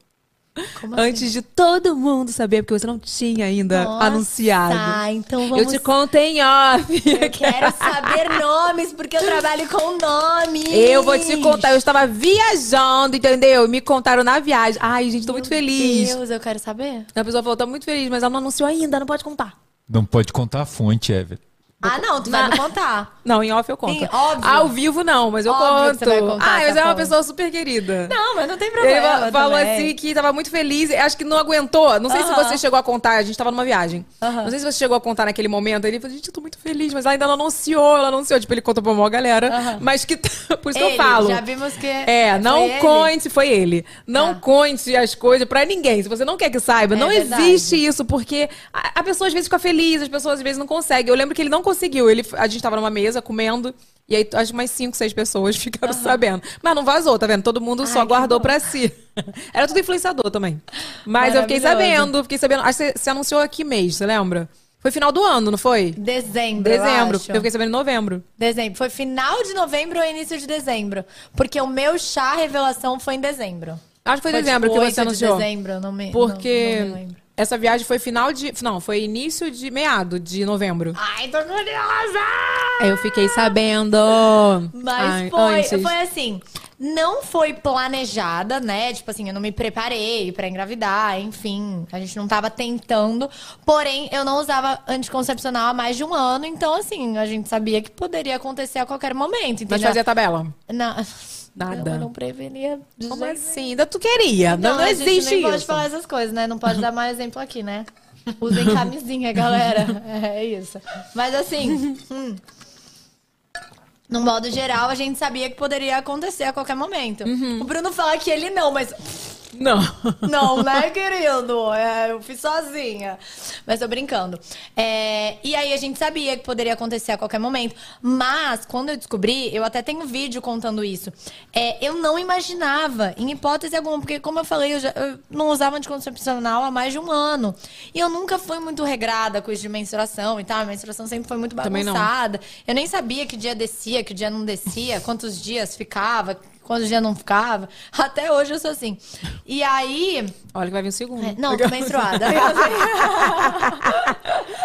Como assim? Antes de todo mundo saber, porque você não tinha ainda Nossa, anunciado. então vamos Eu te conto em off. Eu quero saber nomes, porque eu trabalho com nomes. Eu vou te contar, eu estava viajando, entendeu? Me contaram na viagem. Ai, gente, tô muito feliz. Deus, eu quero saber. A pessoa falou, tô muito feliz, mas ela não anunciou ainda, não pode contar. Não pode contar a fonte, Ever. Ah, não, tu vai me contar. Não, em off eu conto. Sim, óbvio. Ao vivo não, mas eu Óbvio que conto. você vai contar Ai, mas essa é uma pessoa super querida. Não, mas não tem Ele problema. fa- falou também. assim que tava muito feliz. Acho que não aguentou. Não sei se Aham. você chegou a contar. A gente tava numa viagem. Aham. Não sei se você chegou a contar naquele momento. Ele falou, gente, eu tô muito feliz. Mas ela ainda não anunciou. Ela anunciou. Tipo, ele contou pra maior galera. Aham. Mas que... *laughs* Por isso que eu Ele, falo. Já vimos que. É, foi não ele. conte, foi ele. Não Ah. conte as coisas pra ninguém. Se você não quer que saiba, É não verdade. existe isso, porque a, a pessoa às vezes fica feliz, as pessoas às vezes não conseguem. Eu lembro que ele não conseguiu. Ele, a gente tava numa mesa comendo. E aí, acho que mais cinco, seis pessoas *laughs* ficaram sabendo. Mas não vazou, tá vendo? Todo mundo só Ai, que guardou pra si. *laughs* Era tudo influenciador também. Mas eu fiquei sabendo, fiquei sabendo. Acho que você, anunciou aqui mês, você lembra? Foi final do ano, não foi? Dezembro. eu Dezembro. acho. Eu fiquei sabendo em novembro. Dezembro. Foi final de novembro ou início de dezembro. Porque o meu chá revelação foi em dezembro. Acho que foi Foi, dezembro tipo, que você 8 de anunciou. dezembro, eu não me, Porque não, não me lembro. Essa viagem foi final de. Não, foi início de meado de novembro. Ai, tô curiosa! Eu fiquei sabendo. Mas Ai, foi, antes. foi assim, não foi planejada, né? Tipo assim, eu não me preparei pra engravidar, enfim, a gente não tava tentando. Porém, eu não usava anticoncepcional há mais de um ano, então assim, a gente sabia que poderia acontecer a qualquer momento, Mas entendeu? fazia tabela. Não, Nada. Eu não prevenia. Como jeito assim? Ainda tu queria. Não, não a gente existe isso. pode falar essas coisas, né? Não pode dar mais exemplo aqui, né? Usem camisinha, galera. *laughs* É isso. Mas assim, hum, no modo geral, a gente sabia que poderia acontecer a qualquer momento. Uhum. O Bruno fala que ele não, mas *laughs* Não. não, né, querido? É, eu fiz sozinha. Mas tô brincando. É, e aí a gente sabia que poderia acontecer a qualquer momento. Mas, quando eu descobri, eu até tenho vídeo contando isso. É, eu não imaginava, em hipótese alguma, porque, como eu falei, eu, já, eu não usava anticoncepcional há mais de um ano. E eu nunca fui muito regrada com isso de menstruação e tal. A menstruação sempre foi muito bagunçada. Eu nem sabia que dia descia, que dia não descia, quantos dias ficava, quantos dias não ficava. *laughs* Até hoje eu sou assim. E aí. Olha que vai vir um segundo. É, não, tô menstruada. *laughs*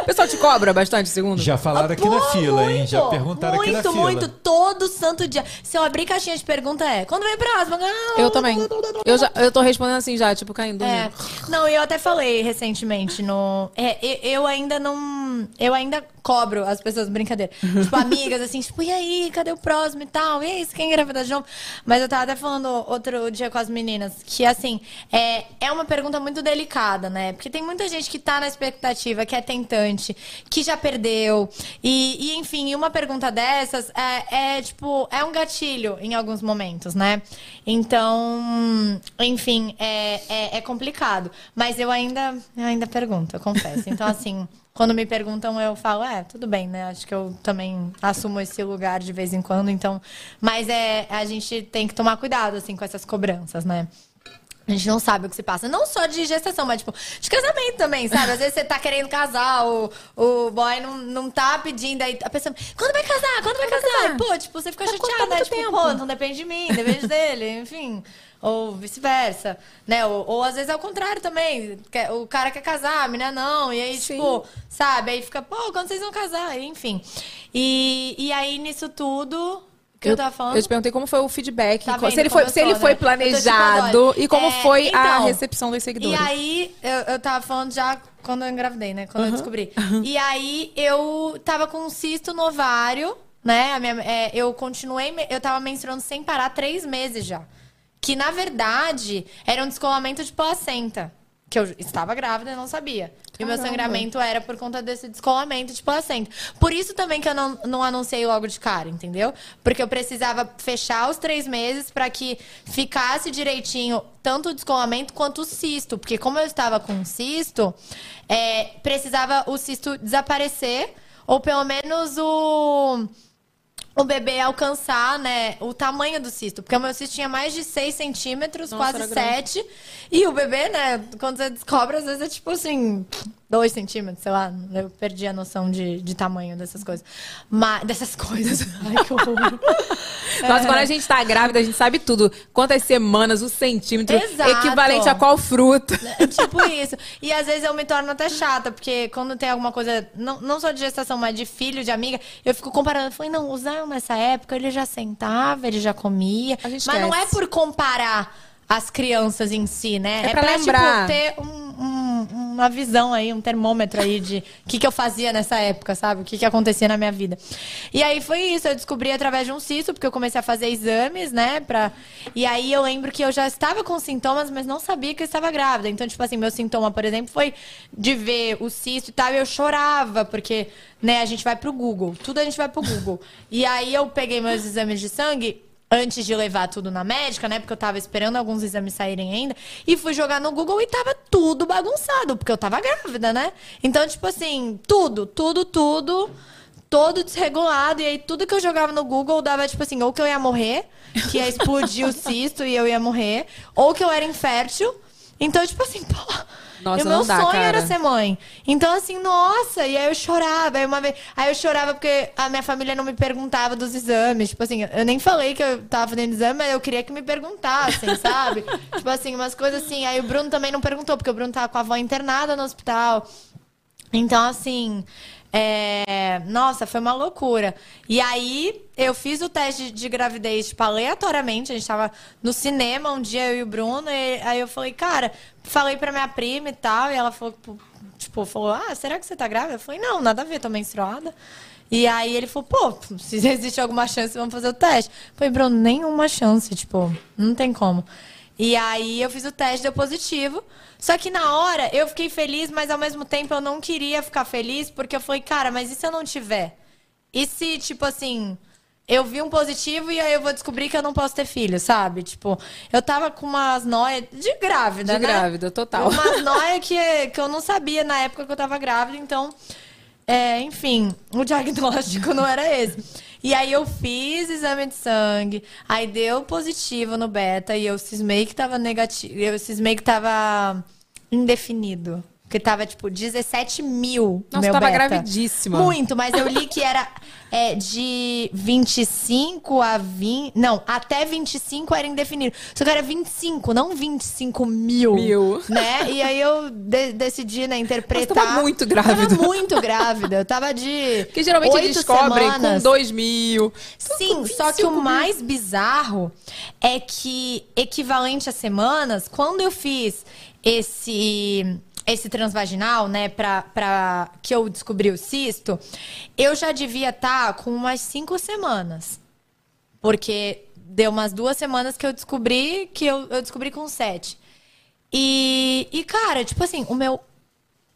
O pessoal te cobra bastante segundo? Já falaram aqui na Pô, fila, hein? Já muito, perguntaram muito, aqui na fila. Muito, todo santo dia. Se eu abrir caixinha de pergunta é, quando vem a próxima? Ah, Eu também. Eu, já, eu tô respondendo assim já, tipo, caindo. É. Não, e eu até falei recentemente no. É, eu ainda não. Eu ainda cobro as pessoas, brincadeira. tipo, amigas, assim, tipo, e aí, cadê o próximo e tal? E aí, você quer engravidar de novo? Mas eu tava até falando outro dia com as meninas que, assim, é, é uma pergunta muito delicada, né? Porque tem muita gente que tá na expectativa, que é tentante, que já perdeu. E, e, enfim, uma pergunta dessas é, é, tipo, é um gatilho em alguns momentos, né? Então, enfim, é, é, é complicado. Mas eu ainda, eu ainda pergunto, eu confesso. Então, assim, quando me perguntam, eu falo, é, tudo bem, né? Acho que eu também assumo esse lugar de vez em quando, então. Mas é, a gente tem que tomar cuidado, assim, com essas cobranças, né? A gente não sabe o que se passa. Não só de gestação, mas, tipo, de casamento também, sabe? Às vezes você tá querendo casar, o, o boy não, não tá pedindo, aí a pessoa, quando vai casar? Quando vai casar? E, pô, tipo, você fica Tá chateada, né? Tipo, tempo. pô, não depende de mim, depende *laughs* dele, enfim. Ou vice-versa, né? Ou, ou às vezes é o contrário também. O cara quer casar, a menina não. E aí, tipo, sabe? Aí fica, pô, quando vocês vão casar? Enfim. E, e aí, nisso tudo, que eu, tava falando? Eu te perguntei como foi o feedback, Tá vendo se ele foi, eu se ele foi né? Eu planejado e como É, foi a então, recepção dos seguidores. E aí, eu, eu tava falando já quando eu engravidei, né? Quando eu descobri. Uhum. E aí, eu tava com um cisto no ovário, né? A minha, é, eu continuei, eu tava menstruando sem parar três meses já. Que, na verdade, era um descolamento de placenta. Que eu estava grávida e não sabia. E o meu Caramba. sangramento era por conta desse descolamento de placenta. Por isso também que eu não, não anunciei logo de cara, entendeu? Porque eu precisava fechar os três meses para que ficasse direitinho tanto o descolamento quanto o cisto. Porque como eu estava com um cisto, é, precisava o cisto desaparecer. Ou pelo menos o o bebê alcançar, né, o tamanho do cisto. Porque o meu cisto tinha mais de 6 centímetros, Nossa, quase era grande. 7. E o bebê, né, quando você descobre, às vezes é tipo assim, 2 centímetros, sei lá. Eu perdi a noção de, de tamanho dessas coisas. Mas, dessas coisas. *laughs* Ai, que horror. *laughs* Nossa, quando a gente tá grávida, a gente sabe tudo. Quantas semanas, o centímetro, Exato. equivalente a qual fruta. *laughs* É tipo isso. E às vezes eu me torno até chata, porque quando tem alguma coisa, não, não só de gestação, mas de filho, de amiga, eu fico comparando. Eu falei, não, o Zion nessa época ele já sentava, ele já comia. Mas não é esquece. por comparar as crianças em si, né? É pra lembrar. tipo, ter um- um- uma visão aí, um termômetro aí de o *laughs* que, que eu fazia nessa época, sabe? O que, que acontecia na minha vida. E aí foi isso, eu descobri através de um cisto, porque eu comecei a fazer exames, né? Pra... E aí eu lembro que eu já estava com sintomas, mas não sabia que eu estava grávida. Então, tipo assim, meu sintoma, por exemplo, foi de ver o cisto e tal, e eu chorava, porque, né, a gente vai pro Google. Tudo a gente vai pro Google. E aí eu peguei meus exames de sangue antes de levar tudo na médica, né? Porque eu tava esperando alguns exames saírem ainda. E fui jogar no Google e tava tudo bagunçado, porque eu tava grávida, né? Então, tipo assim, tudo, tudo, tudo. Todo desregulado. E aí, tudo que eu jogava no Google dava, tipo assim, ou que eu ia morrer, que ia explodir o *laughs* cisto e eu ia morrer, ou que eu era infértil. Então, tipo assim, pô, Nossa, e o meu dá, sonho cara. era ser mãe. Então, assim, nossa, e aí eu chorava. Aí, uma vez, aí eu chorava porque a minha família não me perguntava dos exames. Tipo assim, eu nem falei que eu tava fazendo exame, mas eu queria que me perguntassem, *laughs* sabe? tipo assim, umas coisas assim. Aí o Bruno também não perguntou, porque o Bruno tava com a avó internada no hospital. Então, assim, é, nossa, foi uma loucura. E aí, eu fiz o teste de gravidez, tipo, aleatoriamente. A gente tava no cinema um dia, eu e o Bruno. E aí eu falei, cara, falei pra minha prima e tal. E ela falou, tipo, falou, ah, será que você tá grávida? Eu falei, não, nada a ver, tô menstruada. E aí ele falou, pô, se *laughs* existe alguma chance, vamos fazer o teste. Eu falei, Bruno, nenhuma chance, tipo, não tem como. E aí eu fiz o teste, deu positivo. Só que na hora eu fiquei feliz, mas ao mesmo tempo eu não queria ficar feliz, porque eu falei, cara, mas e se eu não tiver? E se, tipo assim, eu vi um positivo e aí eu vou descobrir que eu não posso ter filho, sabe? Tipo, eu tava com umas noias de grávida, De né? grávida, total. Umas *laughs* noias que, que eu não sabia na época que eu tava grávida, então. É, enfim, o diagnóstico *laughs* não era esse. E aí eu fiz exame de sangue, aí deu positivo no beta e eu cismei que tava negativo. Eu cismei que tava indefinido. Porque tava, tipo, 17 mil. Nossa, meu tava beta. gravidíssima. Muito, mas eu li que era *laughs* é, de 25 a 20. Não, até 25 era indefinido. Só que era 25, não 25 mil. Mil. Né? E aí eu de- decidi, né, interpretar. Mas tava muito grávida. Tava muito grávida. Eu tava de. Que geralmente oito descobrem com semanas. 2 mil. Sim, só que o mais bizarro é que, equivalente a semanas, quando eu fiz esse esse transvaginal, né, pra, pra que eu descobri o cisto, eu já devia estar com umas cinco semanas. Porque deu umas duas semanas que eu descobri que eu, eu descobri com sete. E, e, cara, tipo assim, o meu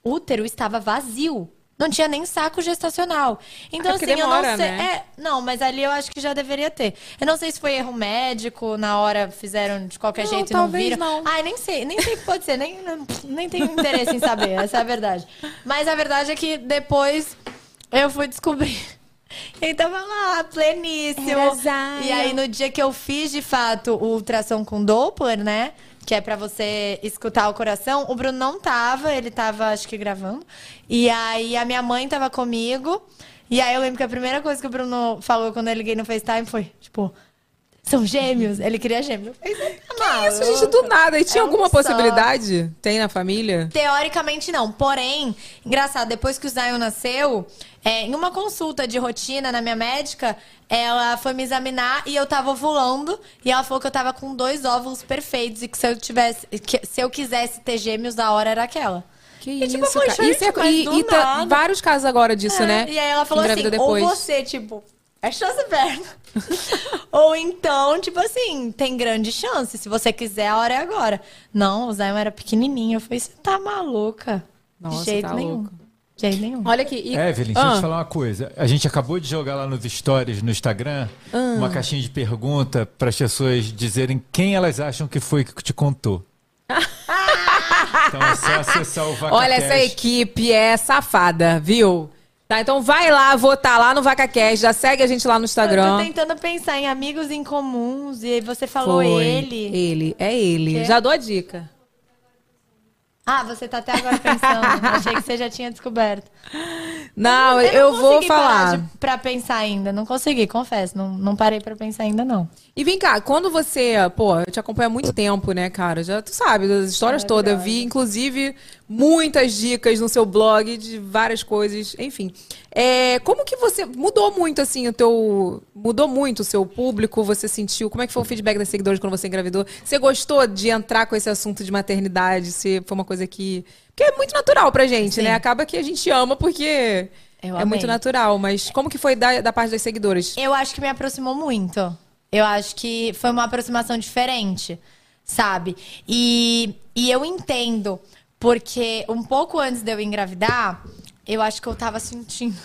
útero estava vazio. Não tinha nem saco gestacional. Então, É assim, demora, eu não sei. né? É, não, mas ali eu acho que já deveria ter. Eu não sei se foi erro médico, na hora fizeram de qualquer Não, jeito e não viram. não. Ai, nem sei, nem sei o que pode ser, nem, nem tenho interesse em saber, *laughs* essa é a verdade. Mas a verdade é que depois eu fui descobrir. *laughs* Ele tava lá, pleníssimo. E aí, no dia que eu fiz, de fato, o ultrassom com Doppler, né? Que é pra você escutar o coração. O Bruno não tava, ele tava, acho que, gravando. E aí, a minha mãe tava comigo. E aí, eu lembro que a primeira coisa que o Bruno falou quando eu liguei no FaceTime foi, tipo... São gêmeos. Ele queria gêmeos. Eu falei, "Você tá Isso, gente, do nada. E tinha É um alguma só. possibilidade? Tem na família? Teoricamente não. Porém, engraçado, depois que o Zion nasceu, é, em uma consulta de rotina na minha médica, ela foi me examinar e eu tava ovulando. E ela falou que eu tava com dois óvulos perfeitos e que se eu tivesse. que se eu quisesse ter gêmeos, a hora era aquela. Que E, isso, tipo, eu falei, cara. Isso é- "Gente, mas e, do e tá- nada." vários casos agora disso, É, né? E aí ela falou assim, Engravida depois. ou você, tipo, é chance perto. *laughs* ou então, tipo assim, tem grande chance. Se você quiser, a hora é agora. Não, o Zion era pequenininho. Eu falei, você tá maluca? Nossa, de jeito tá nenhum. louco. De jeito nenhum. Olha aqui. E... Evelyn, deixa eu Ah, te falar uma coisa. A gente acabou de jogar lá nos stories, no Instagram, Ah. uma caixinha de pergunta para as pessoas dizerem quem elas acham que foi que te contou. *laughs* então é só acessar o VacaCast. Olha, essa equipe é safada, viu? Tá, então vai lá votar lá no VacaCast, já segue a gente lá no Eu tô Instagram. tentando pensar em amigos em comuns e aí você falou Foi. ele. Ele, é ele. Que? Já dou a dica. Ah, você tá até agora pensando. *laughs* Achei que você já tinha descoberto. Não, Eu, eu, não vou consegui parar falar. de- pra pensar ainda. Não consegui, confesso. Não, não parei pra pensar ainda, não. E vem cá, quando você, pô, eu te acompanho há muito tempo, né, cara? Já tu sabe das histórias todas. Eu vi, inclusive, muitas dicas no seu blog de várias coisas, enfim. É, como que você mudou muito assim o teu, mudou muito o seu público? Você sentiu? Como é que foi o feedback das seguidores quando você engravidou? Você gostou de entrar com esse assunto de maternidade? Se foi uma coisa que que é muito natural pra gente, Sim. né? Acaba que a gente ama porque Eu é muito natural. Mas como que foi da, da parte das seguidoras? Eu acho que me aproximou muito. Eu acho que foi uma aproximação diferente, sabe? E, e eu entendo, porque um pouco antes de eu engravidar, eu acho que eu tava sentindo.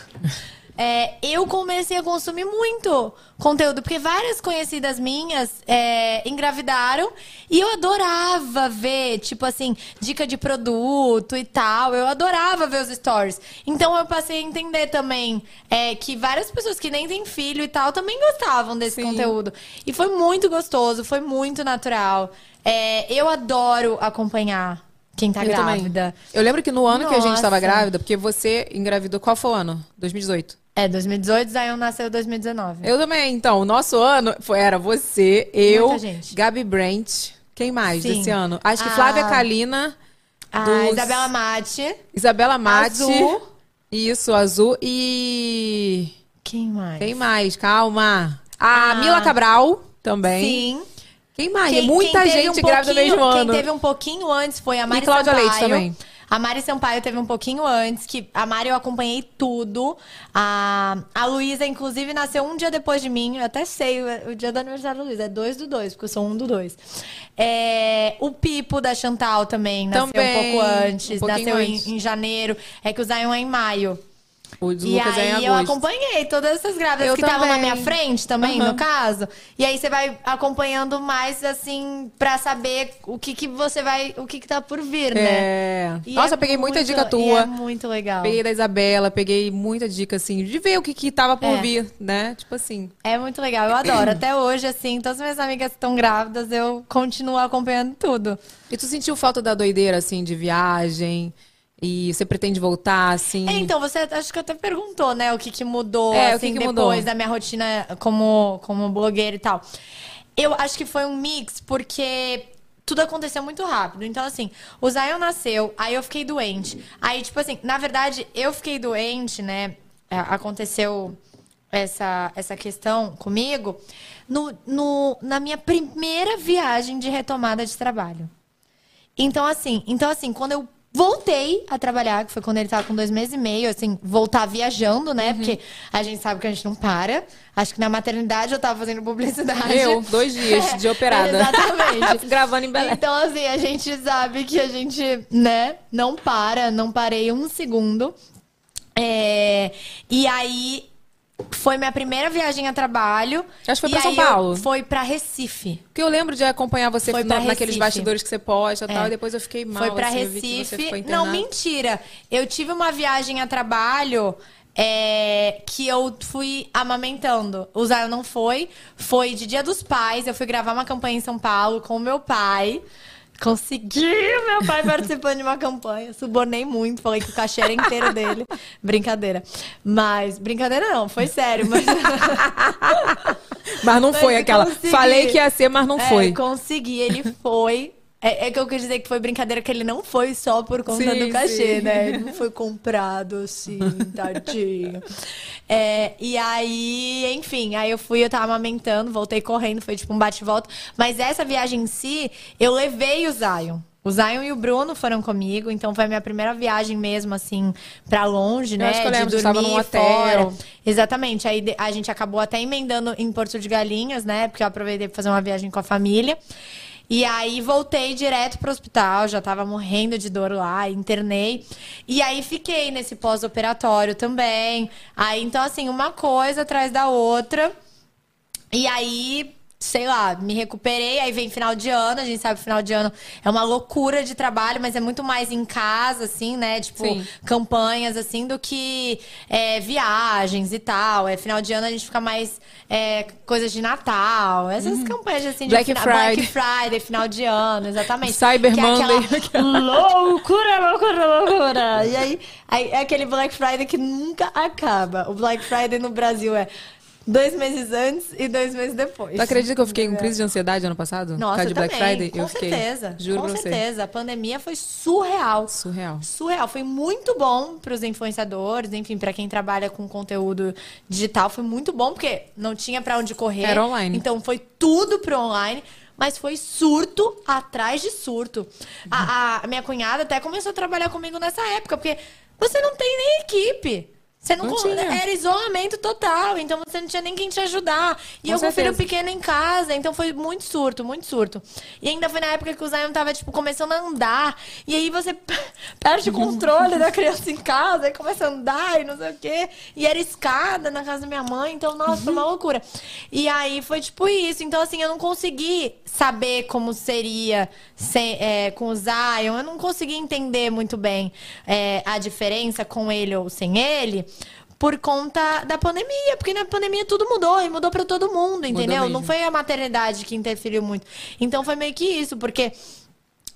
É, eu comecei a consumir muito conteúdo, porque várias conhecidas minhas é, engravidaram e eu adorava ver, tipo assim, dica de produto e tal. Eu adorava ver os stories. Então eu passei a entender também é, que várias pessoas que nem têm filho e tal também gostavam desse Sim. conteúdo. E foi muito gostoso, foi muito natural. É, eu adoro acompanhar quem tá Eu também. grávida. Eu lembro que no ano que a gente tava Nossa. grávida, porque você engravidou, qual foi o ano? 2018. É, 2018, Zion nasceu em 2019. Eu também, então. O nosso ano foi, era você, eu. Gabi Brent. Quem mais Sim. desse ano? Acho que Ah. Flávia Kalina, A dos- Isabela Mate. Isabela Mate. Azul. Isso, Azul. E. Quem mais? Quem mais? Calma. A Ah. Mila Cabral também. Sim. Quem mais? Quem- Muita quem gente um grávida no mesmo ano. Quem teve um pouquinho antes foi a Mari Cláudia Sampaio. Leite também. A Mari Sampaio teve um pouquinho antes, que a Mari eu acompanhei tudo. A, a Luísa, inclusive, nasceu um dia depois de mim. Eu até sei o, o dia do aniversário da Luísa. É dois do dois, porque eu sou um do dois. É, o Pipo da Chantal também nasceu Também, um pouco antes. um nasceu em- antes. Em, janeiro. É que o Zion é em maio. O E Lucas é aí em eu agosto. acompanhei todas essas grávidas Eu que estavam na minha frente também, Aham. no caso. E aí você vai acompanhando mais, assim, pra saber o que, que você vai. O que, que tá por vir, né? É. E Nossa, é eu peguei muita muito- dica e tua. É muito legal. Peguei da Isabela, peguei muita dica, assim, de ver o que, que tava por É. vir, né? Tipo assim. É muito legal, eu adoro. Até hoje, assim, todas as minhas amigas que estão grávidas, eu continuo acompanhando tudo. E tu sentiu falta da doideira, assim, de viagem? E você pretende voltar, assim? É, então, você acho que até perguntou, né, o que, que mudou, É, o assim, que que depois mudou? da minha rotina como, como blogueira e tal. Eu acho que foi um mix, porque tudo aconteceu muito rápido. Então, assim, o Zion nasceu, aí eu fiquei doente. Aí, tipo assim, na verdade, eu fiquei doente, né? é, Aconteceu essa, essa questão comigo no, no, na minha primeira viagem de retomada de trabalho. Então, assim, então, assim, quando eu voltei a trabalhar, que foi quando ele tava com dois meses e meio, assim, voltar viajando, né? Porque a gente sabe que a gente não para. Acho que na maternidade eu tava fazendo publicidade. Eu, dois dias de *laughs* operada. Exatamente. *laughs* Gravando em Belém. Então, assim, a gente sabe que a gente, né, não para, não parei um segundo. É, e aí, foi minha primeira viagem a trabalho. Acho que foi pra São Paulo. Foi pra Recife. Porque eu lembro de acompanhar você Foi na- naqueles bastidores que você posta e É. tal, e depois eu fiquei mal. Foi pra assim, Recife. Não, mentira. Eu tive uma viagem a trabalho é, que eu fui amamentando. O Zion não foi. Foi de Dia dos Pais. Eu fui gravar uma campanha em São Paulo com o meu pai. Consegui meu pai participando de uma campanha. Subornei muito, falei que o cachê era inteiro dele. *laughs* Brincadeira. Mas, brincadeira não, foi sério. Mas... Mas não foi eu aquela. consegui. Falei que ia ser, mas não É, foi. consegui, ele foi. É, é que eu quis dizer que foi brincadeira, que ele não foi só por conta Sim, do cachê, sim. né? Ele não foi comprado assim, *laughs* tadinho. É, e aí, enfim, aí eu fui, eu tava amamentando, voltei correndo, foi tipo um bate-volta. Mas essa viagem em si, eu levei o Zion. O Zion e o Bruno foram comigo, então foi a minha primeira viagem mesmo, assim, pra longe, Eu né? acho que eu lembro, de dormir num hotel. fora. Exatamente. Aí a gente acabou até emendando em Porto de Galinhas, né? Porque eu aproveitei pra fazer uma viagem com a família. E aí voltei direto pro hospital, já tava morrendo de dor lá, internei. E aí fiquei nesse pós-operatório também. Aí então assim, uma coisa atrás da outra. E aí, sei lá, me recuperei. Aí vem final de ano, a gente sabe que final de ano é uma loucura de trabalho, mas é muito mais em casa, assim, né? Tipo, Sim. campanhas, assim, do que é, viagens e tal. É final de ano a gente fica mais é, coisas de Natal, essas campanhas assim de Black fina- Friday. Black Friday, final de ano, exatamente. *laughs* Cyber Que é Monday. *laughs* aquela loucura, loucura, loucura. E aí, aí é aquele Black Friday que nunca acaba. O Black Friday no Brasil é dois meses antes e dois meses depois. Tu acredita que eu fiquei com crise de ansiedade ano passado? Nossa, de Black também. Friday? Com eu fiquei. certeza. Juro com pra você. certeza. A pandemia foi surreal. Surreal. Surreal. Foi muito bom para os influenciadores, enfim, para quem trabalha com conteúdo digital. Foi muito bom, porque não tinha para onde correr. Era online. Então foi tudo pro online. Mas foi surto atrás de surto. A, a minha cunhada até começou a trabalhar comigo nessa época, porque você não tem nem equipe. Você não, Não con-. Era isolamento total, então você não tinha nem quem te ajudar. E Com eu com filho certeza. pequeno em casa, então foi muito surto, muito surto. E ainda foi na época que o Zion tava, tipo, começando a andar. E aí você *laughs* perde o controle da criança em casa, e começa a andar e não sei o quê. E era escada na casa da minha mãe, então, nossa, foi uma loucura. E aí foi tipo isso. Então, assim, eu não consegui saber como seria sem- é, com o Zion. Eu não consegui entender muito bem é, a diferença com ele ou sem ele. Por conta da pandemia, porque na pandemia tudo mudou e mudou pra todo mundo, entendeu? Não foi a maternidade que interferiu muito. Então foi meio que isso, porque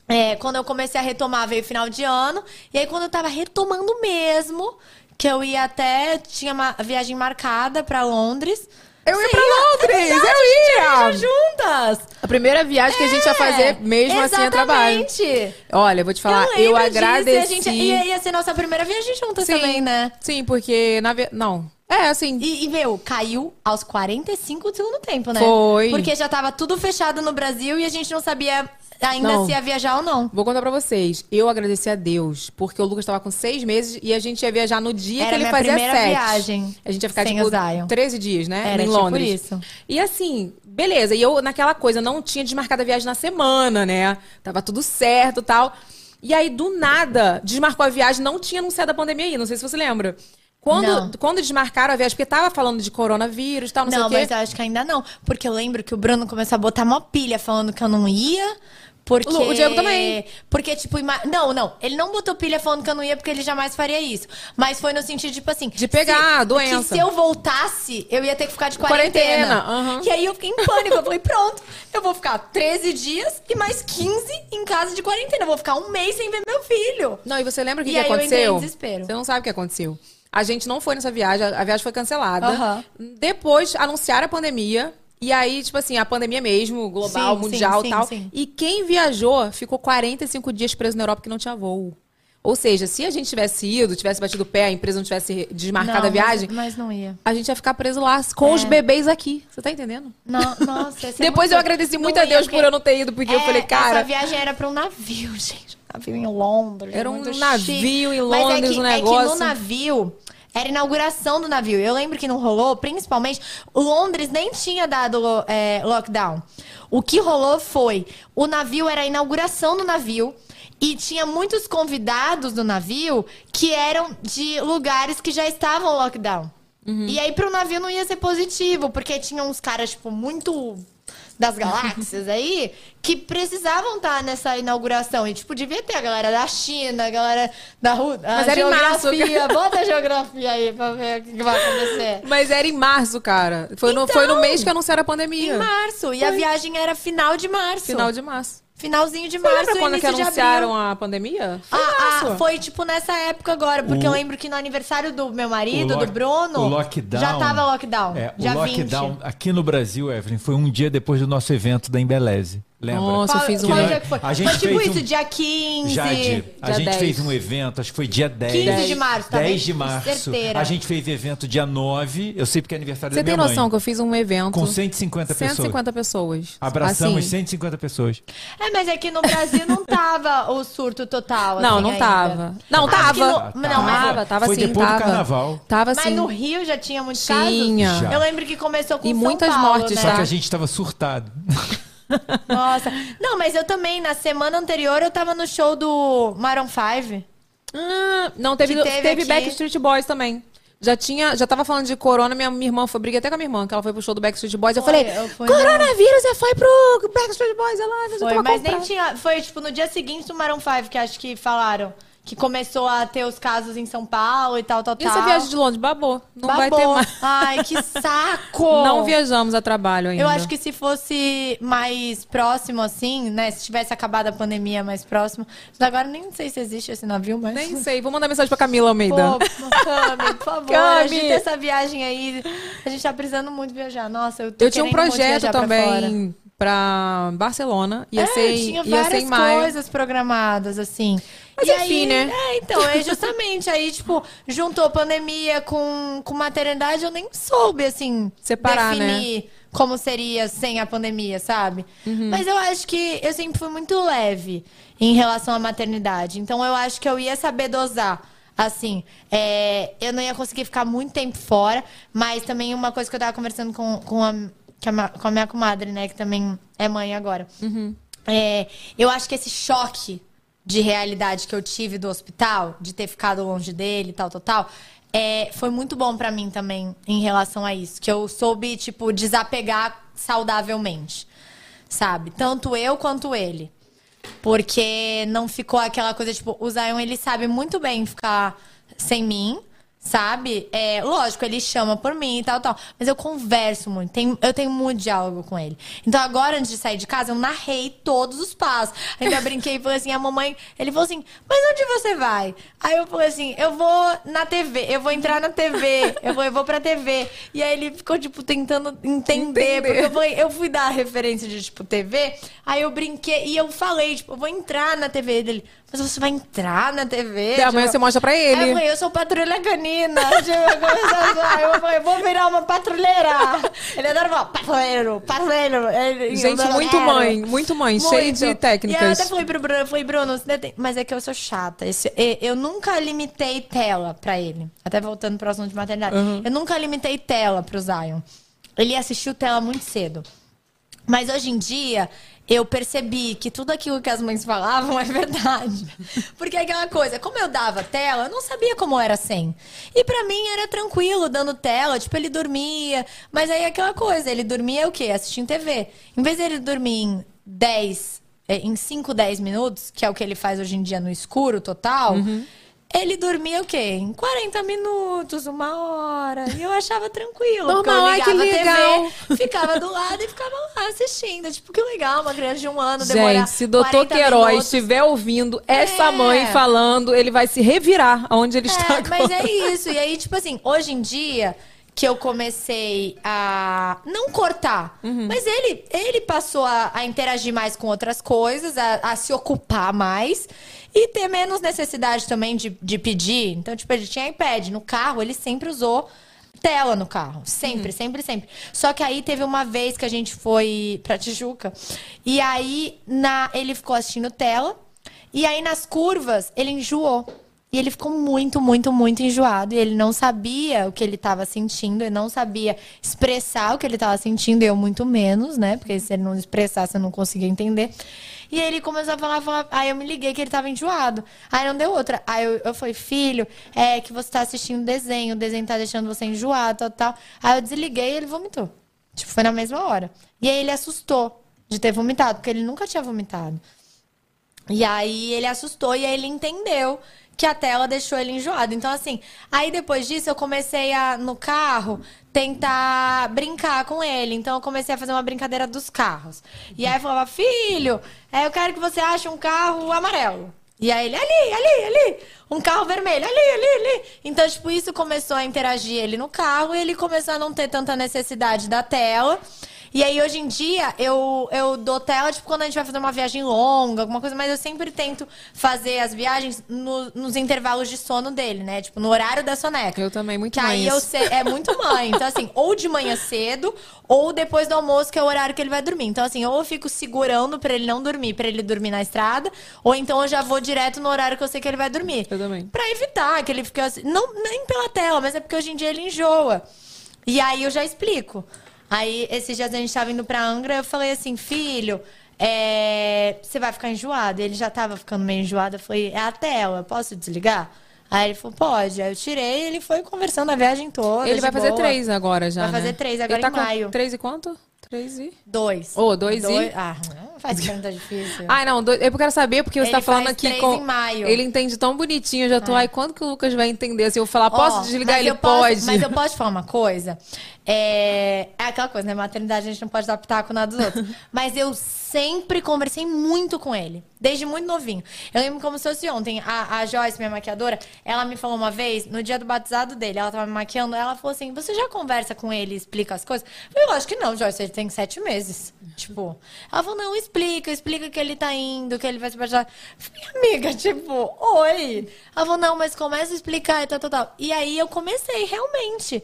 É, quando eu comecei a retomar, veio final de ano. E aí, quando eu tava retomando mesmo, que eu ia até. Tinha uma viagem marcada pra Londres. Eu ia pra Londres, É verdade, eu ia. viajou juntas. A primeira viagem que a gente ia fazer mesmo assim a trabalho. É, Exatamente. Olha, eu vou te falar, eu, disso, agradeci. e a gente, ia, ia ser nossa primeira viagem juntas Sim, também, né? Sim, porque na não. É, assim, E, e, meu, caiu aos 45 do segundo tempo, né? Foi. Porque já tava tudo fechado no Brasil e a gente não sabia ainda Não. se ia viajar ou não. Vou contar pra vocês. Eu agradeci a Deus, porque o Lucas tava com seis meses e a gente ia viajar no dia Era que ele minha fazia primeira sete. viagem A gente ia ficar, tipo, Zion. 13 dias, né? Era em tipo Londres. isso. E assim, beleza. E eu, naquela coisa, não tinha desmarcado a viagem na semana, né? Tava tudo certo e tal. E aí, do nada, desmarcou a viagem, não tinha anunciado a pandemia aí, não sei se você lembra. Quando, Não. quando desmarcaram a viagem, porque tava falando de coronavírus e tal, não, Não, sei o mas quê. eu acho que ainda não. Porque eu lembro que o Bruno começou a botar mó pilha falando que eu não ia. Porque... O- Diego também. Porque, tipo, ima- não, não. Ele não botou pilha falando que eu não ia porque ele jamais faria isso. Mas foi no sentido, tipo assim. De pegar a se, doença. Que se eu voltasse, eu ia ter que ficar de quarentena. Quarentena, aham. E aí eu fiquei em pânico. Eu falei, pronto, eu vou ficar 13 dias e mais 15 em casa de quarentena. Eu vou ficar um mês sem ver meu filho. Não, e você lembra o que, E que aí eu entrei aconteceu? em desespero. Você não sabe o que aconteceu. A gente não foi nessa viagem, a a viagem foi cancelada. Aham. Depois anunciaram a pandemia. E aí, tipo assim, a pandemia mesmo, global, Sim, mundial sim, e tal. sim. E quem viajou ficou 45 dias preso na Europa que não tinha voo. Ou seja, se a gente tivesse ido, tivesse batido o pé, a empresa não tivesse desmarcado Não, a viagem, Mas, mas não ia. a gente ia ficar preso lá com os bebês aqui. Você tá entendendo? Não, nossa, ia *laughs* Depois muito- eu agradeci Não muito a ia, Deus porque- por eu não ter ido, porque eu É, falei, cara. Essa viagem era pra um navio, *laughs* gente. Navio em Londres. Era um navio chique. em Mas Londres, é que, um É que negócio. no navio. Era inauguração do navio. Eu lembro que não rolou, principalmente. Londres nem tinha dado é, lockdown. O que rolou foi: o navio era a inauguração do navio. E tinha muitos convidados do navio que eram de lugares que já estavam lockdown. Uhum. E aí pro navio não ia ser positivo, porque tinha uns caras, tipo, muito das galáxias aí, que precisavam estar nessa inauguração. E, tipo, devia ter a galera da China, a galera da Rússia. Mas era em março. geografia. Bota a geografia aí pra ver o que vai acontecer. Mas era em março, cara. Foi, no, foi no Então, mês que anunciaram a pandemia. Em março. E a viagem era final de março. Final de março. Finalzinho de Você março, lembra quando que anunciaram a pandemia? Foi Ah, ah, foi tipo nessa época agora, porque O- eu lembro que no aniversário do meu marido, lock- do Bruno, o lockdown- já tava lockdown. É, dia o lockdown 20. aqui no Brasil, Evelyn, foi um dia depois do nosso evento da Embeleze. Lembra? Nossa, eu fiz um qual dia que foi? a gente foi tipo fez isso, um- dia 15. Jade, a Dia gente 10. fez um evento, acho que foi dia 10. 15 de março, tá 10 bem? de março. Certeira. A gente fez evento dia 9, eu sei porque é aniversário Você da tem minha noção mãe. que eu fiz um evento Com 150 pessoas. 150 pessoas. Abraçamos Assim, 150 pessoas. É, mas é que no Brasil não tava o surto total. Não, assim, não ainda. tava. Não, Acho tava. no- Tá, não, mas, Tava, tava Foi sim, depois tava. do carnaval. Tava mas assim. no Rio já tinha muitos Tinha. casos. Já. Eu lembro que começou com E São muitas Paulo, mortes, né? Só tá? que a gente tava surtado. Nossa. Não, mas eu também, na semana anterior, eu tava no show do Maroon 5. Ah, não, teve, teve teve. Backstreet Boys também. Já tinha, já tava falando de corona, minha, minha irmã foi, briguei até com a minha irmã, que ela foi pro show do Backstreet Boys. Eu Foi, falei, eu fui coronavírus, você foi pro Backstreet Boys, ela já Foi, mas nem tinha. Foi tipo no dia seguinte do Maroon 5 que acho que falaram. Que começou a ter os casos em São Paulo e tal, tal, E tal. essa viagem de Londres, babou. Não vai ter Babou. mais. Ai, que *laughs* saco! Não viajamos a trabalho ainda. Eu acho que se fosse mais próximo, assim, né? Se tivesse acabado a pandemia mais próximo. Agora nem sei se existe esse navio, mas. Nem sei. Vou mandar mensagem pra Camila Almeida. Pô, Cami, por favor, Cami. agita essa viagem aí. A gente tá precisando muito viajar. Nossa, eu tô Eu tinha um projeto viajar pra também pra Barcelona. Ia é, ser, tinha ia ser várias em maio. coisas programadas, assim. Mas E enfim, aí, né? É, então, é justamente. aí, tipo, juntou pandemia com, com maternidade, eu nem soube, assim, Separar, né? definir como seria sem a pandemia, sabe? Uhum. Mas eu acho que eu sempre fui muito leve em relação à maternidade. Então, eu acho que eu ia saber dosar. Assim, é, eu não ia conseguir ficar muito tempo fora, mas também uma coisa que eu tava conversando com, com, a, com a minha comadre, né, que também é mãe agora. É, eu acho que esse choque de realidade que eu tive do hospital, de ter ficado longe dele tal, tal, tal, é, foi muito bom pra mim também em relação a isso. Que eu soube, tipo, desapegar saudavelmente. Sabe? Tanto eu quanto ele. Porque não ficou aquela coisa, tipo, o Zion, ele sabe muito bem ficar sem mim, Sabe? É, lógico, ele chama por mim e tal, tal. Mas eu converso muito. Tenho, eu tenho muito diálogo com ele. Então agora, antes de sair de casa, eu narrei todos os passos. Ainda brinquei e falei assim: a mamãe. Ele falou assim: Mas onde você vai? Aí eu falei assim: Eu vou na TV, eu vou entrar na TV, eu vou, eu vou pra TV. E aí ele ficou, tipo, tentando entender. Entender. Porque eu, falei, eu fui dar a referência de, tipo, TV. Aí eu brinquei e eu falei, tipo, eu vou entrar na TV dele. Mas você vai entrar na TV? Daí amanhã Tipo, você mostra pra ele. falei, eu sou patrulha canina. *laughs* Tipo, eu zoar. Eu vou virar uma patrulheira. Ele adora falar, patrulheiro, patrulheiro. Ele- Gente, muito mãe, muito mãe, cheio de E aí eu técnicas. até falei pro Bruno, falei, Bruno, mas é que eu sou chata. Esse- e- eu nunca limitei tela pra ele. Até voltando pro assunto de maternidade. Eu nunca limitei tela pro Zion. Ele assistiu tela muito cedo. Mas hoje em dia, eu percebi que tudo aquilo que as mães falavam *laughs* é verdade. Porque é aquela coisa, como eu dava tela, eu não sabia como era sem. E pra mim era tranquilo dando tela, tipo, ele dormia. Mas aí é aquela coisa, ele dormia o quê? Assistindo TV. Em vez dele dormir em 10, é, em 5, 10 minutos, que é o que ele faz hoje em dia no escuro total. Ele dormia o quê? Em 40 minutos, uma hora. E eu achava tranquilo. eu Normal, que ligava a legal. TV, ficava do lado e ficava lá assistindo. Tipo, que legal, uma criança de um ano demorar Gente, se doutor 40 Queiroz minutos. estiver ouvindo essa É. mãe falando, ele vai se revirar aonde ele está É, mas agora. é isso. E aí, tipo assim, hoje em dia que eu comecei a não cortar, Uhum. mas ele ele passou a, a interagir mais com outras coisas, a, a se ocupar mais e ter menos necessidade também de, de pedir. Então, tipo, ele tinha iPad no carro, ele sempre usou tela no carro. Sempre, sempre, sempre. Só que aí teve uma vez que a gente foi pra Tijuca. E aí na, ele ficou assistindo tela. E aí nas curvas ele enjoou. E ele ficou muito, muito, muito enjoado. E ele não sabia o que ele estava sentindo. Ele não sabia expressar o que ele estava sentindo. Eu muito menos, né? Porque se ele não expressasse, eu não conseguia entender. E ele começou a falar, falar. Aí eu me liguei que ele tava enjoado. Aí não deu outra. Aí eu, eu falei, filho, é que você tá assistindo desenho, o desenho tá deixando você enjoado, tal, tal. Aí eu desliguei e ele vomitou. Tipo, foi na mesma hora. E aí ele assustou de ter vomitado, porque ele nunca tinha vomitado. E aí ele assustou e aí ele entendeu que a tela deixou ele enjoado. Então, assim, aí depois disso eu comecei a, no carro, tentar brincar com ele. Então eu comecei a fazer uma brincadeira dos carros. E aí eu falava, filho, é, eu quero que você ache um carro amarelo. E aí ele, ali, ali, ali. Um carro vermelho, ali, ali, ali. Então, tipo, isso começou a interagir ele no carro e ele começou a não ter tanta necessidade da tela. E aí, hoje em dia, eu, eu dou tela, tipo, quando a gente vai fazer uma viagem longa, alguma coisa, mas eu sempre tento fazer as viagens no- nos intervalos de sono dele, né? Tipo, no horário da soneca. Eu também, muito Que aí mãe eu isso. sei, é muito *laughs* mãe. Então, assim, ou de manhã cedo, ou depois do almoço, que é o horário que ele vai dormir. Então, assim, ou eu fico segurando pra ele não dormir, pra ele dormir na estrada, ou então eu já vou direto no horário que eu sei que ele vai dormir. Eu também. Pra evitar que ele fique assim. Não, nem pela tela, mas é porque hoje em dia ele enjoa. E aí eu já explico. Aí, esses dias a gente tava indo pra Angra, eu falei assim, filho, é, você vai ficar enjoado. Ele já tava ficando meio enjoado. Eu falei, é a tela, posso desligar? Aí ele falou, pode. Aí eu tirei ele foi conversando a viagem toda. Ele vai fazer boa. três agora já, Vai né? fazer três agora ele tá em maio. Três e quanto? Três e... Dois. Ô, dois e- Ah, não faz pergunta difícil. Ai, não, do- eu quero saber, porque você Ele tá falando aqui com. em maio. Ele entende tão bonitinho, eu já tô. Ai, quando que o Lucas vai entender? Se eu falar, posso Ó, desligar? Ele posso- pode. Mas eu posso te falar uma coisa? É, é aquela coisa, né? Maternidade a gente não pode dar pitaco nada dos outros. *laughs* mas eu sempre conversei muito com ele. Desde muito novinho. Eu lembro como se fosse ontem. A, a Joyce, minha maquiadora, ela me falou uma vez, no dia do batizado dele, ela tava me maquiando, ela falou assim: Você já conversa com ele e explica as coisas? Eu falei, lógico que não, Joyce, ele tem sete meses. Tipo, ela falou: Não, explica, explica que ele tá indo, que ele vai se batizar. Falei, amiga, tipo, oi. Ela falou: Não, mas começa a explicar e tal, tal, tal. E aí eu comecei, realmente.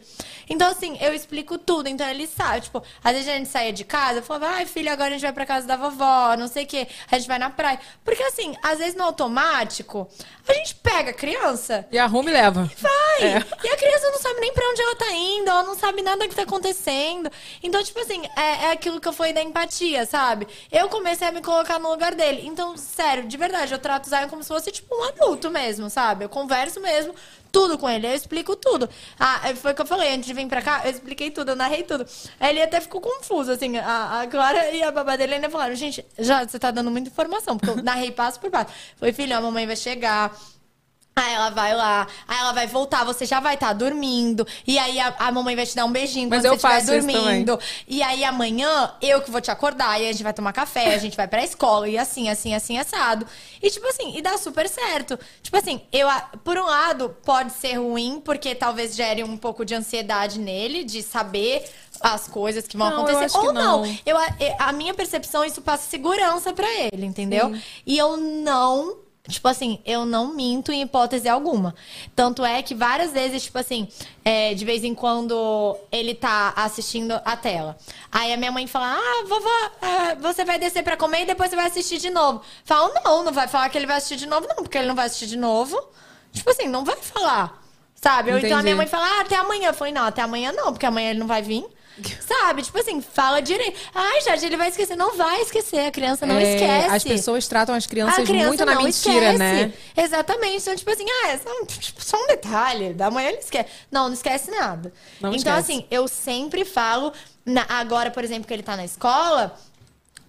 Então, assim, eu explico tudo. Então ele sabe, tipo, às vezes a gente saía de casa, eu falava, ai, filho, agora a gente vai pra casa da vovó, não sei o quê. A gente vai na praia. Porque, assim, às vezes no automático, a gente pega a criança E arruma e leva. vai. É. E a criança não sabe nem pra onde ela tá indo, ela não sabe nada que tá acontecendo. Então, tipo assim, é, é aquilo que eu falei da empatia, sabe? Eu comecei a me colocar no lugar dele. Então, sério, de verdade, eu trato o Zion como se fosse, tipo, um adulto mesmo, sabe? Eu converso mesmo. Tudo com ele, eu explico tudo. Ah, foi o que eu falei, antes de vir pra cá, eu expliquei tudo, eu narrei tudo. Aí ele até ficou confuso, assim, a, a Clara e a babá dele ainda falaram, gente, já, você tá dando muita informação, porque eu narrei passo por passo. Falei, filho, a mamãe vai chegar, Aí ela vai lá, aí ela vai voltar, você já vai estar dormindo. E aí a, a mamãe vai te dar um beijinho Mas quando eu você estiver dormindo. E aí amanhã eu que vou te acordar, e a gente vai tomar café, a gente vai pra escola, e assim, assim, assim, assado. E tipo assim, e dá super certo. Tipo assim, eu, por um lado, pode ser ruim, porque talvez gere um pouco de ansiedade nele, de saber as coisas que vão Não, acontecer. Ou não. não. Eu, a, a minha percepção, isso passa segurança pra ele, entendeu? E eu não. Tipo assim, eu não minto em hipótese alguma. Tanto é que várias vezes, tipo assim, é, de vez em quando ele tá assistindo a tela. Aí a minha mãe fala: Ah, vovó, ah, você vai descer pra comer e depois você vai assistir de novo. Fala, não, não vai falar que ele vai assistir de novo, não, porque ele não vai assistir de novo. Tipo assim, não vai falar. Sabe? Ou então a minha mãe fala, ah, até amanhã. Eu falei, não, até amanhã não, porque amanhã ele não vai vir. Sabe? Tipo assim, fala direito. Ai, Jorge, ele vai esquecer. Não vai esquecer, a criança não É, esquece. As pessoas tratam as crianças criança muito na mentira, esquece. né? Exatamente. Então, tipo assim, ah, é só, um- tipo, só um detalhe. Da manhã ele esquece. Não, não esquece nada. Não então, esquece. assim, eu sempre falo. na- agora, por exemplo, que ele tá na escola.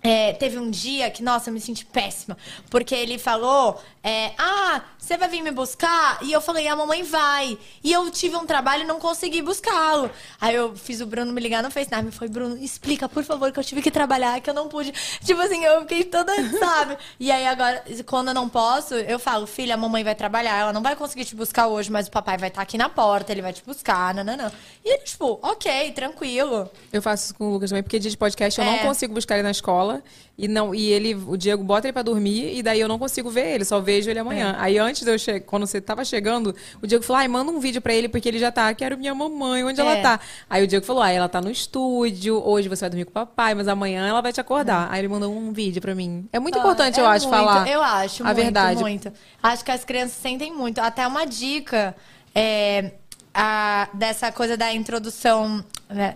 É, teve um dia que, nossa, eu me senti péssima. Porque ele falou: é, Ah, você vai vir me buscar? E eu falei: A mamãe vai. E eu tive um trabalho e não consegui buscá-lo. Aí eu fiz o Bruno me ligar no FaceTime e falei: Bruno, explica, por favor, que eu tive que trabalhar, que eu não pude. Tipo assim, eu fiquei toda, *laughs* sabe? E aí agora, quando eu não posso, eu falo: Filha, a mamãe vai trabalhar, ela não vai conseguir te buscar hoje, mas o papai vai estar aqui na porta, ele vai te buscar, nananã. E ele, tipo, ok, tranquilo. Eu faço isso com o Lucas também, porque dia de podcast eu não É. consigo buscar ele na escola. E não e ele, o Diego bota ele pra dormir e daí eu não consigo ver ele, só vejo ele amanhã. É. Aí antes de eu chegar, quando você tava chegando, o Diego falou: "Ai, manda um vídeo pra ele porque ele já tá, quero minha mamãe, onde ela É. tá?". Aí o Diego falou: "Ah, ela tá no estúdio, hoje você vai dormir com o papai, mas amanhã ela vai te acordar". Aí ele mandou um vídeo pra mim. É muito Ah, importante, eu é acho, muito, falar Eu acho, a muito, verdade. muito. Acho que as crianças sentem muito. Até uma dica é, a- dessa coisa da introdução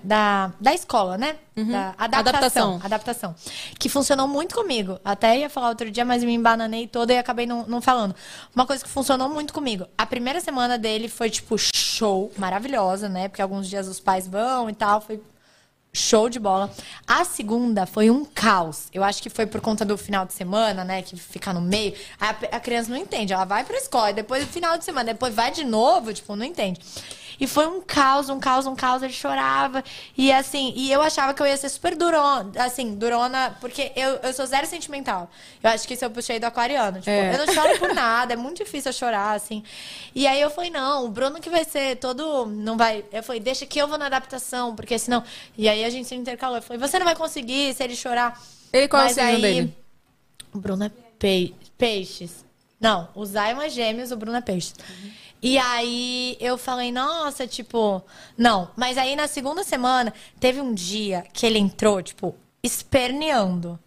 da, da escola, né? Da adaptação, Adaptação. adaptação. Que funcionou muito comigo. Até ia falar outro dia, mas me embananei toda e acabei não, não falando. Uma coisa que funcionou muito comigo. A primeira semana dele foi, tipo, show, maravilhosa, né? Porque alguns dias os pais vão e tal. Foi Show de bola. A segunda foi um caos. Eu acho que foi por conta do final de semana, né? Que fica no meio. A, a criança não entende. Ela vai pra escola, depois do final de semana, depois vai de novo, tipo, não entende. E foi um caos, um caos, um caos. Ele chorava. E assim, e eu achava que eu ia ser super durona, assim, durona, porque eu, eu sou zero sentimental. Eu acho que isso eu puxei do aquariano. Tipo, É. eu não choro por nada, é muito difícil eu chorar, assim. E aí eu falei, não, o Bruno que vai ser todo. Não vai. Eu falei, deixa que eu vou na adaptação, porque senão. E aí a gente se intercalou. Eu falei, você não vai conseguir se ele chorar. Ele qual é o Mas aí, dele? O Bruno é pei- peixes. Não, o Zion é gêmeos, o Bruno é peixes. E aí eu falei, nossa, tipo, não. Mas aí na segunda semana, teve um dia que ele entrou, tipo, esperneando.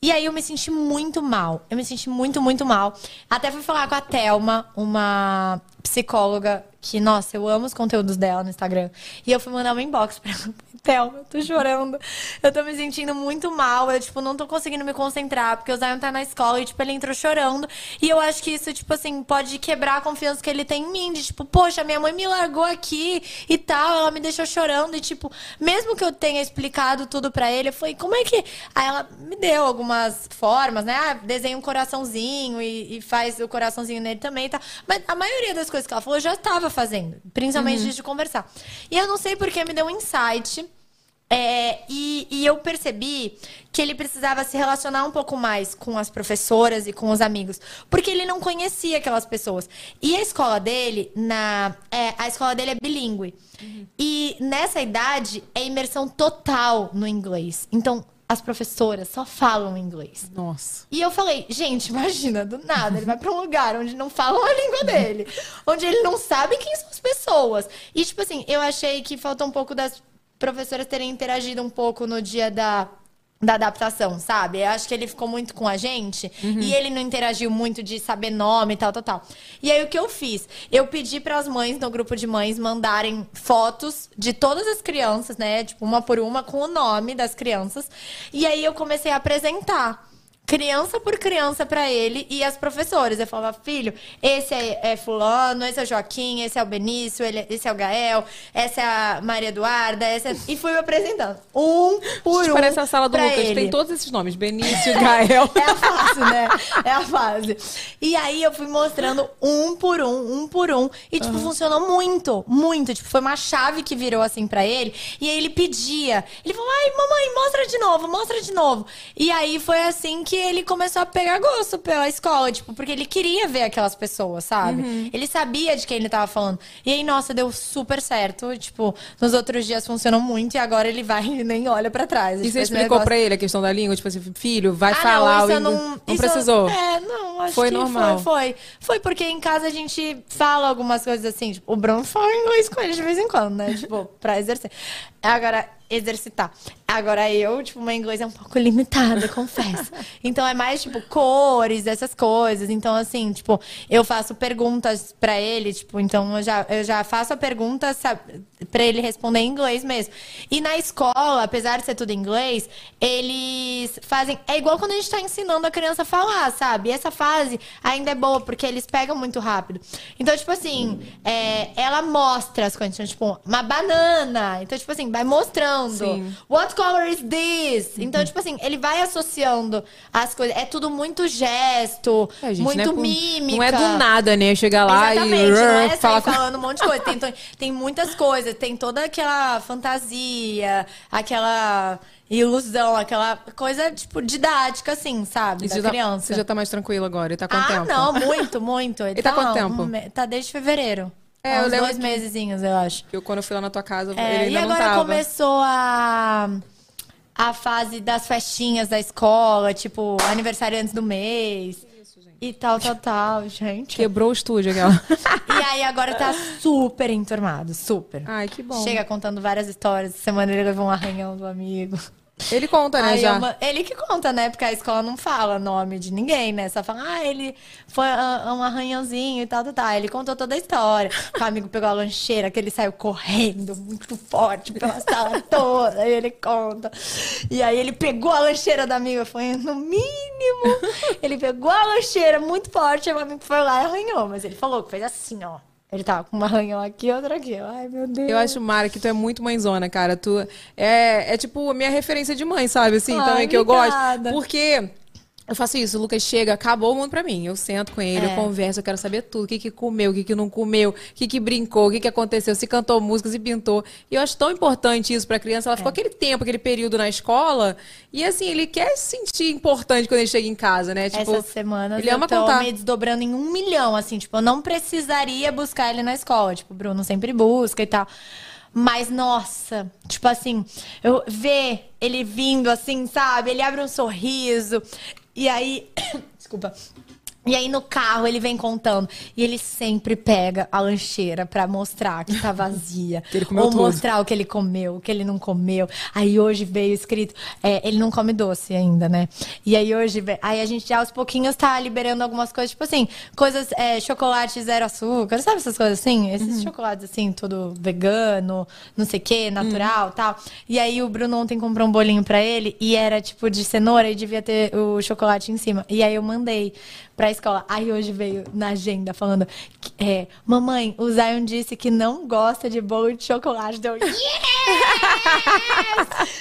E aí eu me senti muito mal. Eu me senti muito, muito mal. Até fui falar com a Thelma, uma psicóloga que, nossa, eu amo os conteúdos dela no Instagram. E eu fui mandar um inbox pra ela. Thelma, eu tô chorando. Eu tô me sentindo muito mal. Eu, tipo, não tô conseguindo me concentrar. Porque o Zion tá na escola e, tipo, ele entrou chorando. E eu acho que isso, tipo assim, pode quebrar a confiança que ele tem em mim. De, tipo, poxa, minha mãe me largou aqui e tal. Ela me deixou chorando. E, tipo, mesmo que eu tenha explicado tudo pra ele, eu falei, como é que. Aí ela me deu algumas formas, né? Ah, desenha um coraçãozinho e, e faz o coraçãozinho nele também e tal. Mas a maioria das coisas que ela falou eu já estava fazendo. Principalmente antes de conversar. E eu não sei porque me deu um insight. É, e, e eu percebi que ele precisava se relacionar um pouco mais com as professoras e com os amigos, porque ele não conhecia aquelas pessoas. E a escola dele, na, é, a escola dele é bilíngue. E nessa idade é imersão total no inglês. Então as professoras só falam inglês. Nossa. E eu falei, gente, imagina, do nada, ele vai pra um lugar onde não falam a língua dele, onde ele não sabe quem são as pessoas. E, tipo assim, eu achei que faltou um pouco das professoras terem interagido um pouco no dia da, da adaptação, sabe? Eu acho que ele ficou muito com a gente e ele não interagiu muito de saber nome e tal, tal, tal. E aí o que eu fiz? Eu pedi para as mães no grupo de mães mandarem fotos de todas as crianças, né? Tipo, uma por uma, com o nome das crianças. E aí eu comecei a apresentar criança por criança pra ele e as professoras. Eu falava, filho, esse é, é fulano, esse é o Joaquim, esse é o Benício, ele- esse é o Gael, essa é a Maria Eduarda, essa é... E fui me apresentando. Um por um Parece a sala do Lucas. ele. Tem todos esses nomes. Benício, Gael. *laughs* É a fase, né? É a fase. E aí eu fui mostrando um por um, um por um. E, tipo, funcionou muito, muito. Tipo, foi uma chave que virou assim pra ele. E aí ele pedia. Ele falou, ai, mamãe, mostra de novo, mostra de novo. E aí foi assim que ele começou a pegar gosto pela escola, tipo, porque ele queria ver aquelas pessoas, sabe? Ele sabia de quem ele tava falando. E aí, nossa, deu super certo. Tipo, nos outros dias funcionou muito e agora ele vai e nem olha pra trás. E Tipo, você explicou negócio- pra ele a questão da língua? Tipo assim, filho, vai ah, falar. não, não, Não isso precisou. É, não, acho Foi que normal. Foi, foi. Foi porque em casa a gente fala algumas coisas assim. Tipo, o Bruno fala inglês com ele de vez em quando, né? *laughs* tipo, pra exercer. Agora, exercitar. Agora eu, tipo, meu inglês é um pouco limitado, confesso. *laughs* Então é mais, tipo, cores, essas coisas. Então, assim, tipo, eu faço perguntas pra ele, tipo, então eu já, eu já faço a pergunta pra ele responder em inglês mesmo. E na escola, apesar de ser tudo em inglês, eles fazem. É igual quando a gente tá ensinando a criança a falar, sabe? E essa fase ainda é boa, porque eles pegam muito rápido. Então, tipo assim, é, ela mostra as coisas, então, tipo, uma banana. Então, tipo assim, vai mostrando. Sim. What color is this? Então, tipo assim, ele vai associando as coisas. É tudo muito gesto, É, gente, muito não é por- mímica. Não é do nada, né? Chegar lá Exatamente, e não é falar com... falando um monte de coisa. Tem, tem muitas coisas, tem toda aquela fantasia, aquela ilusão, aquela coisa, tipo, didática, assim, sabe? E da já, criança. você já tá mais tranquilo agora? Ele tá com ah, tempo? não, muito, muito. Ele *laughs* Ele tá tá quanto um tempo? me- tá desde fevereiro. É, Há eu uns lembro dois que- mesezinhos, eu acho. Eu, quando eu fui lá na tua casa, É, ele ainda e não agora tava. começou a, a fase das festinhas da escola, tipo, aniversário antes do mês. E tal, tal, tal, gente. Quebrou o estúdio aquela. *laughs* E aí agora tá super enturmado, super. Ai, que bom. Chega contando várias histórias. Semana ele levou um arranhão do amigo. Ele conta, né, Aí já. eu ma- ele que conta, né? Porque a escola não fala nome de ninguém, né? Só fala, ah, ele foi um arranhãozinho e tal, tal, tal. Ele contou toda a história. O amigo pegou a lancheira, que ele saiu correndo muito forte pela sala *laughs* toda. Aí ele conta. E aí ele pegou a lancheira da amiga, foi no mínimo. Ele pegou a lancheira muito forte, e o amigo foi lá e arranhou. Mas ele falou que fez assim, ó. Ele tava com um arranhão aqui e outro aqui. Ai, meu Deus. Eu acho, Mara, que tu é muito mãezona, cara. Tu é, é tipo a minha referência de mãe, sabe? Assim, Ai, também que eu obrigada. gosto. Porque eu faço isso, o Lucas chega, acabou o mundo pra mim. Eu sento com ele, É. eu converso, eu quero saber tudo. O que que comeu, o que que não comeu, o que que brincou, o que que aconteceu, se cantou músicas e pintou. E eu acho tão importante isso pra criança. Ela É. ficou aquele tempo, aquele período na escola. E assim, ele quer se sentir importante quando ele chega em casa, né? Tipo, Essas semanas ele eu ama tô contar. me desdobrando em um milhão, assim, tipo, eu não precisaria buscar ele na escola. Tipo, o Bruno sempre busca e tal. Mas, nossa, tipo assim, eu ver ele vindo assim, sabe? Ele abre um sorriso. E aí. *coughs* Desculpa. E aí no carro ele vem contando. E ele sempre pega a lancheira pra mostrar que tá vazia. *laughs* Que Ou tudo. mostrar o que ele comeu, o que ele não comeu. Aí hoje veio escrito. é, ele não come doce ainda, né? E aí hoje. Aí a gente já aos pouquinhos tá liberando algumas coisas, tipo assim, coisas. É, chocolate zero açúcar, sabe essas coisas assim? Esses Uhum. chocolates assim, todo vegano, não sei o que, natural Uhum. tal. E aí o Bruno ontem comprou um bolinho pra ele e era tipo de cenoura e devia ter o chocolate em cima. E aí eu mandei pra escola. Aí hoje veio na agenda falando: que, é, Mamãe, o Zion disse que não gosta de bolo de chocolate. Deu. Yes!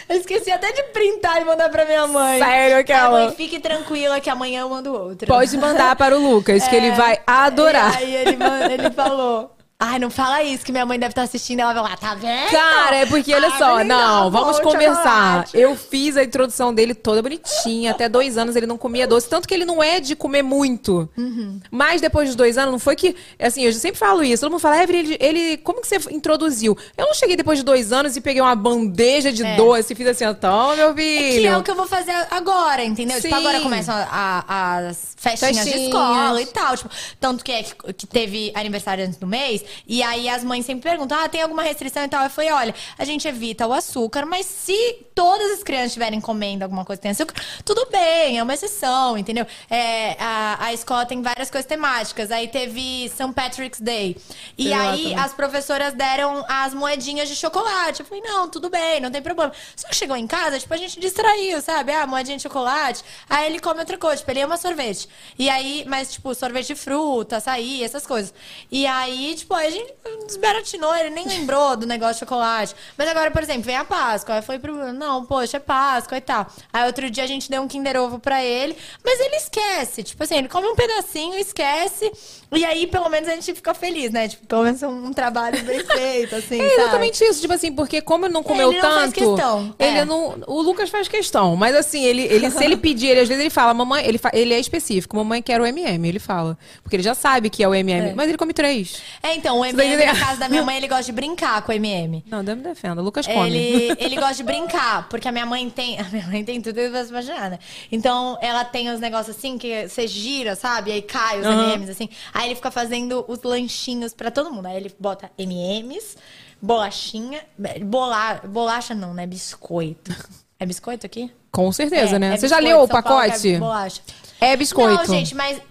eu esqueci até de printar e mandar pra minha mãe. Sério, aquela? mãe, fique tranquila que amanhã eu mando outro. Pode mandar para o Lucas, que É. ele vai adorar. Aí ele, ele falou. Ai, não fala isso, que minha mãe deve estar assistindo. Ela vai lá, tá vendo? Cara, é porque, olha Ah, só, menina, não, vamos bom conversar. Eu fiz a introdução dele toda bonitinha. Até dois anos ele não comia doce. Tanto que ele não é de comer muito. Uhum. Mas depois dos dois anos, não foi que. Assim, eu sempre falo isso. Todo mundo fala, Evelyn, ele, ele- como que você introduziu? Eu não cheguei depois de dois anos e peguei uma bandeja de É. doce e fiz assim, então, meu filho. Que é o que eu vou fazer agora, entendeu? Tipo, Sim. agora começam a- a- as festinhas, de Festinhas. escola e tal. Tipo, tanto que, é que, que teve aniversário antes do mês, E aí as mães sempre perguntam: ah, tem alguma restrição e tal? Eu falei: olha, a gente evita o açúcar, mas se todas as crianças estiverem comendo alguma coisa que tem açúcar, tudo bem, é uma exceção, entendeu? É, a, a escola tem várias coisas temáticas. Aí teve St. Patrick's Day. E lá aí as professoras deram as moedinhas de chocolate. Eu falei, não, tudo bem, não tem problema. Só que chegou em casa, tipo, a gente distraiu, sabe? Ah, moedinha de chocolate. Aí ele come outra coisa, tipo, ele ama sorvete. E aí, mas, tipo, sorvete de fruta, açaí, essas coisas. E aí, tipo, a gente desbaratinou, ele nem lembrou do negócio de chocolate. Mas agora, por exemplo, vem a Páscoa. Aí foi pro Bruno, não, poxa, é Páscoa e tal. Aí outro dia a gente deu um Kinder Ovo pra ele, mas ele esquece. Tipo assim, ele come um pedacinho, esquece. E aí, pelo menos, a gente fica feliz, né? Tipo, pelo menos um trabalho bem *laughs* feito, assim. É sabe? exatamente isso, tipo assim, porque como ele não comeu Ele não faz tanto, questão, ele é. não, o Lucas faz questão, mas assim, ele, ele se ele pedir, ele às vezes ele fala, mamãe, ele, fa- ele é específico, mamãe quer o MM, ele fala, porque ele já sabe que é o MM, É. mas ele come três. É, então, o daí MM, na casa da minha mãe, ele gosta de brincar com o MM. Não, Deus me defenda, o Lucas come. Ele, *laughs* ele gosta de brincar, porque a minha mãe tem. A minha mãe tem tudo que você imaginar, né? Então, ela tem os negócios assim que você gira, sabe? Aí cai os Aham. MMs, assim. Aí ele fica fazendo os lanchinhos pra todo mundo. Aí ele bota MMs, bolachinha. Bola, bolacha não, né? Biscoito. É biscoito aqui? Com certeza, É, né? é Você já biscoito, leu o São Paulo pacote? É bolacha. É biscoito. Não, gente, mas.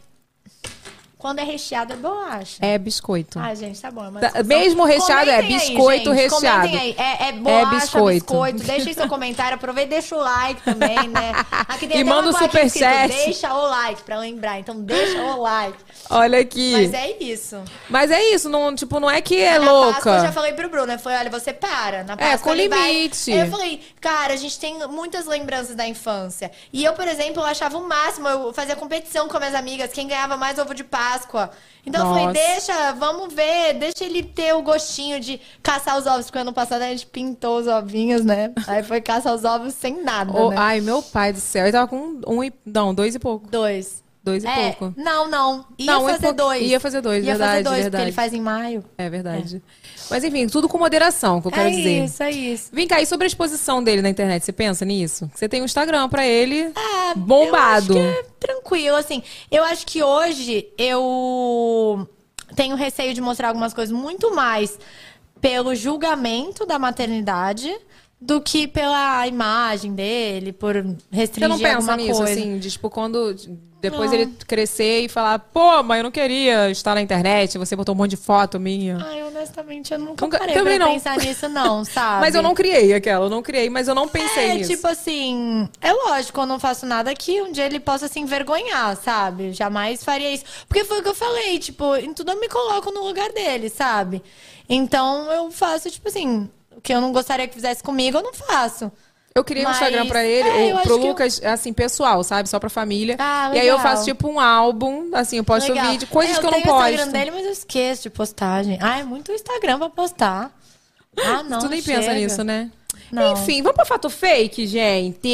Quando é recheado é bolacha. É biscoito. Ah, gente, tá bom. é Tá, mesmo recheado é Comentem aí, biscoito gente, recheado. Aí. É, é bolacha, biscoito. biscoito. Deixem seu comentário, aproveita e deixa o like também, né? *laughs* Aqui tem E manda o superchat. Deixa o like, pra lembrar. Então deixa o like. Olha aqui. Mas é isso. Mas é isso, não, tipo, não é que é Na Páscoa, eu já louca. falei pro Bruno, eu falei, olha, você para. Na Páscoa, É, com vai- limite. Aí eu falei, cara, a gente tem muitas lembranças da infância. E eu, por exemplo, eu achava o máximo, eu fazia competição com as minhas amigas, quem ganhava mais ovo de Páscoa. Então eu falei, Nossa. deixa, vamos ver, deixa ele ter o gostinho de caçar os ovos, porque ano passado a gente pintou os ovinhos, né? Aí foi caçar os ovos sem nada, Oh, né? Ai, meu pai do céu. Ele tava com um e. Não, dois e pouco. Dois. Dois e É, pouco. não, não. Ia Não, fazer dois. ia fazer dois, Ia verdade, fazer dois, verdade. porque ele faz em maio. É verdade. Mas enfim, tudo com moderação, que eu quero é dizer. isso, é isso. Vem cá, e sobre a exposição dele na internet, você pensa nisso? Você tem um Instagram pra ele Ah, bombado. Eu acho que é tranquilo, assim. Eu acho que hoje eu tenho receio de mostrar algumas coisas muito mais pelo julgamento da maternidade do que pela imagem dele, por restringir Você não pensa nisso, coisa. assim, de tipo, quando depois Não. ele crescer e falar, pô, mãe, eu não queria estar na internet, você botou um monte de foto minha. Ai, honestamente, eu nunca, Nunca- parei também não. pensar nisso, não, *laughs* sabe? Mas eu não criei aquela, eu não criei, mas eu não pensei É, nisso. tipo assim, é lógico, eu não faço nada que um dia ele possa se envergonhar, sabe? Jamais faria isso. Porque foi o que eu falei, tipo, em tudo eu me coloco no lugar dele, sabe? Então eu faço, tipo assim, que eu não gostaria que fizesse comigo, eu não faço. Eu criei um Mas- Instagram pra ele, é, eu ou pro que eu- Lucas, assim, pessoal, sabe? Só pra família. Ah, e aí eu faço tipo um álbum, assim, eu posto Legal. vídeo, coisas É, que eu não tenho o posto. Instagram dele, mas eu esqueço de postagem. Ah, é muito Instagram pra postar. Ah, não. tu nem chega. pensa nisso, né? Não. Enfim, vamos pra fato fake, gente.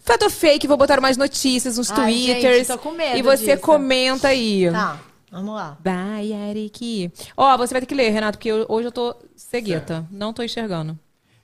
Fato fake, vou botar umas notícias, uns Ai, twitters. gente, tô com medo e você disso. comenta aí. Tá, vamos lá. Vai, Ariki. Ó, você vai ter que ler, Renato, porque eu- hoje eu tô cegueta. Não tô enxergando.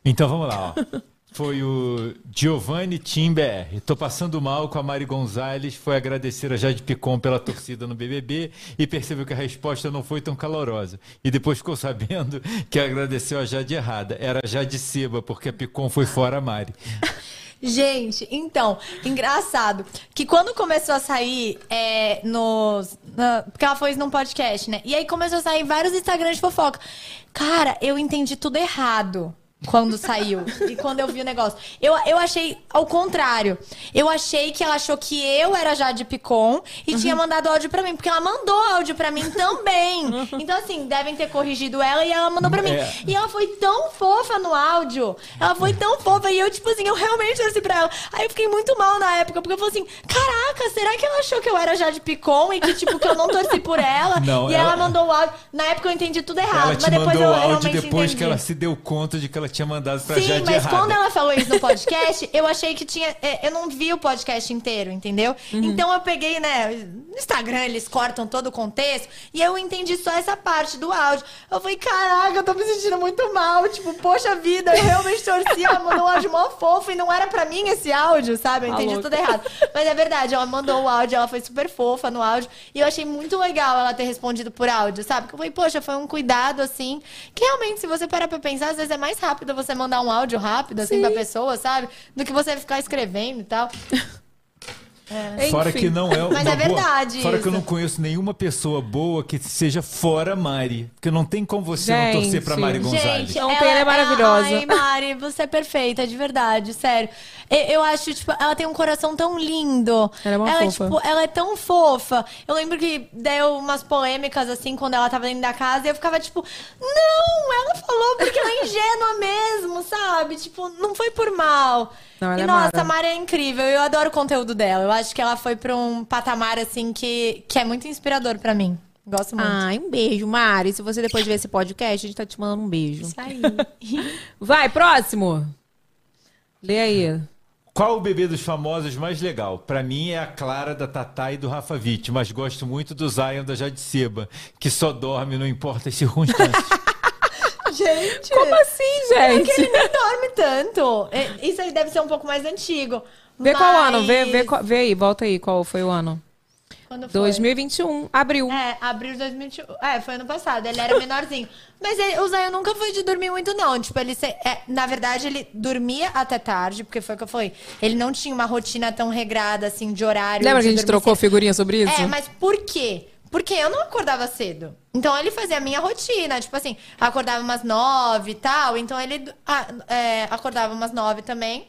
Então vamos lá, ó. *laughs* Foi o Giovanni Tim BR. Tô passando mal com a Mari Gonzalez. Foi agradecer a Jade Picon pela torcida no BBB e percebeu que a resposta não foi tão calorosa. E depois ficou sabendo *laughs* que agradeceu a Jade errada. Era a Jade Seba, porque a Picon foi fora a Mari. *laughs* Gente, então, engraçado que quando começou a sair é, nos. na- porque ela foi num podcast, né? E aí começou a sair vários Instagrams de fofoca. Cara, eu entendi tudo errado. Quando saiu e quando eu vi o negócio. Eu, eu achei ao contrário. Eu achei que ela achou que eu era Jade Picon e tinha mandado áudio pra mim, porque ela mandou áudio pra mim também. *laughs* Então, assim, devem ter corrigido ela e ela mandou pra mim. É. E ela foi tão fofa no áudio. Ela foi tão fofa. E eu, tipo assim, eu realmente torci pra ela. Aí eu fiquei muito mal na época, porque eu falei assim: caraca, será que ela achou que eu era Jade Picon e que, tipo, que eu não torci por ela? Não, e ela- ela, mandou o áudio. Na época eu entendi tudo errado, ela te mas depois mandou eu o áudio realmente depois entendi. que ela se deu conta de que ela tinha mandado pra Sim, Jade mas errada. quando ela falou isso no podcast, eu achei que tinha. é, Eu não vi o podcast inteiro, entendeu? Uhum. Então eu peguei, né? No Instagram eles cortam todo o contexto e eu entendi só essa parte do áudio. Eu falei, caraca, eu tô me sentindo muito mal. Tipo, poxa vida, eu realmente torci. Ela mandou um áudio mó fofo e não era pra mim esse áudio, sabe? Eu Tá entendi tudo errado. Mas é verdade, ela mandou o áudio, ela foi super fofa no áudio. E eu achei muito legal ela ter respondido por áudio, sabe? Porque eu falei, poxa, foi um cuidado assim. Que realmente, se você parar pra pensar, às vezes é mais rápido você mandar um áudio rápido, assim, pra pessoa, sabe? Do que você ficar escrevendo e tal. *laughs* Fora Enfim. que não é Mas é verdade Boa, fora que eu não conheço nenhuma pessoa boa que seja fora Mari. Porque não tem como você não Gente. torcer pra Mari Gonzalez. Gente, Ontem ela é maravilhosa. Ai, Mari, você é perfeita, de verdade, sério. Eu, eu acho, tipo, ela tem um coração tão lindo. Ela é uma fofa. tipo, ela é tão fofa. Eu lembro que deu umas polêmicas, assim, quando ela tava dentro da casa, e eu ficava, tipo, não, ela falou porque ela é ingênua mesmo, sabe? Tipo, não foi por mal. Não, ela e, é nossa, mara. a Mari é incrível. Eu adoro o conteúdo dela. Eu acho que ela foi pra um patamar, assim, que, que é muito inspirador pra mim. Gosto muito. Ai, um beijo, Mari. Se você depois ver esse podcast, a gente tá te mandando um beijo. Isso aí. *laughs* Vai, próximo. Lê aí. Qual o bebê dos famosos mais legal? Pra mim é a Clara da Tatá e do Rafa Witt, mas gosto muito do Zion da Jade Seba, que só dorme, não importa as circunstâncias. *laughs* Gente. Como assim, É que gente? ele nem dorme tanto. É, Isso aí deve ser um pouco mais antigo. Vê qual ano, vê, Mas- vê, vê aí, volta aí, qual foi o ano. Quando foi? 2021, abril. É, abril de 2021. É, foi ano passado. Ele era menorzinho. Mas ele, o Zion nunca foi de dormir muito, não. Tipo, ele... se- é, na verdade, ele dormia até tarde, porque foi o que eu falei. Ele não tinha uma rotina tão regrada, assim, de horário. Lembra de que a gente trocou cedo. figurinha sobre isso? É, mas por quê? Porque eu não acordava cedo. Então ele fazia a minha rotina. Tipo assim, acordava umas nove e tal. Então ele ah, é, acordava umas nove também.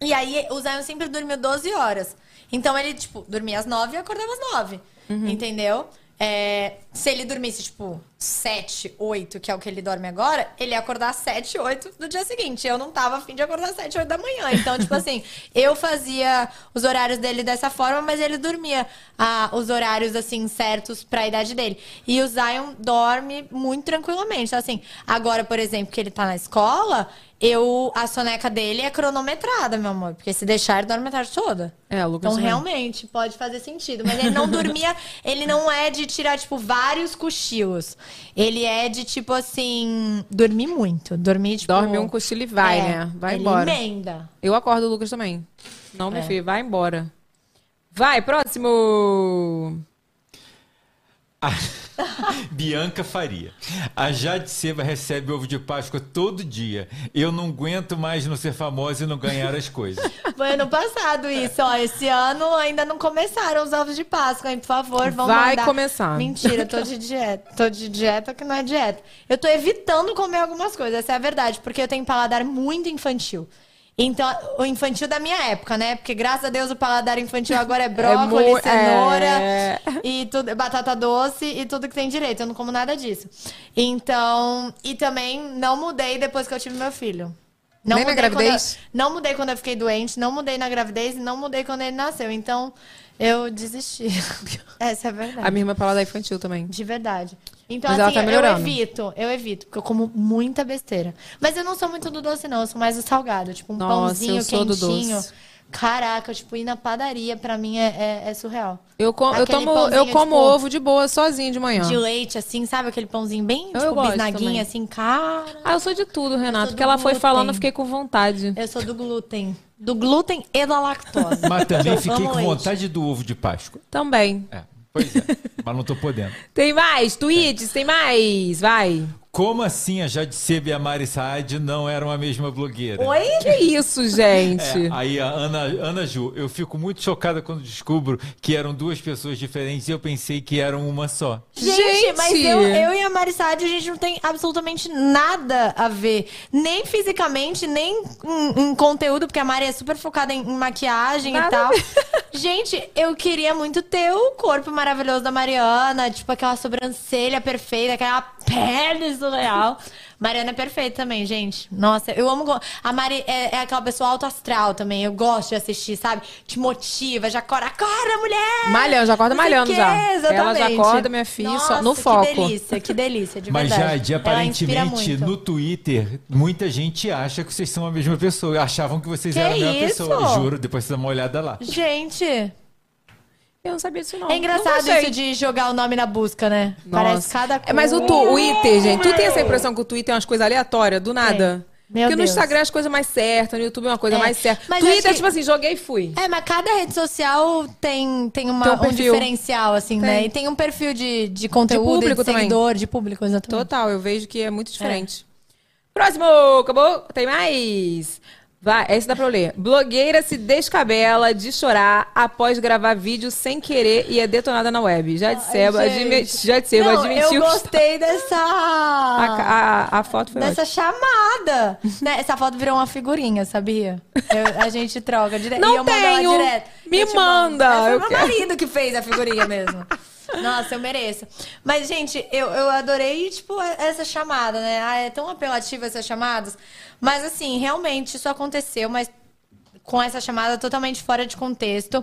E aí o Zion sempre dormiu 12 horas. Então ele, tipo, dormia às nove e acordava às nove. Uhum. Entendeu? É, se ele dormisse, tipo, 7, 8, que é o que ele dorme agora, ele ia acordar às 7, 8 do dia seguinte. Eu não tava afim de acordar às 7, 8 da manhã. Então, tipo assim, *laughs* eu fazia os horários dele dessa forma, mas ele dormia ah, os horários, assim, certos pra idade dele. E o Zion dorme muito tranquilamente. Então, assim, agora, por exemplo, que ele tá na escola, eu, a soneca dele é cronometrada, meu amor. Porque se deixar, ele dorme a tarde toda. É, o Lucas Então, também. realmente, pode fazer sentido. Mas ele não dormia, *laughs* ele não é de tirar, tipo, vários cochilos. Ele é de, tipo assim, dormir muito. Dormir, tipo. Dorme um cochilo e vai, É, né? Vai ele embora. emenda. Eu acordo o Lucas também. Não, meu É. filho, vai embora. Vai, próximo. *laughs* Bianca Faria. A Jade Seba recebe ovo de Páscoa todo dia. Eu não aguento mais não ser famosa e não ganhar as coisas. *laughs* Foi ano passado isso, ó. Esse ano ainda não começaram os ovos de Páscoa, hein? Por favor, vão Vai mandar. começar. Mentira, tô de dieta. Tô de dieta que não é dieta. Eu tô evitando comer algumas coisas, essa é a verdade, porque eu tenho paladar muito infantil. Então, o infantil da minha época, né? Porque graças a Deus o paladar infantil agora é brócolis, mu- cenoura é. e tudo, batata doce e tudo que tem direito. Eu não como nada disso. Então, e também não mudei depois que eu tive meu filho. Não Nem na mudei eu- gravidez? não mudei quando eu fiquei doente, não mudei na gravidez e não mudei quando ele nasceu. Então, eu desisti. *laughs* Essa é a verdade. A minha irmã fala da infantil também. De verdade. Então, Mas ela assim, tá eu melhorando. evito, eu evito, porque eu como muita besteira. Mas eu não sou muito do doce, não. Eu sou mais do salgado. Tipo, um Nossa, pãozinho eu sou do quentinho. doce. Caraca, tipo, ir na padaria, pra mim, é, é- é surreal. Eu, com- eu tomo, eu como tipo, ovo de boa sozinho de manhã. De leite, assim, sabe? Aquele pãozinho bem, Eu tipo, gosto bisnaguinha, também. assim, cara. Ah, eu sou de tudo, Renato. Porque do ela foi glúten. falando, eu fiquei com vontade. Eu sou do glúten. Do glúten e da lactose. Mas também fiquei com vontade do ovo de Páscoa. Também. É, pois é. mas não tô podendo. Tem mais? Tweets? Tem mais? Vai. Como assim a Jade Seba e a Mari Saad não eram a mesma blogueira? Oi? Que isso, *laughs* gente? É, aí a Ana, Ana Ju, eu fico muito chocada quando descubro que eram duas pessoas diferentes e eu pensei que eram uma só. Gente, Gente! mas eu, eu e a Marissade, a gente não tem absolutamente nada a ver. Nem fisicamente, nem em, em conteúdo, porque a Mari é super focada em, em maquiagem Nada e tal. *laughs* Gente, eu queria muito ter o corpo maravilhoso da Mariana, tipo aquela sobrancelha perfeita, aquela pele surreal. Mariana é perfeita também, gente. Nossa, eu amo. A Mari é, é aquela pessoa alto astral também. Eu gosto de assistir, sabe? Te motiva, já acorda. Acorda, mulher! Malhando, já acorda malhando já. Ela já exatamente. acorda, minha filha, só Nossa, no foco. Que delícia, que delícia, de *laughs* Mas, verdade. Jade, Ela inspira aparentemente no Twitter, muita gente acha que vocês são a mesma pessoa. Achavam que vocês Que eram a mesma isso? pessoa. Juro, depois você dá uma olhada lá. Gente, Eu não sabia disso, não. é engraçado isso de jogar o nome na busca, né? Nossa. Parece cada coisa. É, mas o Twitter, gente, tu tem essa impressão que o Twitter é umas coisas aleatórias, do nada? Meu Porque no Deus. Instagram é as coisas mais certas, no YouTube é uma coisa É, mais certa. mas Twitter é que- tipo assim, joguei e fui. É, mas cada rede social tem, tem, uma, Tem um um, diferencial, assim, né? Tem. E tem um perfil de, de conteúdo, De público de também. seguidor, de público, exatamente. Total, eu vejo que é muito diferente. Próximo, acabou? Tem mais? Vai, esse dá pra eu ler. Blogueira se descabela de chorar após gravar vídeo sem querer e é detonada na web. Já de Seba, Ai, admi- já de Seba Não, admitiu eu gostei dessa... a, a, a foto foi Dessa ótima. chamada. *laughs* Né, Essa foto virou uma figurinha, sabia? Eu- a gente troca direto. Não e eu mando ela tenho. direto. Me Eu mando. manda, É, Foi eu meu quero. marido que fez a figurinha mesmo. *laughs* Nossa, eu mereço. Mas, gente, eu, eu adorei, tipo, essa chamada, né? Ah, é tão apelativa essas chamadas. Mas, assim, realmente isso aconteceu, mas com essa chamada totalmente fora de contexto.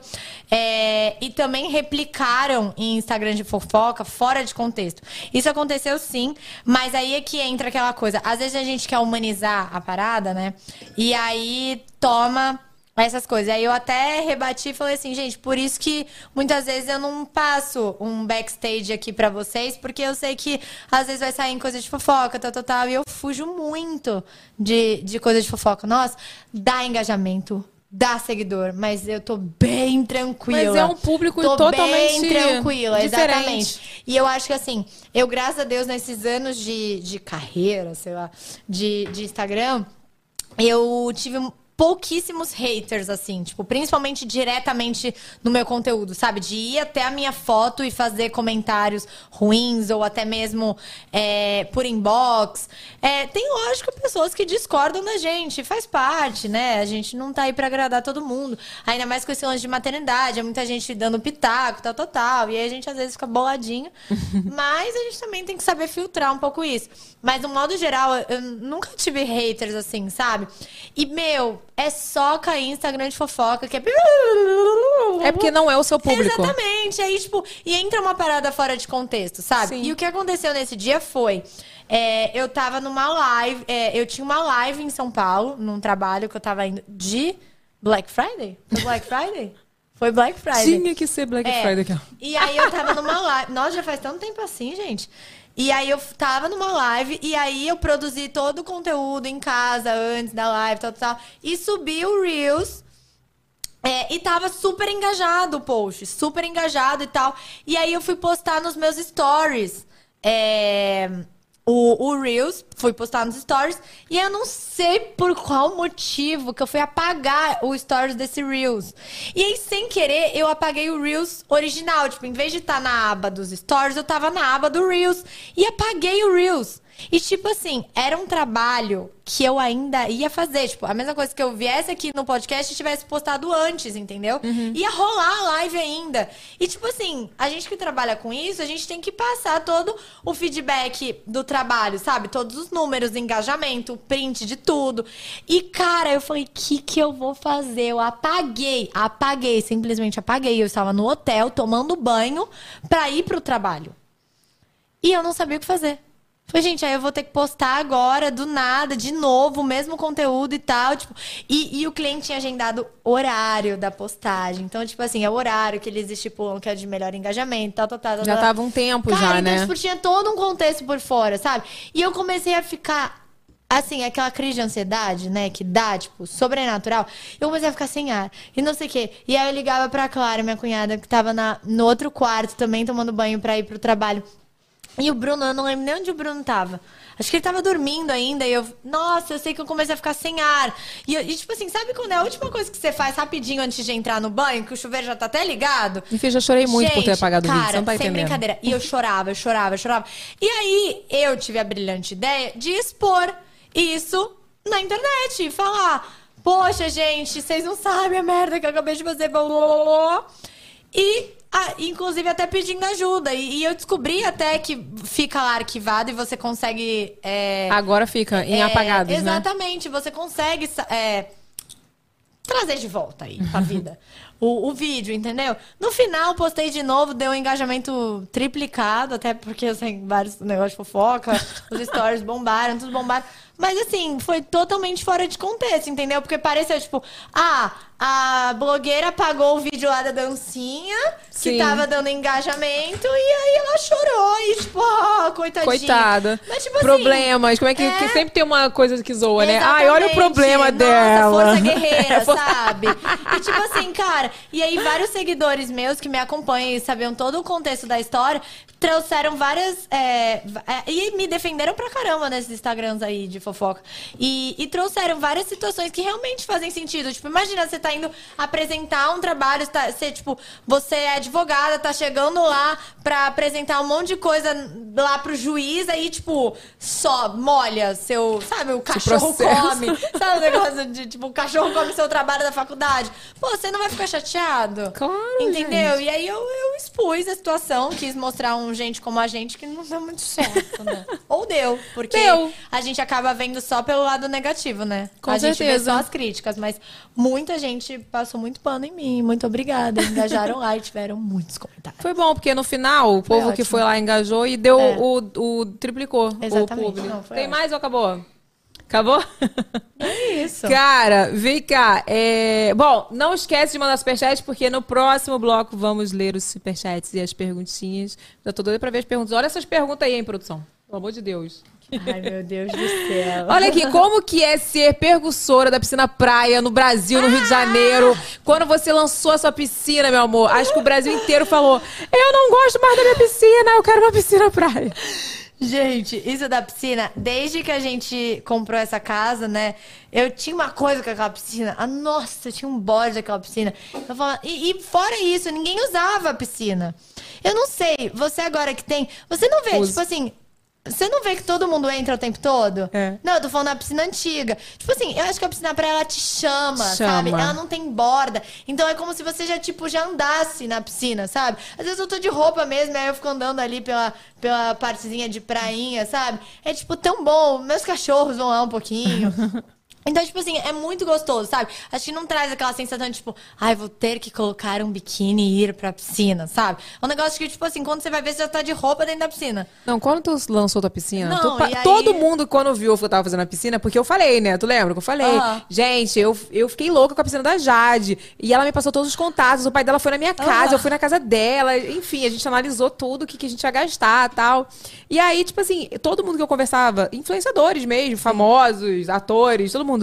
É, e também replicaram em Instagram de fofoca fora de contexto. Isso aconteceu sim, mas aí é que entra aquela coisa. Às vezes a gente quer humanizar a parada, né? E aí toma essas coisas. Aí eu até rebati e falei assim, gente, por isso que muitas vezes eu não passo um backstage aqui pra vocês, porque eu sei que às vezes vai sair em coisa de fofoca, tal, tal, tal, e eu fujo muito de, de coisa de fofoca. Nossa, dá engajamento, dá seguidor, mas eu tô bem tranquila. Mas é um público tô totalmente bem tranquila, diferente. exatamente. E eu acho que assim, eu, graças a Deus, nesses anos de, de carreira, sei lá, de, de Instagram, eu tive pouquíssimos haters, assim, tipo, principalmente diretamente no meu conteúdo, sabe? De ir até a minha foto e fazer comentários ruins, ou até mesmo é, por inbox. É, tem, lógico, pessoas que discordam da gente, faz parte, né? A gente não tá aí pra agradar todo mundo. Ainda mais com esse lance de maternidade, é muita gente dando pitaco, tal, tal, tal. E aí a gente às vezes fica boladinho. *laughs* Mas a gente também tem que saber filtrar um pouco isso. Mas, no modo geral, eu- eu nunca tive haters assim, sabe? E, meu, é só cair em Instagram de fofoca, que é. *laughs* É porque não é o seu público. Exatamente. Aí, tipo, e entra uma parada fora de contexto, sabe? Sim. E o que aconteceu nesse dia foi. é, eu tava numa live, é, eu tinha uma live em São Paulo, num trabalho que eu tava indo de Black Friday? Foi Black Friday? *laughs* Foi Black Friday. Tinha que ser Black É. Friday aqui. E aí eu tava numa live. Nossa, já faz tanto tempo assim, gente. E aí eu tava numa live e aí eu produzi todo o conteúdo em casa antes da live, tal, tal. E subi o Reels. É, e tava super engajado o post, super engajado e tal. E aí eu fui postar nos meus stories. É, o, o Reels, fui postar nos stories. E eu não sei por qual motivo que eu fui apagar o stories desse Reels. E aí, sem querer, eu apaguei o Reels original. Tipo, em vez de estar na aba dos stories, eu tava na aba do Reels. E apaguei o Reels. E, tipo assim, era um trabalho que eu ainda ia fazer. Tipo, a mesma coisa que eu viesse aqui no podcast e tivesse postado antes, entendeu? Ia rolar a live ainda. E, tipo assim, a gente que trabalha com isso, a gente tem que passar todo o feedback do trabalho, sabe? Todos os números, engajamento, print de tudo. E, cara, eu falei, o que que eu vou fazer? Eu apaguei, apaguei, simplesmente apaguei. Eu estava no hotel tomando banho pra ir pro trabalho. E eu não sabia o que fazer. Falei, gente, aí eu vou ter que postar agora, do nada, de novo, o mesmo conteúdo e tal. Tipo, e, e o cliente tinha agendado horário da postagem. Então, tipo assim, é o horário que eles estipulam que é de melhor engajamento, tal, tal, tal. tal, Já tal. tava um tempo Cara, já, então, né? tipo, tinha todo um contexto por fora, sabe? E eu comecei a ficar, assim, aquela crise de ansiedade, né? Que dá, tipo, sobrenatural. Eu comecei a ficar sem ar. E não sei o quê. E aí eu ligava pra Clara, minha cunhada, que tava na, no outro quarto também, tomando banho pra ir pro trabalho. E o Bruno, eu não lembro nem onde o Bruno tava. Acho que ele tava dormindo ainda. E eu, nossa, eu sei que eu comecei a ficar sem ar. E, eu- e, tipo assim, sabe quando é a última coisa que você faz rapidinho antes de entrar no banho, que o chuveiro já tá até ligado? Enfim, já chorei muito por ter Gente, apagado o vídeo, cara, você não tá sem entendendo. brincadeira. E eu chorava, eu chorava, eu chorava. E aí, eu tive a brilhante ideia de expor isso na internet. E falar, poxa, gente, vocês não sabem a merda que eu acabei de fazer. E ah, inclusive até pedindo ajuda. E, e eu descobri até que fica lá arquivado e você consegue. é, Agora fica em é, apagados, né? Exatamente, você consegue é, trazer de volta aí pra vida *laughs* o, o vídeo, entendeu? No final, postei de novo, deu um engajamento triplicado, até porque eu sei vários negócios de fofoca, *laughs* os stories bombaram, tudo bombaram. Mas assim, foi totalmente fora de contexto, entendeu? Porque pareceu tipo, ah, a blogueira apagou o vídeo lá da dancinha, Sim. que tava dando engajamento, e aí ela chorou, e tipo, ah, coitadinha. Coitada. Mas, tipo assim, Problemas. Como é que, é. que sempre tem uma coisa que zoa, né? Ai, olha o Exatamente. problema Nossa, dela. força guerreira, *laughs* Força- sabe? E tipo assim, cara, e aí vários seguidores meus que me acompanham e sabiam todo o contexto da história, trouxeram várias. é, é, e me defenderam pra caramba nesses Instagrams aí de fofoca. E, e trouxeram várias situações que realmente fazem sentido. Tipo, imagina, você tá indo apresentar um trabalho, você, tá- você, tipo, você é advogada, tá chegando lá pra apresentar um monte de coisa lá pro juiz, aí, tipo, só molha seu. Sabe, o cachorro come. Sabe o negócio de, tipo, o cachorro come seu trabalho da faculdade? Pô, você não vai ficar chateado? Claro, Entendeu? E aí eu, eu expus a situação, quis mostrar um gente como a gente que não deu muito certo, né? *laughs* Ou deu, porque Deu. a gente acaba vendo só pelo lado negativo, né? Com a gente vê certeza. só as críticas, mas muita gente passou muito pano em mim. Muito obrigada. Engajaram lá e tiveram muitos comentários. Foi bom, porque no final o povo que foi lá engajou e deu É. o, o triplicou Exatamente. o público. Não, Tem ótimo. mais ou acabou? Acabou? É isso. Cara, vem cá. é, Bom, não esquece de mandar superchat, porque no próximo bloco vamos ler os superchats e as perguntinhas. Já tô doida pra ver as perguntas. Olha essas perguntas aí, hein, produção. Pelo amor de Deus. Ai, meu Deus do céu. Olha aqui, como que é ser percussora da piscina praia no Brasil, no Rio de Janeiro? Quando você lançou a sua piscina, meu amor, acho que o Brasil inteiro falou: Eu não gosto mais da minha piscina, eu quero uma piscina praia. Gente, isso da piscina, desde que a gente comprou essa casa, né? Eu tinha uma coisa com aquela piscina. Ah, nossa, eu tinha um bode daquela piscina. Eu falava, e, e fora isso, ninguém usava a piscina. Eu não sei, você agora que tem. Você não vê, Uso. tipo assim. Você não vê que todo mundo entra o tempo todo? É. Não, eu tô falando da piscina antiga. Tipo assim, eu acho que a piscina pra ela te chama, Chama. sabe? Ela não tem borda. Então é como se você já, tipo, já andasse na piscina, sabe? Às vezes eu tô de roupa mesmo, aí eu fico andando ali pela, pela partezinha de prainha, sabe? É, tipo, tão bom. Meus cachorros vão lá um pouquinho. *laughs* Então, tipo assim, é muito gostoso, sabe? Acho que não traz aquela sensação de, tipo, ai, vou ter que colocar um biquíni e ir pra piscina, sabe? É um negócio que, tipo assim, quando você vai ver, você já tá de roupa dentro da piscina. Não, quando tu lançou tua piscina, Não, tu e aí- todo mundo quando viu que eu tava fazendo a piscina, porque eu falei, né? Tu lembra que eu falei? Aham. Gente, eu, eu fiquei louca com a piscina da Jade. E ela me passou todos os contatos. O pai dela foi na minha casa, Aham. eu fui na casa dela. Enfim, a gente analisou tudo o que, que a gente ia gastar tal. E aí, tipo assim, todo mundo que eu conversava, influenciadores mesmo, famosos, atores, todo mundo.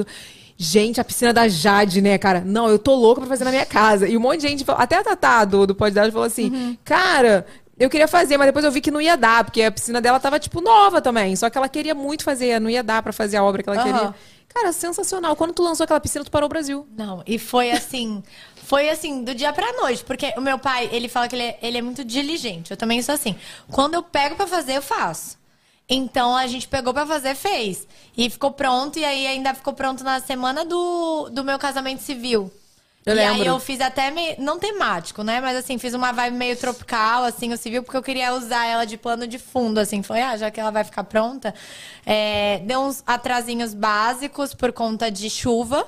Gente, a piscina da Jade, né, cara? Não, eu tô louca pra fazer na minha casa. E um monte de gente, até a Tatá do, do Pode Dar, falou assim: Uhum. Cara, eu queria fazer, mas depois eu vi que não ia dar, porque a piscina dela tava, tipo, nova também. Só que ela queria muito fazer, não ia dar pra fazer a obra que ela Aham. queria. Cara, sensacional. Quando tu lançou aquela piscina, tu parou o Brasil. Não, e foi assim, foi assim, do dia pra noite, porque o meu pai, ele fala que ele é, ele é muito diligente, eu também sou assim. Quando eu pego pra fazer, eu faço. Então a gente pegou pra fazer, fez. E ficou pronto, e aí ainda ficou pronto na semana do, do meu casamento civil. Eu e aí lembro. eu fiz até meio, não temático, né? Mas assim, fiz uma vibe meio tropical, assim, o civil, porque eu queria usar ela de plano de fundo, assim. Foi, ah, já que ela vai ficar pronta. É, deu uns atrasinhos básicos por conta de chuva,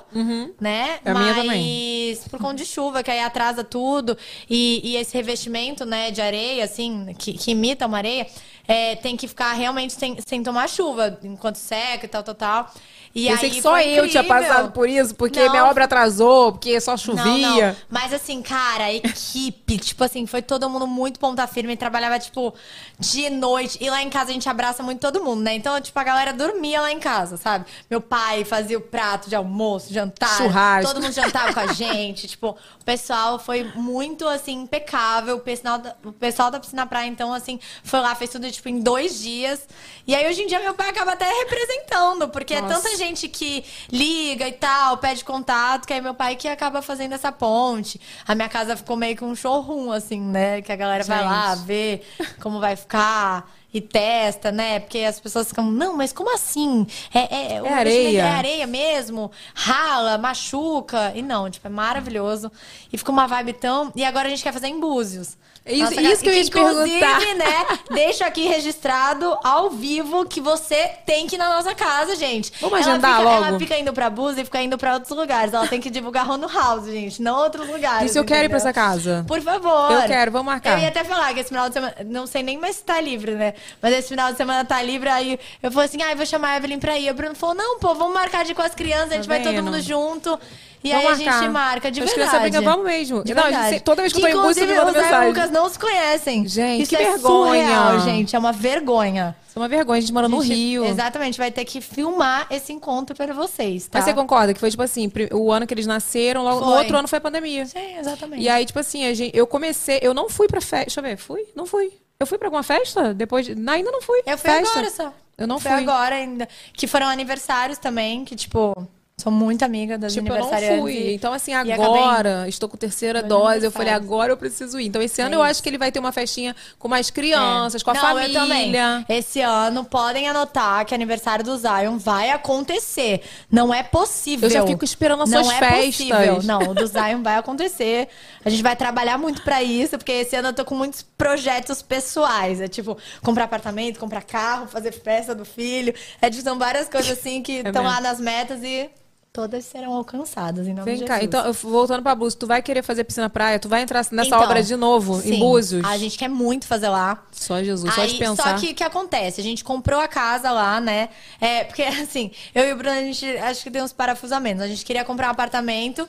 né? É a minha Mas também. por conta de chuva, que aí atrasa tudo. E, e esse revestimento, né, de areia, assim, que, que imita uma areia, é, tem que ficar realmente sem, sem tomar chuva, enquanto seca e tal, tal, tal. E eu aí sei que só eu tinha passado por isso, porque Não, minha obra atrasou, porque só chovia. não, não. Mas assim, cara, a equipe, tipo assim, foi todo mundo muito ponta firme, trabalhava, tipo, de noite. E lá em casa a gente abraça muito todo mundo, né? Então, tipo, a galera dormia lá em casa, sabe? Meu pai fazia o prato de almoço, jantar. Churrasco. Todo mundo jantava com a gente. Tipo, o pessoal foi muito, assim, impecável. O pessoal, da, o pessoal da Piscina Praia, então, assim, foi lá, fez tudo, tipo, em dois dias. E aí, hoje em dia, meu pai acaba até representando, porque é Nossa. tanta gente que liga e tal, pede contato, que aí meu pai que acaba fazendo essa ponte. A minha casa ficou meio que um showroom, assim, né? Que a galera vai lá Gente. ver como vai ficar. e testa, né? Porque as pessoas ficam, não, mas como assim? É, é, É areia. É areia mesmo? Rala, machuca. E não, tipo, é maravilhoso. E fica uma vibe tão. E agora a gente quer fazer em Búzios. Isso- Nossa, isso que eu ia te inclusive, perguntar. né? *laughs* Deixo aqui registrado ao vivo que você tem que ir na nossa casa, gente. Vamos ela agendar fica, logo? Ela fica indo pra Búzios e fica indo pra outros lugares. Ela tem que divulgar Rono House, gente, não outros lugares. Isso eu quero ir pra essa casa. Por favor. Eu quero, vamos marcar. Eu ia até falar que esse final de semana. Não sei nem mais se tá livre, né? Mas esse final de semana tá livre. Aí eu falei assim: ah, vou chamar a Evelyn pra ir. O Bruno falou: não, pô, vamos marcar de ir com as crianças, a gente Tá vai todo vendo? mundo junto. E Vamos aí a marcar. gente marca de As verdade. crianças brincam, vamos mesmo. De Não, a gente toda vez que eu tô em Búzios, eu inclusive, mando o Zé e mensagem. o Lucas não se conhecem. Gente, Isso que é vergonha. surreal, gente. É uma vergonha. Isso é uma vergonha, a gente mora no A gente- Rio. Exatamente, vai ter que filmar esse encontro para vocês, tá? Mas você concorda que foi tipo assim, o ano que eles nasceram, logo, no Foi. outro ano foi a pandemia. Sim, exatamente. E aí, tipo assim, a gente, eu comecei, eu não fui pra festa. Deixa eu ver, fui? Não fui. Eu fui pra alguma festa? Depois. de- ainda não fui. Eu fui festa. agora só. Eu não Foi fui. agora ainda. Que foram aniversários também, que, tipo, sou muito amiga das Tipo, eu não aniversariantes. fui. e- Então, assim, e acabei agora estou com terceira Foi dose. Eu falei, agora eu preciso ir. Então, esse ano É eu acho que ele vai ter uma festinha com mais crianças, com a Não, família. Eu também. Esse ano podem anotar que aniversário do Zion vai acontecer. Não é possível. Eu já fico esperando as Não suas é festas. Possível. Não, o do Zion vai acontecer. A gente vai trabalhar muito pra isso, porque esse ano eu tô com muitos projetos pessoais. É tipo, comprar apartamento, comprar carro, fazer festa do filho. É tipo, são várias coisas assim que estão lá mesmo. nas metas e todas serão alcançadas em nome Vem de cá, Jesus. então, voltando pra Búzios, tu vai querer fazer piscina praia? Tu vai entrar nessa Então, obra de novo, em sim, Búzios? A gente quer muito fazer lá. Só Jesus, só Aí, de pensar. Só que o que acontece? A gente comprou a casa lá, né? É, porque *laughs* assim, eu e o Bruno, a gente acho que tem uns parafusamentos. A gente queria comprar um apartamento.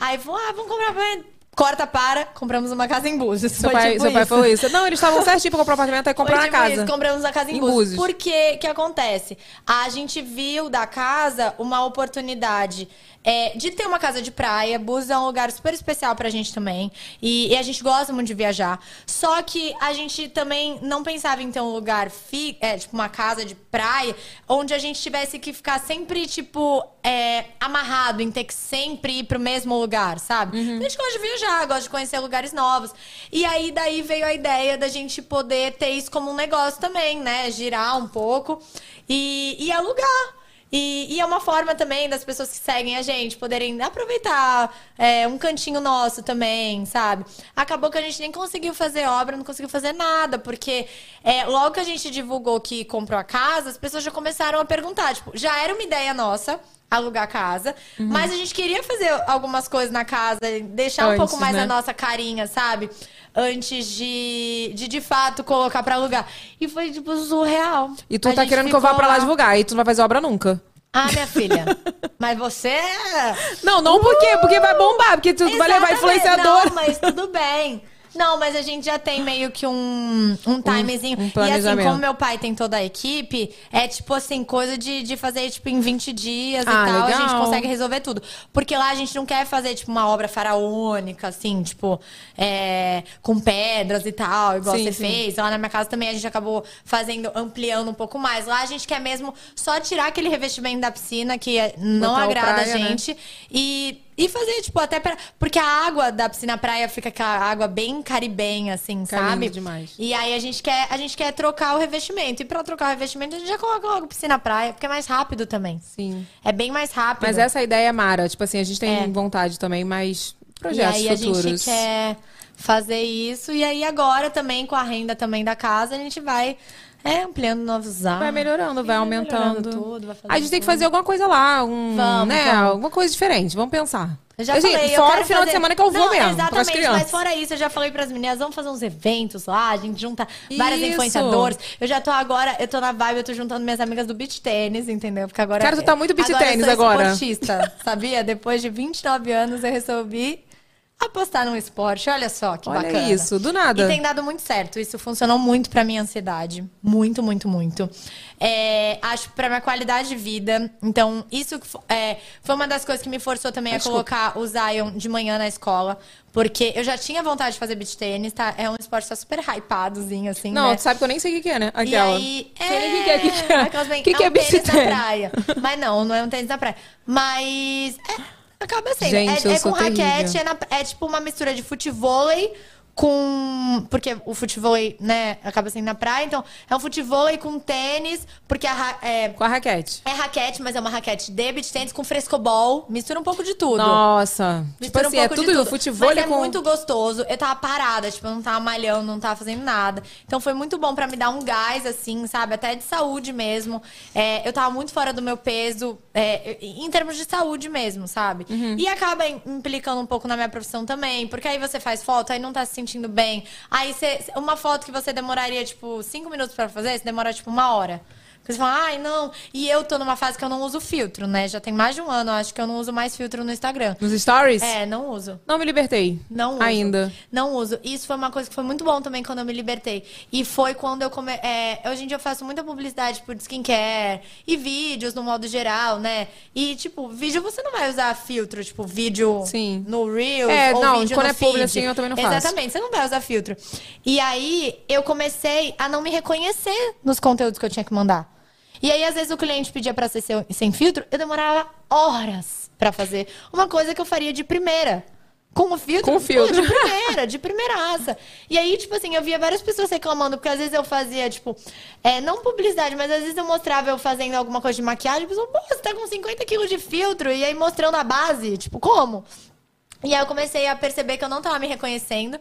Aí falou, ah, vamos comprar um apartamento. Corta para, compramos uma casa em Búzios. Seu Foi pai, tipo seu pai falou isso. Não, eles estavam *laughs* certinho pra comprar um apartamento, Foi a tipo casa. isso, compramos a casa em, Em Búzios. Búzios. Porque que acontece? A gente viu da casa uma oportunidade é, de ter uma casa de praia. Búzios é um lugar super especial pra gente também. E, e a gente gosta muito de viajar. Só que a gente também não pensava em ter um lugar, fi, é, tipo uma casa de praia, onde a gente tivesse que ficar sempre, tipo, é, amarrado em ter que sempre ir pro mesmo lugar, sabe? Uhum. A gente gosta de viajar, gosta de conhecer lugares novos. E aí, daí veio a ideia da gente poder ter isso como um negócio também, né? Girar um pouco e, e alugar. E, e é uma forma também das pessoas que seguem a gente poderem aproveitar é, um cantinho nosso também, sabe? Acabou que a gente nem conseguiu fazer obra, não conseguiu fazer nada, porque é, logo que a gente divulgou que comprou a casa, as pessoas já começaram a perguntar. Tipo, já era uma ideia nossa alugar a casa, Uhum. mas a gente queria fazer algumas coisas na casa, deixar um Antes, pouco mais né? a nossa carinha, sabe? Antes de, de de fato colocar pra alugar. E foi tipo surreal. E tu A tá gente querendo que eu vá ficou pra lá divulgar, e tu não vai fazer obra nunca. Ah, minha filha. *laughs* mas você. é Não, não por quê? Porque vai bombar, porque tu vai levar Exatamente. influenciador. Não, mas tudo bem. Não, mas a gente já tem meio que um, um timezinho. um e assim, como meu pai tem toda a equipe, é tipo assim, coisa de, de fazer, tipo, em 20 dias Ah, e tal, a gente legal. consegue resolver tudo. Porque lá a gente não quer fazer, tipo, uma obra faraônica, assim, tipo, é, com pedras e tal, igual Sim, você sim. fez. Lá na minha casa também a gente acabou fazendo, ampliando um pouco mais. Lá a gente quer mesmo só tirar aquele revestimento da piscina que é- não Botar agrada praia, a né? gente. E, e fazer, tipo, até pra. Porque a água da piscina praia fica aquela água bem caribenha, assim, Fica sabe? lindo demais. E aí a gente quer, a gente quer trocar o revestimento. E pra trocar o revestimento, a gente já coloca logo piscina praia, porque é mais rápido também. Sim. É bem mais rápido. Mas essa ideia é Mara. Tipo assim, a gente tem É. vontade também, mas projetos e aí futuros. a gente quer fazer isso. E aí agora também, com a renda também da casa, a gente vai é, ampliando novos áreas. Vai melhorando, vai aumentando. tudo, vai a gente tem que fazer alguma coisa lá, um, Vamos, né? vamos. Alguma coisa diferente. Vamos pensar. Eu já Assim, falei, fora o final de fazer- semana que eu vou Não, mesmo, com as Exatamente, crianças. mas fora isso, eu já falei pras meninas, vamos fazer uns eventos lá, a gente junta várias Isso. influenciadoras. Eu já tô agora, eu tô na vibe, eu tô juntando minhas amigas do beach tênis, entendeu? Porque agora... Cara, tu tá muito beach agora tênis eu sou agora. esportista, sabia? Depois de 29 anos, eu resolvi apostar num esporte. Olha só que Olha bacana. isso, do nada. E tem dado muito certo. Isso funcionou muito pra minha ansiedade. Muito, muito, muito. É, acho pra minha qualidade de vida. Então, isso é, foi uma das coisas que me forçou também a colocar o Zion de manhã na escola. Porque eu já tinha vontade de fazer beach tênis, tá? É um esporte que tá super hypadozinho, assim, Não, né? tu sabe que eu nem sei o que que é, né? E Aquela. aí, Sei nem o que é, o que que é. O que que é um beach tênis na praia. Mas não, não é um tênis na praia. Mas é, acaba sendo. Gente, é, eu é sou com raquete, terrível. é, na- é tipo uma mistura de futevôlei com. Porque o futebol, né, acaba sendo na praia, então é um futebol com tênis, porque a, ra- é, Com a raquete. é raquete, mas é uma raquete de beach tênis com frescobol, mistura um pouco de tudo. Nossa. Tipo Mistura assim, um é pouco de tudo tudo. futebol Mas é com... muito gostoso. Eu tava parada, tipo, eu não tava malhando, não tava fazendo nada. Então foi muito bom pra me dar um gás, assim, sabe? Até de saúde mesmo. É, eu tava muito fora do meu peso, é, em termos de saúde mesmo, sabe? Uhum. E acaba im- implicando um pouco na minha profissão também, porque aí você faz foto, aí não tá se sentindo bem. Aí você, uma foto que você demoraria, tipo, cinco minutos pra fazer, você demora, tipo, uma hora. Porque você fala, ai, não. E eu tô numa fase que eu não uso filtro, né? Já tem mais de um ano, eu acho que eu não uso mais filtro no Instagram. Nos stories? É, não uso. Não me libertei. Não uso. Ainda. Não uso. Isso foi uma coisa que foi muito bom também quando eu me libertei. E foi quando eu come... é, hoje em dia eu faço muita publicidade por skincare e vídeos no modo geral, né? E, tipo, vídeo você não vai usar filtro, tipo, vídeo Sim. no Reels. É, ou não, vídeo quando no é feed. assim, eu também não faço. Exatamente, você não vai usar filtro. E aí eu comecei a não me reconhecer nos conteúdos que eu tinha que mandar. E aí, às vezes, o cliente pedia pra ser sem filtro, eu demorava horas pra fazer uma coisa que eu faria de primeira. Com o filtro? Com o filtro. Pô, de primeira, de primeiraça. E aí, tipo assim, eu via várias pessoas reclamando, porque às vezes eu fazia, tipo, é, não publicidade, mas às vezes eu mostrava eu fazendo alguma coisa de maquiagem, a pessoa, pô, você tá com 50 quilos de filtro, e aí mostrando a base, tipo, como? E aí eu comecei a perceber que eu não tava me reconhecendo.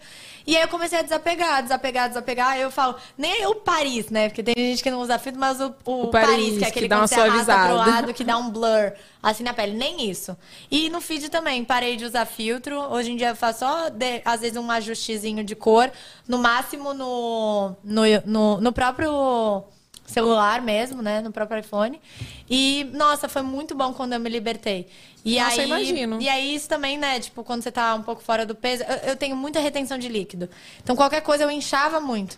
E aí eu comecei a desapegar, desapegar, desapegar. Eu falo, nem o Paris, né? Porque tem gente que não usa filtro, mas o, o, O Paris, Paris, que é aquele que dá uma arrasta pro suavizada. lado, que dá um blur assim na pele. Nem isso. E no feed também, parei de usar filtro. Hoje em dia eu faço só, de- às vezes, um ajustezinho de cor. No máximo no, no, no, no próprio celular mesmo, né? No próprio iPhone. E, nossa, foi muito bom quando eu me libertei. E Nossa, aí, imagino. E aí, isso também, né? Tipo, quando você tá um pouco fora do peso, eu, eu tenho muita retenção de líquido. Então, qualquer coisa eu inchava muito.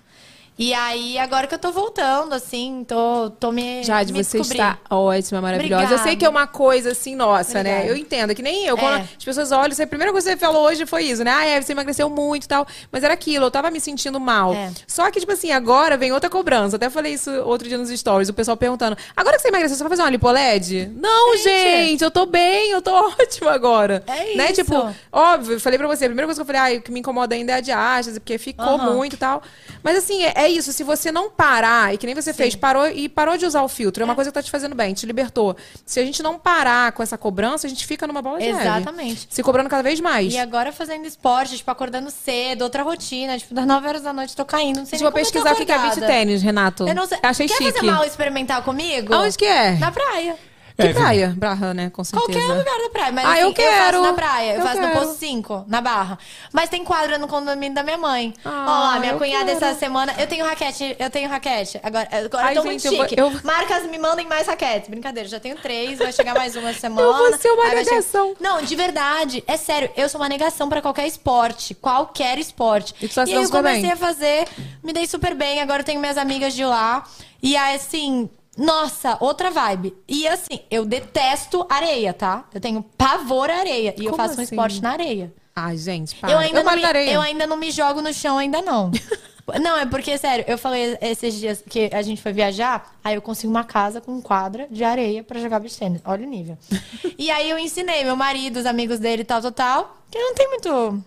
E aí, agora que eu tô voltando, assim, tô, tô me. Jade, me você descobri. está ótima, maravilhosa. Eu Obrigada. sei que é uma coisa assim, nossa, né? Obrigada. Eu entendo, é que nem eu. Quando É. as pessoas olham, você- a primeira coisa que você falou hoje foi isso, né? Ah, é, você emagreceu muito e tal. Mas era aquilo, eu tava me sentindo mal. É. Só que, tipo assim, agora vem outra cobrança. Até falei isso outro dia nos stories, o pessoal perguntando: agora que você emagreceu, você vai fazer uma lipoled? Não, Gente. gente, eu tô bem, eu tô *laughs* ótima agora. É né? isso. Tipo, óbvio, eu falei pra você, a primeira coisa que eu falei, ah, o que me incomoda ainda é a diástase, porque ficou Aham. muito e tal. Mas assim, é, é isso, se você não parar, e que nem você fez, parou e parou de usar o filtro, é uma coisa que tá te fazendo bem, te libertou. Se a gente não parar com essa cobrança, a gente fica numa bola de neve. Exatamente. Se cobrando cada vez mais. E agora fazendo esporte, tipo, acordando cedo, outra rotina. Tipo, das 9 horas da noite tô caindo. Não sei eu nem como pesquisar o que é beach tênis, Renato. Eu não sei. Achei Quer chique. fazer mal experimental comigo? Aonde que é? Na praia. Que É, praia? Barra, né? Com certeza. Qualquer lugar da praia. Mas Ah, assim, eu quero. faço na praia. Eu, Eu faço quero. no posto 5, na Barra. Mas tem quadra no condomínio da minha mãe. Ah, Ó minha eu cunhada quero. essa semana. Eu tenho raquete, eu tenho raquete. Agora, agora Ai, eu tô muito gente, eu vou- chique. eu- Marcas me mandem mais raquetes. Brincadeira, já tenho três, vai chegar mais uma semana. *laughs* Eu vou ser uma Aí vai chegar- negação. Não, de verdade. É sério, eu sou uma negação pra qualquer esporte. Qualquer esporte. E tu tá e aí eu comecei bem. a fazer, me dei super bem. Agora eu tenho minhas amigas de lá. E aí, assim, nossa, outra vibe. E assim, eu detesto areia, tá? Eu tenho pavor à areia. E eu Como faço um assim? esporte na areia. Ai, gente, para. Eu ainda, não moro me, eu ainda não me jogo no chão, ainda não. *laughs* Não, é porque, sério, eu falei esses dias que a gente foi viajar, aí eu consigo uma casa com quadra de areia pra jogar beach. Olha o nível. *laughs* e aí eu ensinei meu marido, os amigos dele, tal, tal, tal, que não tem muito...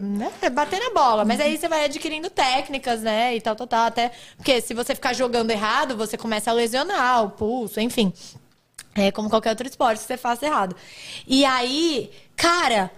Né? É bater na bola, mas aí você vai adquirindo técnicas, né? E tal, tal, tal. Até porque se você ficar jogando errado, você começa a lesionar o pulso, enfim. É como qualquer outro esporte que você faça errado. E aí, cara,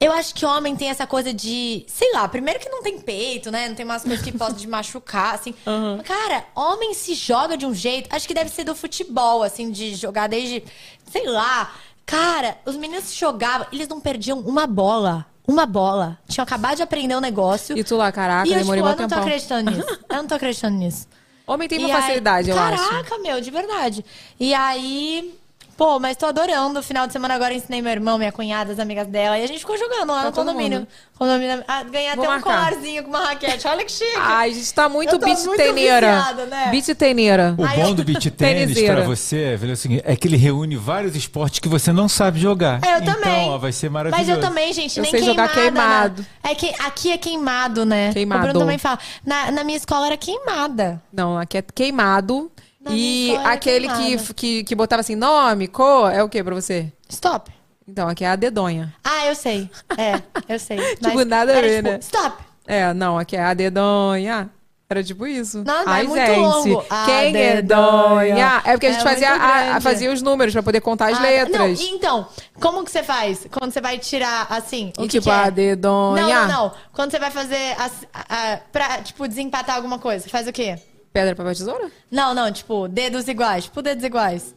eu acho que homem tem essa coisa de, sei lá, primeiro que não tem peito, né? Não tem umas coisas que podem te machucar, assim. *laughs* Cara, homem se joga de um jeito, acho que deve ser do futebol, assim, de jogar desde, sei lá. Cara, os meninos se jogavam, eles não perdiam uma bola. Uma bola. Tinham acabado de aprender um negócio. E tu lá, caraca, e eu, tipo, eu não tô tempão. acreditando nisso. *laughs* Eu não tô acreditando nisso. Homem tem E uma aí- facilidade, eu Caraca, acho. meu, de verdade. E aí, pô, mas tô adorando. Final de semana agora eu ensinei meu irmão, minha cunhada, as amigas dela. E a gente ficou jogando lá Tá no todo condomínio. mundo. condomínio ah, ganhei Vou até um colarzinho com uma raquete. Olha que chique. Ai, a gente tá muito beat muito teneira. né? Beat teneira. O Aí bom eu- do beat tênis pra você velho, é o seguinte, é que ele reúne vários esportes que você não sabe jogar. É, eu então, também. ó, vai ser maravilhoso. Mas eu também, gente, Eu nem sei jogar queimada, queimado. né? É que aqui é queimado, né? Queimado. O Bruno também fala. Na, na minha escola era queimada. Não, aqui é queimado. Na e aquele que, que, que botava assim, nome, cor, é o que pra você? Stop. Então, aqui é a dedonha. Ah, eu sei. É, eu sei. *laughs* Tipo, nada a ver, tipo, né? Stop. É, não, aqui é a dedonha. Era tipo isso. Não, não, é Ai, muito gente, longo. A quem é donha? É porque a gente É fazia, a- a- fazia os números pra poder contar as Ah, letras. Não, então, como que você faz? Quando você vai tirar, assim, o E que tipo, que é? a dedonha. Não, não, não. Quando você vai fazer, a, a- pra, tipo, desempatar alguma coisa, faz o quê? pedra, papel, tesoura? Não, não, tipo, dedos iguais. Tipo, dedos iguais.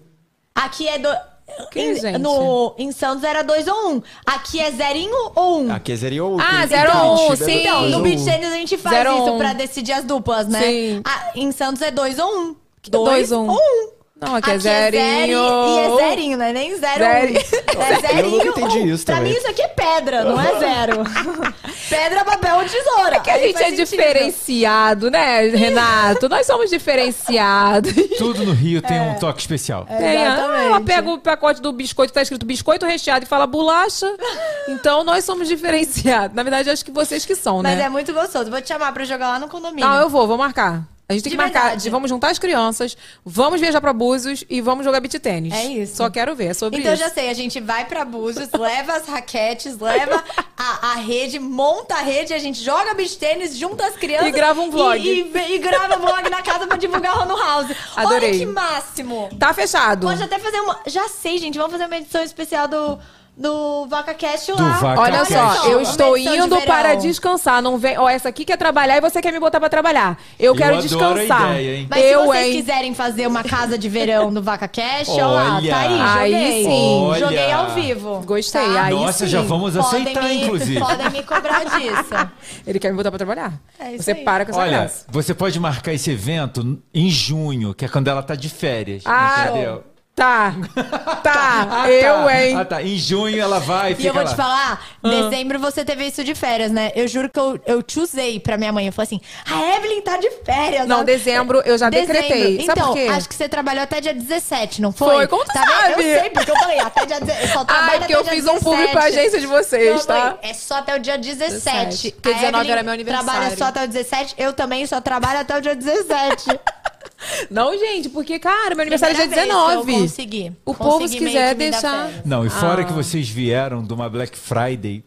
Aqui é do. Que, gente? No, em Santos era 2 ou 1. Um. Aqui é 0 ou 1. Um. Aqui é 0 ou 1. Ah, 0 ou 1, sim. Então, no Beach tênis a gente faz zero isso um. pra decidir as duplas, né? Sim. Ah, em Santos é 2 ou 1. 2 ou 1. Não, aqui, é Aqui zerinho. E é zerinho, não é nem zero. Zero. Um. É zerinho. Eu nunca entendi um. isso Pra também. mim isso aqui é pedra, não é zero. *laughs* pedra, papel ou tesoura. Que a Aí gente é sentido. diferenciado, né, Renato? Nós somos diferenciados. Tudo no Rio tem um toque especial. Tem, ah, Exatamente. ela pega o pacote do biscoito, tá escrito biscoito recheado e fala bolacha. Então nós somos diferenciados. Na verdade, acho que vocês que são, Mas né? é muito gostoso. Vou te chamar pra jogar lá no condomínio. Não, eu vou, vou marcar. A gente tem De que marcar. de- vamos juntar as crianças, vamos viajar pra Búzios e vamos jogar beat tênis. É isso. Só quero ver, é sobre Então isso. já sei, a gente vai pra Búzios, leva as raquetes, leva a, a rede, monta a rede, a gente joga beach tênis, junta as crianças. E grava um vlog. E, e- e grava vlog na casa pra divulgar lá no house. Adorei. Olha que máximo. Tá fechado. Pode até fazer uma. Já sei, gente, vamos fazer uma edição especial do, do VacaCast lá. Do Vaca Olha Cast. só, eu uma estou de indo para descansar. Não vem. Ó, essa aqui quer trabalhar e você quer me botar pra trabalhar. Eu, Eu quero adoro a descansar. ideia, hein? Mas se eu, vocês hein? quiserem fazer uma casa de verão do VacaCast, ó lá, tá aí, Aí joguei. sim. Olha. Joguei ao vivo. Gostei. Tá? Aí Nossa, sim. já vamos Podem aceitar, me- inclusive. Podem me cobrar disso. *laughs* Ele quer me botar pra trabalhar. É isso você aí. para com essa Olha, graça. você pode marcar esse evento em junho, que é quando ela tá de férias. Ah, entendeu? *laughs* Tá. Tá. Ah, eu, tá. hein? Ah, tá. Em junho ela vai e E eu vou lá. te falar, dezembro você teve isso de férias, né? Eu juro que eu, eu te usei pra minha mãe. Eu falei assim, a Evelyn tá de férias. Não, dezembro eu já Dezembro. decretei. Sabe então, por quê? acho que você trabalhou até dia 17, não foi? Foi, como tu Tá vendo? sabe? Eu sei, porque eu falei, até dia 17. Eu só trabalho Ah, porque eu fiz um público pra 17. agência de vocês, Não, tá? mãe, É só até o dia 17. 17, porque A 19 Evelyn era meu aniversário. Trabalha só até o 17. Eu também só trabalho até o dia 17. *laughs* *laughs* Não, gente, porque, cara, meu aniversário é dia Primeira vez que 19. Eu consegui. O povo, Consegui se meio quiser deixar-. Não, e fora Ah. que vocês vieram de uma Black Friday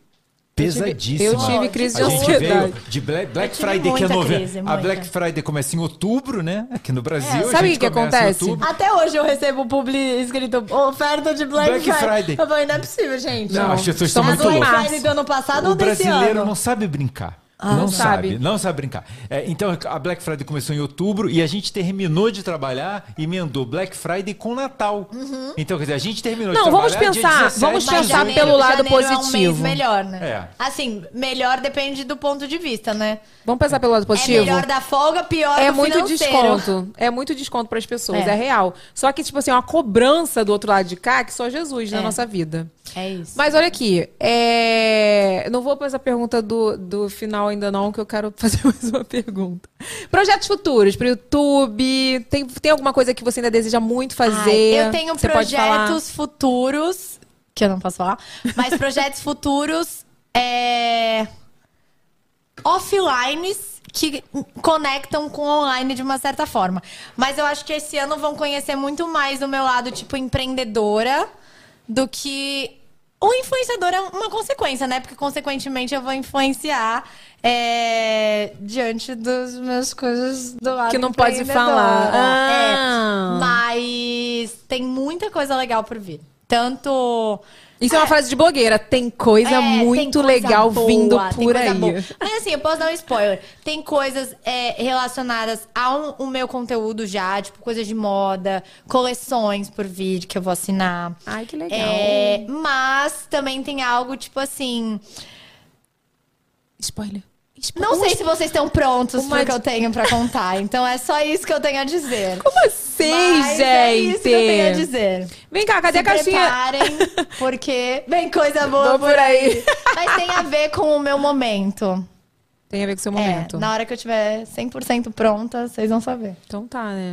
pesadíssima. eu tive crise de A gente ansiedade. veio de Black, Black Friday, que é novembro. crise, A. Black Friday começa em outubro, né? Aqui no Brasil. É, sabe o que acontece? Até hoje eu recebo publi escrito oferta de Black, Black Friday. Eu falei, não é possível, gente. Não, as pessoas estão muito Black loucas. Friday do ano passado O ou desse brasileiro ano? não sabe brincar. Ah, não não sabe. sabe. não sabe brincar. É, então a Black Friday começou em outubro e a gente terminou de trabalhar e emendou Black Friday com Natal. Então, quer dizer, a gente terminou Não, de vamos trabalhar dia pensar, 17 vamos pensar janeiro. janeiro- pelo lado janeiro É um positivo. mês melhor, né? É. Assim, melhor depende do ponto de vista, né? Vamos pensar pelo lado É positivo? melhor da folga, pior É do muito financeiro. desconto. É muito desconto pras pessoas, é. É. real. Só que, tipo assim, é uma cobrança do outro lado de cá que só Jesus na É. nossa vida. É isso. Mas olha aqui, é... não vou para essa pergunta do, do final ainda não, que eu quero *laughs* fazer mais uma pergunta. Projetos futuros pro YouTube, tem, tem alguma coisa que você ainda deseja muito fazer? Ai, eu tenho Você projetos futuros, que eu não posso falar, mas *laughs* projetos futuros é, offlines que conectam com online de uma certa forma. Mas eu acho que esse ano vão conhecer muito mais o meu lado, tipo, empreendedora do que. O influenciador é uma consequência, né? Porque, consequentemente, eu vou influenciar é, diante das minhas coisas do lado Que não pode falar. É. Ah. Mas tem muita coisa legal por vir. Tanto. Isso é uma frase de blogueira. Tem coisa É, muito tem coisa legal boa, vindo por aí. boa. Mas assim, eu posso dar um spoiler. Tem coisas é, relacionadas ao o meu conteúdo já, tipo coisas de moda, coleções por vídeo que eu vou assinar. Ai, que legal. É, mas também tem algo tipo assim. Spoiler. Não sei se vocês estão prontos Uma pro que eu tenho pra contar. Então é só isso que eu tenho a dizer. Como assim, Mas gente? É isso que eu tenho a dizer. Vem cá, cadê Se a caixinha? preparem, *laughs* porque vem coisa boa Boa por aí. Mas tem a ver com o meu momento. Tem a ver com o seu É, momento. na hora que eu tiver 100% pronta, vocês vão saber. Então tá, né?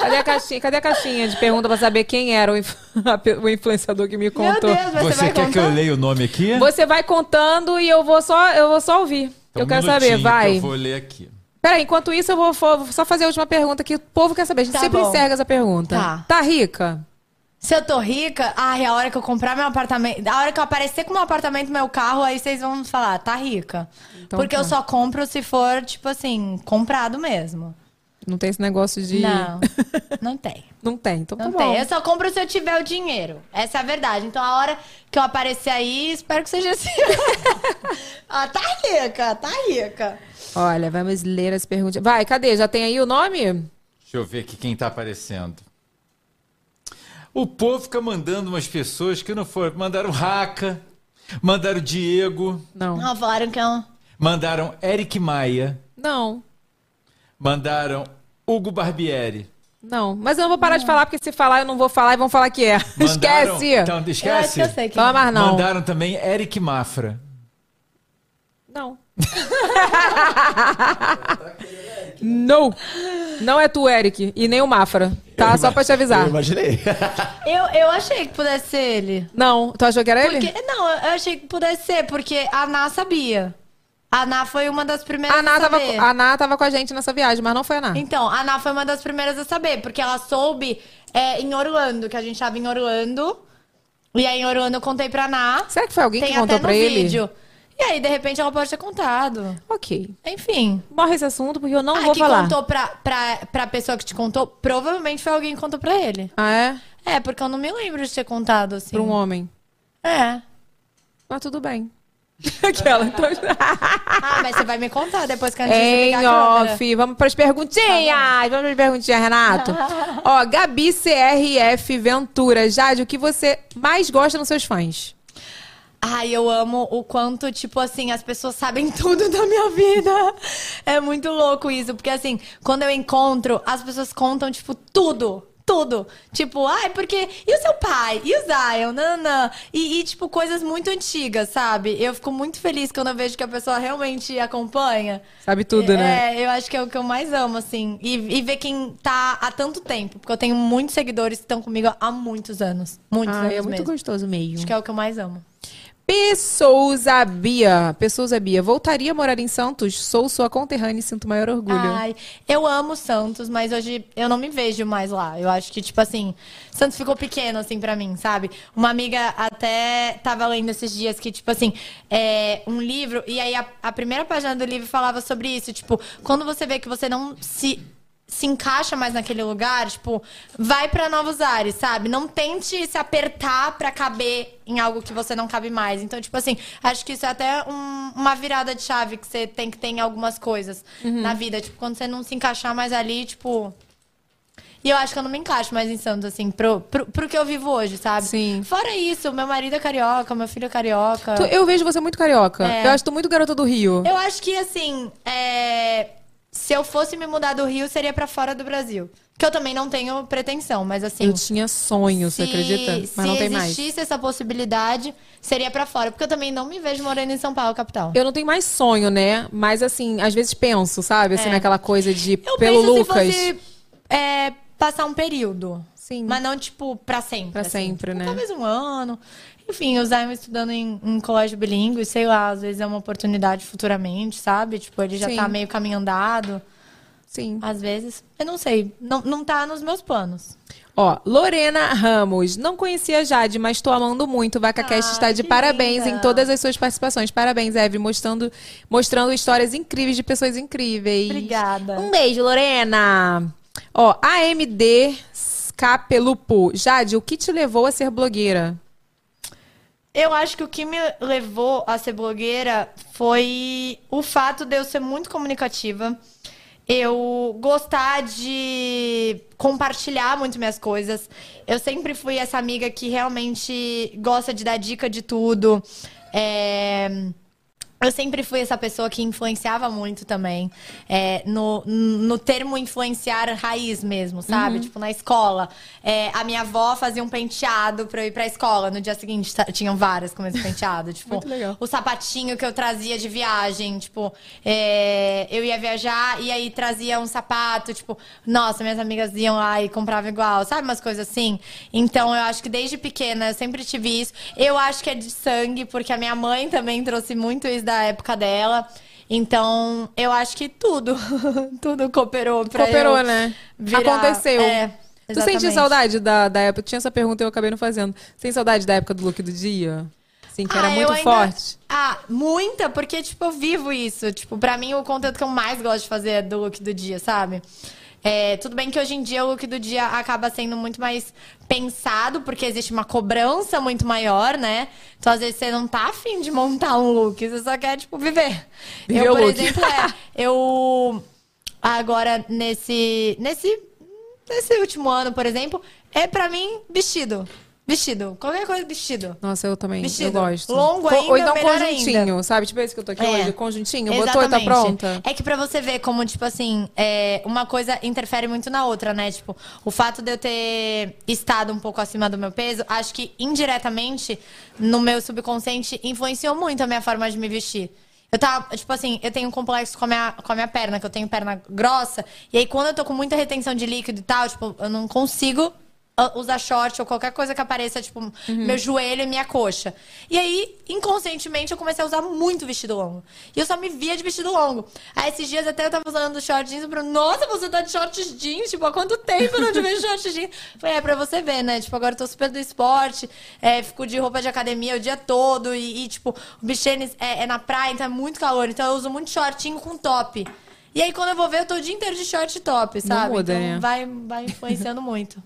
Cadê a caixinha? Cadê a caixinha de pergunta pra saber quem era o, inf- *laughs* o influenciador que me contou? Meu Deus, você, Você vai quer contar? que eu leia o nome aqui? Você vai contando e eu vou só, eu vou só ouvir. Então, eu quero saber, minutinho que vai. Eu vou ler aqui. Peraí, enquanto isso eu vou, vou só fazer a última pergunta que o povo quer saber. A gente Tá sempre bom. encerra essa pergunta. Tá. Tá rica? Se eu tô rica, ai, a hora que eu comprar meu apartamento, a hora que eu aparecer com meu apartamento, meu carro, aí vocês vão falar, tá rica. Então Porque tá. eu só compro se for, tipo assim, comprado mesmo. Não tem esse negócio de. Não, *laughs* não tem. Não tem, então Não tá tem. bom. Eu só compro se eu tiver o dinheiro. Essa é a verdade. Então, a hora que eu aparecer aí, espero que seja assim. *laughs* ah, tá rica, tá rica. Olha, vamos ler as perguntas. Vai, cadê? Já tem aí o nome? Deixa eu ver aqui quem tá aparecendo. O povo fica mandando umas pessoas que não foram. Mandaram Raca, mandaram Diego, Não. Não, falaram que é um... mandaram Eric Maia, Não. Mandaram Hugo Barbieri. Não. Mas eu não vou parar de falar, porque se falar, eu não vou falar e vão falar que é. Mandaram, Esquece! Então, Eu acho esquece. que eu sei que Fala mais não. Mandaram também Eric Mafra. Não. *laughs* não. Não é tu, Eric. E nem o Mafra. Tá? Só pra te avisar. Eu imaginei. *laughs* Eu, eu achei que pudesse ser ele. Não. Tu achou que era ele? Porque, não, eu achei que pudesse ser, porque a Ná sabia. A Ná foi uma das primeiras A Ná, a tava, saber. a Ná tava com a gente nessa viagem, mas não foi a Ná. Então, a Ná foi uma das primeiras a saber, porque ela soube é, em Orlando, que a gente tava em Orlando. E aí em Orlando eu contei pra Ná. Será que foi alguém Tem que contou até no pra ele? vídeo. E aí, de repente, ela pode ter contado. Ok. Enfim. Morre esse assunto porque eu não ah, vou que falar. contou pra, pra, pra pessoa que te contou, provavelmente foi alguém que contou pra ele. Ah, é? É, porque eu não me lembro de ter contado assim. Pra um homem. É. Mas tudo bem. *laughs* Aquela. Então... *laughs* Ah, mas você vai me contar depois que a gente Em off. Vamos pras perguntinhas. Vamos pras perguntinhas, Renato. *laughs* Ó, Gabi CRF Ventura. Jade, o que você mais gosta nos seus fãs? Ai, eu amo o quanto, tipo assim, as pessoas sabem tudo da minha vida. É muito louco isso, porque assim, quando eu encontro, as pessoas contam, tipo, tudo. Tudo. Tipo, ai, porque. E o seu pai? E o Zion? Nanã. E, e, tipo, coisas muito antigas, sabe? Eu fico muito feliz quando eu vejo que a pessoa realmente acompanha. Sabe tudo, né? É, eu acho que é o que eu mais amo, assim. E, e ver quem tá há tanto tempo. Porque eu tenho muitos seguidores que estão comigo há muitos anos. Muitos Ah, anos é muito mesmo. gostoso mesmo. Acho que é o que eu mais amo. Pessoa Bia. Pessoa Bia. Voltaria a morar em Santos? Sou sua conterrânea e sinto maior orgulho. Ai, eu amo Santos, mas hoje eu não me vejo mais lá. Eu acho que, tipo assim, Santos ficou pequeno, assim, pra mim, sabe? Uma amiga até tava lendo esses dias que, tipo assim, é um livro, e aí a, a primeira página do livro falava sobre isso. Tipo, quando você vê que você não se se encaixa mais naquele lugar, tipo, vai pra novos ares, sabe? Não tente se apertar pra caber em algo que você não cabe mais. Então, tipo assim, acho que isso é até um- uma virada de chave que você tem que ter em algumas coisas na vida. Tipo, quando você não se encaixar mais ali, tipo. E eu acho que eu não me encaixo mais em Santos, assim, pro, pro, pro que eu vivo hoje, sabe? Sim. Fora isso, meu marido é carioca, meu filho é carioca. Tu- eu vejo você muito carioca. É. Eu acho tu muito garota do Rio. Eu acho que, assim, é, se eu fosse me mudar do Rio, seria pra fora do Brasil. Que eu também não tenho pretensão, mas assim. Eu tinha sonho, você acredita? Mas se não tem mais. existisse essa possibilidade, seria pra fora. Porque eu também não me vejo morando em São Paulo, capital. Eu não tenho mais sonho, né? Mas assim, às vezes penso, sabe? Assim, É. naquela coisa de Eu pelo Lucas. se fosse é, passar um período. Sim. Mas não, tipo, pra sempre. Pra assim. sempre, Tipo, né? Talvez um ano. Enfim, o Zion estudando em, em colégio bilíngue, sei lá, às vezes é uma oportunidade futuramente, sabe? Tipo, ele já Sim. tá meio caminho andado. Sim. Às vezes. Eu não sei. Não, não tá nos meus planos. Ó, Lorena Ramos. Não conhecia a Jade, mas tô amando muito. O VacaCast Ai, está de parabéns linda. em todas as suas participações. Parabéns, Eve, mostrando, mostrando histórias incríveis de pessoas incríveis. Obrigada. Um beijo, Lorena. Ó, AMD Capelupo. Jade, o que te levou a ser blogueira? Eu acho que o que me levou a ser blogueira foi o fato de eu ser muito comunicativa. Eu gostar de compartilhar muito minhas coisas. Eu sempre fui essa amiga que realmente gosta de dar dica de tudo. É, Eu sempre fui essa pessoa que influenciava muito também. é, no, no termo influenciar raiz mesmo, sabe? Tipo, na escola. É, a minha avó fazia um penteado pra eu ir pra escola. No dia seguinte, ta- tinham várias com esse penteado. *laughs* Tipo, Muito legal. o sapatinho que eu trazia de viagem. Tipo, é, eu ia viajar e aí trazia um sapato. Tipo, nossa, minhas amigas iam lá e compravam igual. Sabe umas coisas assim? Então, eu acho que desde pequena eu sempre tive isso. Eu acho que é de sangue, porque a minha mãe também trouxe muito isso da época dela. Então, eu acho que tudo, *laughs* tudo cooperou pra Cooperou, eu né? virar- Aconteceu. É, Tu sente saudade da, da época? Tinha essa pergunta e eu acabei não fazendo. Tem saudade da época do look do dia? Assim, que era Ah, eu muito ainda- forte. Ah, muita, porque, tipo, eu vivo isso. Tipo, pra mim, o conteúdo que eu mais gosto de fazer é do look do dia, sabe? É, tudo bem que hoje em dia o look do dia acaba sendo muito mais pensado, porque existe uma cobrança muito maior, né? Então, às vezes, você não tá afim de montar um look, você só quer, tipo, viver. Viver eu, por look. exemplo, é, *laughs* eu agora nesse. nesse. nesse último ano, por exemplo, é pra mim vestido. Vestido. Qualquer coisa vestido. Nossa, eu também. Vestido. Eu gosto. Longo Co- Ou ainda, então conjuntinho, ainda. sabe? Tipo esse que eu tô aqui É. hoje. Conjuntinho. Botou e tá Exatamente. pronta. É que pra você ver como, tipo assim, é, uma coisa interfere muito na outra, né? Tipo, o fato de eu ter estado um pouco acima do meu peso, acho que indiretamente, no meu subconsciente, influenciou muito a minha forma de me vestir. Eu tava, tipo assim, eu tenho um complexo com a, minha, com a minha perna, que eu tenho perna grossa. E aí, quando eu tô com muita retenção de líquido e tal, tipo, eu não consigo usar short ou qualquer coisa que apareça, tipo, meu joelho e minha coxa. E aí, inconscientemente, eu comecei a usar muito vestido longo. E eu só me via de vestido longo. Aí, esses dias até eu tava usando short jeans, e Bruno, nossa, você tá de short jeans, tipo, há quanto tempo eu não te vejo short jeans? Falei, é pra você ver, né? Tipo, agora eu tô super do esporte, é, fico de roupa de academia o dia todo e, e, tipo, o bichênis é, é na praia, então é muito calor, então eu uso muito shortinho com top. E aí, quando eu vou ver, eu tô o dia inteiro de short top, sabe? muda, então né? vai, vai influenciando *laughs* muito.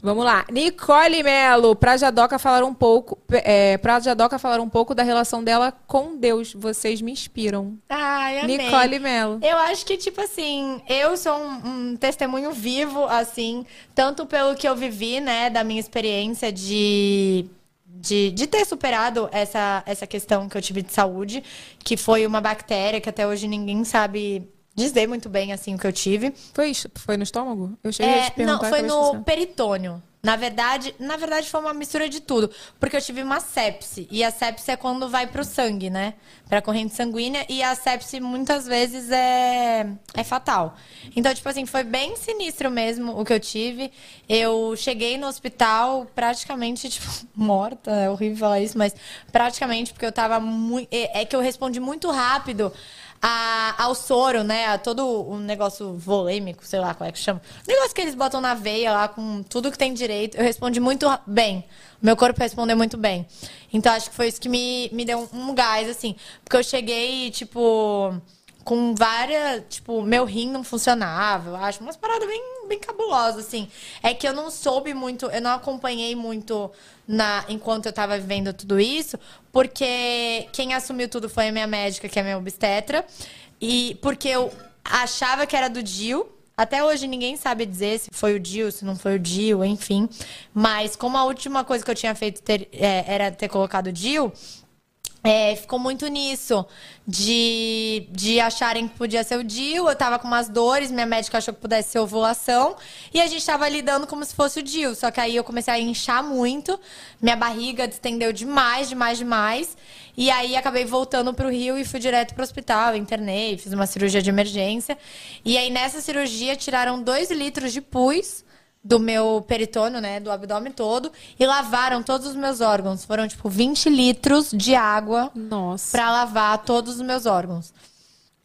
Vamos lá. Nicole Melo, pra Jadoca falar um pouco. É, pra Jadoca falar um pouco da relação dela com Deus. Vocês me inspiram. Ai, amei. Nicole Melo. Eu acho que, tipo assim, eu sou um, um testemunho vivo, assim, tanto pelo que eu vivi, né, da minha experiência de, de, de ter superado essa, essa questão que eu tive de saúde, que foi uma bactéria que até hoje ninguém sabe dizer muito bem, assim, o que eu tive. Foi, isso? foi no estômago? Eu cheguei a É, te perguntar. não, foi no peritônio. Na verdade, na verdade foi uma mistura de tudo, porque eu tive uma sepse e a sepse é quando vai pro sangue, né? Pra corrente sanguínea e a sepse muitas vezes é é fatal. Então, tipo assim, foi bem sinistro mesmo o que eu tive. Eu cheguei no hospital praticamente tipo *laughs* morta, é horrível falar isso, mas praticamente porque eu tava muito é é que eu respondi muito rápido a- ao soro, né? A todo o negócio volêmico, sei lá qual é que chama. O negócio que eles botam na veia lá com tudo que tem direito. Eu respondi muito bem. Meu corpo respondeu muito bem. Então acho que foi isso que me, me deu um, um gás, assim. Porque eu cheguei, tipo. Com várias. Tipo, meu rim não funcionava, eu acho. Umas paradas bem, bem cabulosas, assim. É que eu não soube muito, eu não acompanhei muito na, enquanto eu tava vivendo tudo isso, porque quem assumiu tudo foi a minha médica, que é minha obstetra. E porque eu achava que era do Dil. Até hoje ninguém sabe dizer se foi o Dil, se não foi o Dil, enfim. Mas como a última coisa que eu tinha feito ter- é, era ter colocado o Dil, é, ficou muito nisso, de, de acharem que podia ser o DIU. Eu tava com umas dores, minha médica achou que pudesse ser ovulação. E a gente tava lidando como se fosse o DIU. Só que aí eu comecei a inchar muito, minha barriga distendeu demais, demais, demais. E aí acabei voltando pro Rio e fui direto pro hospital, internei, fiz uma cirurgia de emergência. E aí nessa cirurgia tiraram dois litros de pus do meu peritônio, né, do abdômen todo, e lavaram todos os meus órgãos. Foram, tipo, 20 litros de água Nossa. pra lavar todos os meus órgãos.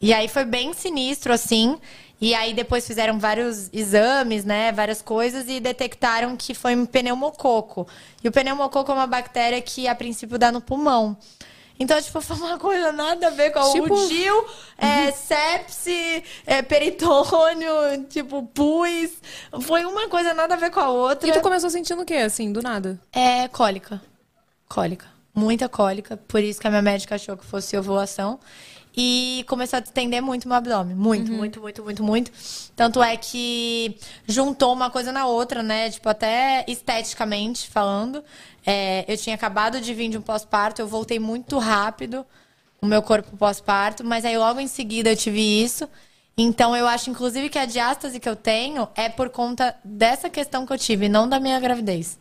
E aí foi bem sinistro, assim. E aí depois fizeram vários exames, né, várias coisas, e detectaram que foi um pneumococo. E o pneumococo é uma bactéria que, a princípio, dá no pulmão. Então, tipo, *laughs* foi uma coisa nada a ver com Tipo- o DIL, é, sepse, é, peritônio, *laughs* tipo, pus. Foi uma coisa nada a ver com a outra. E tu começou sentindo o quê, assim, do nada? É cólica. Cólica. Muita cólica. Por isso que a minha médica achou que fosse ovulação. E começou a distender muito meu abdômen. Muito, muito, muito, muito, muito. Tanto é que juntou uma coisa na outra, né? Tipo, até esteticamente falando. É, eu tinha acabado de vir de um pós-parto, eu voltei muito rápido o meu corpo pós-parto, mas aí logo em seguida eu tive isso. Então eu acho, inclusive, que a diástase que eu tenho é por conta dessa questão que eu tive, não da minha gravidez.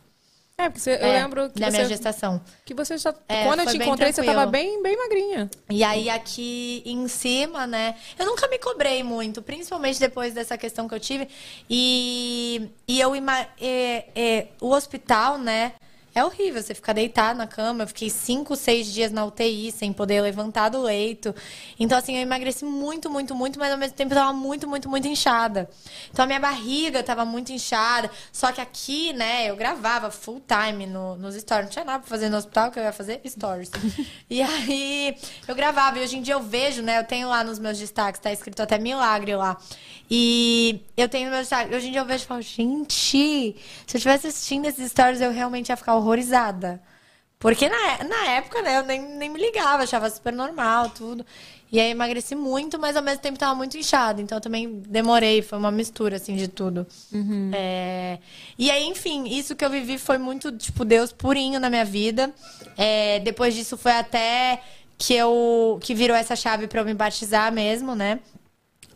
É, porque você- eu É, lembro que da você, minha gestação. que você já. É, quando eu te encontrei, você tranquilo. tava bem, bem magrinha. E aí aqui em cima, né? Eu nunca me cobrei muito, principalmente depois dessa questão que eu tive. E, e eu é, é, o hospital, né? É horrível. Você ficar deitado na cama. Eu fiquei cinco, seis dias na UTI sem poder levantar do leito. Então, assim, eu emagreci muito, muito, muito, mas ao mesmo tempo eu tava muito, muito, muito inchada. Então, a minha barriga tava muito inchada. Só que aqui, né, eu gravava full time no, nos stories. Não tinha nada pra fazer no hospital, que eu ia fazer stories. e *laughs* aí, eu gravava. E hoje em dia eu vejo, né, eu tenho lá nos meus destaques, tá escrito até milagre lá. E eu tenho meus destaques. Hoje em dia eu vejo e falo, gente, se eu estivesse assistindo esses stories, eu realmente ia ficar horrorizada. Porque na, na época, né, eu nem, nem me ligava, achava super normal, tudo. E aí emagreci muito, mas ao mesmo tempo tava muito inchada. Então eu também demorei, foi uma mistura, assim, de tudo. É, E aí, enfim, isso que eu vivi foi muito, tipo, Deus purinho na minha vida. É, Depois disso foi até que eu que virou essa chave pra eu me batizar mesmo, né?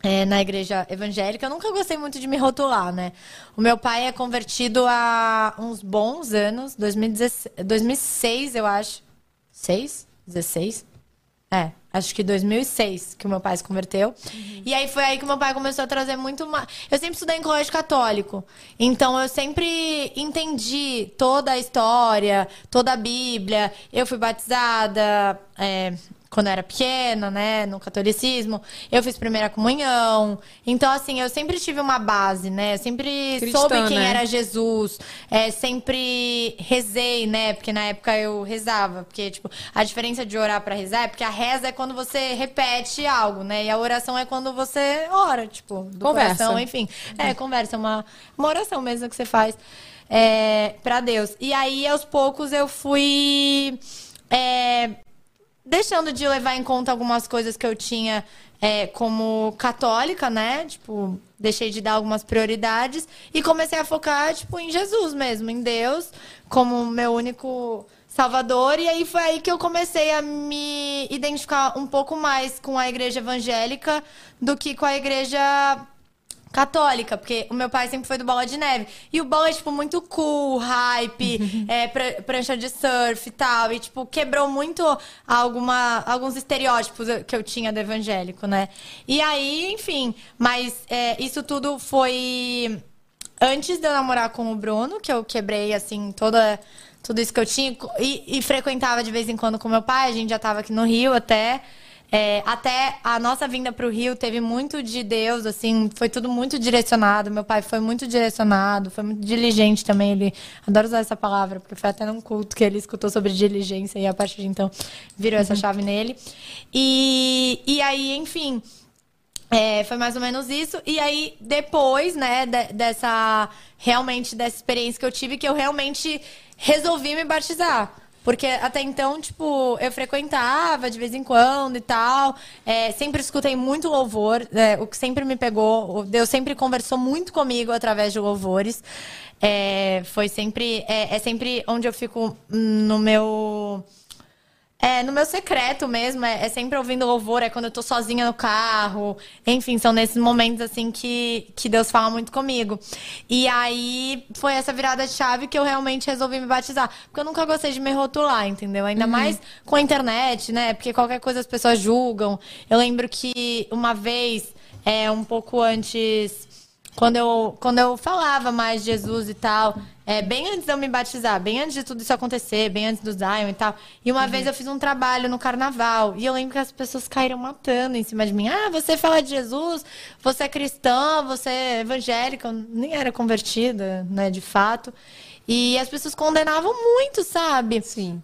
É, na igreja evangélica. Eu nunca gostei muito de me rotular, né? O meu pai é convertido há uns bons anos, 2016, 2006, eu acho. 6? 16? É, acho que 2006 que o meu pai se converteu. E aí foi aí que o meu pai começou a trazer muito mais. Eu sempre estudei em colégio católico. Então eu sempre entendi toda a história, toda a Bíblia. Eu fui batizada. é, quando eu era pequena, né, no catolicismo, eu fiz primeira comunhão. Então, assim, eu sempre tive uma base, né? Eu sempre Cristã, soube quem né? era Jesus. É, sempre rezei, né? Porque na época eu rezava. Porque, tipo, a diferença de orar pra rezar é porque a reza é quando você repete algo, né? E a oração é quando você ora, tipo, do Conversa. coração, enfim. É, conversa, é uma, uma oração mesmo que você faz é, para Deus. E aí, aos poucos, eu fui. é, deixando de levar em conta algumas coisas que eu tinha é, como católica, né? Tipo, deixei de dar algumas prioridades e comecei a focar, tipo, em Jesus mesmo, em Deus, como meu único salvador. E aí foi aí que eu comecei a me identificar um pouco mais com a igreja evangélica do que com a igreja católica, porque o meu pai sempre foi do Bola de Neve. E o Bola é, tipo, muito cool, hype, *laughs* é, pra- prancha de surf e tal. E, tipo, quebrou muito alguma, alguns estereótipos que eu tinha do evangélico, né? E aí, enfim, mas é, isso tudo foi antes de eu namorar com o Bruno, que eu quebrei, assim, toda, tudo isso que eu tinha. E, e frequentava de vez em quando com meu pai, a gente já tava aqui no Rio até. É, até a nossa vinda pro Rio teve muito de Deus, assim, foi tudo muito direcionado. Meu pai foi muito direcionado, foi muito diligente também. Ele adoro usar essa palavra, porque foi até num culto que ele escutou sobre diligência e a partir de então virou essa chave nele. E, e aí, enfim, é, foi mais ou menos isso. E aí, depois, né, de- dessa. Realmente, dessa experiência que eu tive, que eu realmente resolvi me batizar. Porque até então, tipo, eu frequentava de vez em quando e tal. É, sempre escutei muito louvor. é, o que sempre me pegou. Deus sempre conversou muito comigo através de louvores. É, foi sempre. É, é sempre onde eu fico no meu. É, no meu secreto mesmo, é, é sempre ouvindo louvor, é quando eu tô sozinha no carro. Enfim, são nesses momentos, assim, que, que Deus fala muito comigo. E aí, foi essa virada de chave que eu realmente resolvi me batizar. Porque eu nunca gostei de me rotular, entendeu? Ainda mais com a internet, né? Porque qualquer coisa as pessoas julgam. Eu lembro que uma vez, é, um pouco antes quando eu, quando eu falava mais de Jesus e tal, é, bem antes de eu me batizar, bem antes de tudo isso acontecer, bem antes do Zion e tal. E uma vez eu fiz um trabalho no carnaval e eu lembro que as pessoas caíram matando em cima de mim. Ah, você fala de Jesus, você é cristã, você é evangélica, eu nem era convertida, né, de fato. E as pessoas condenavam muito, sabe? Sim.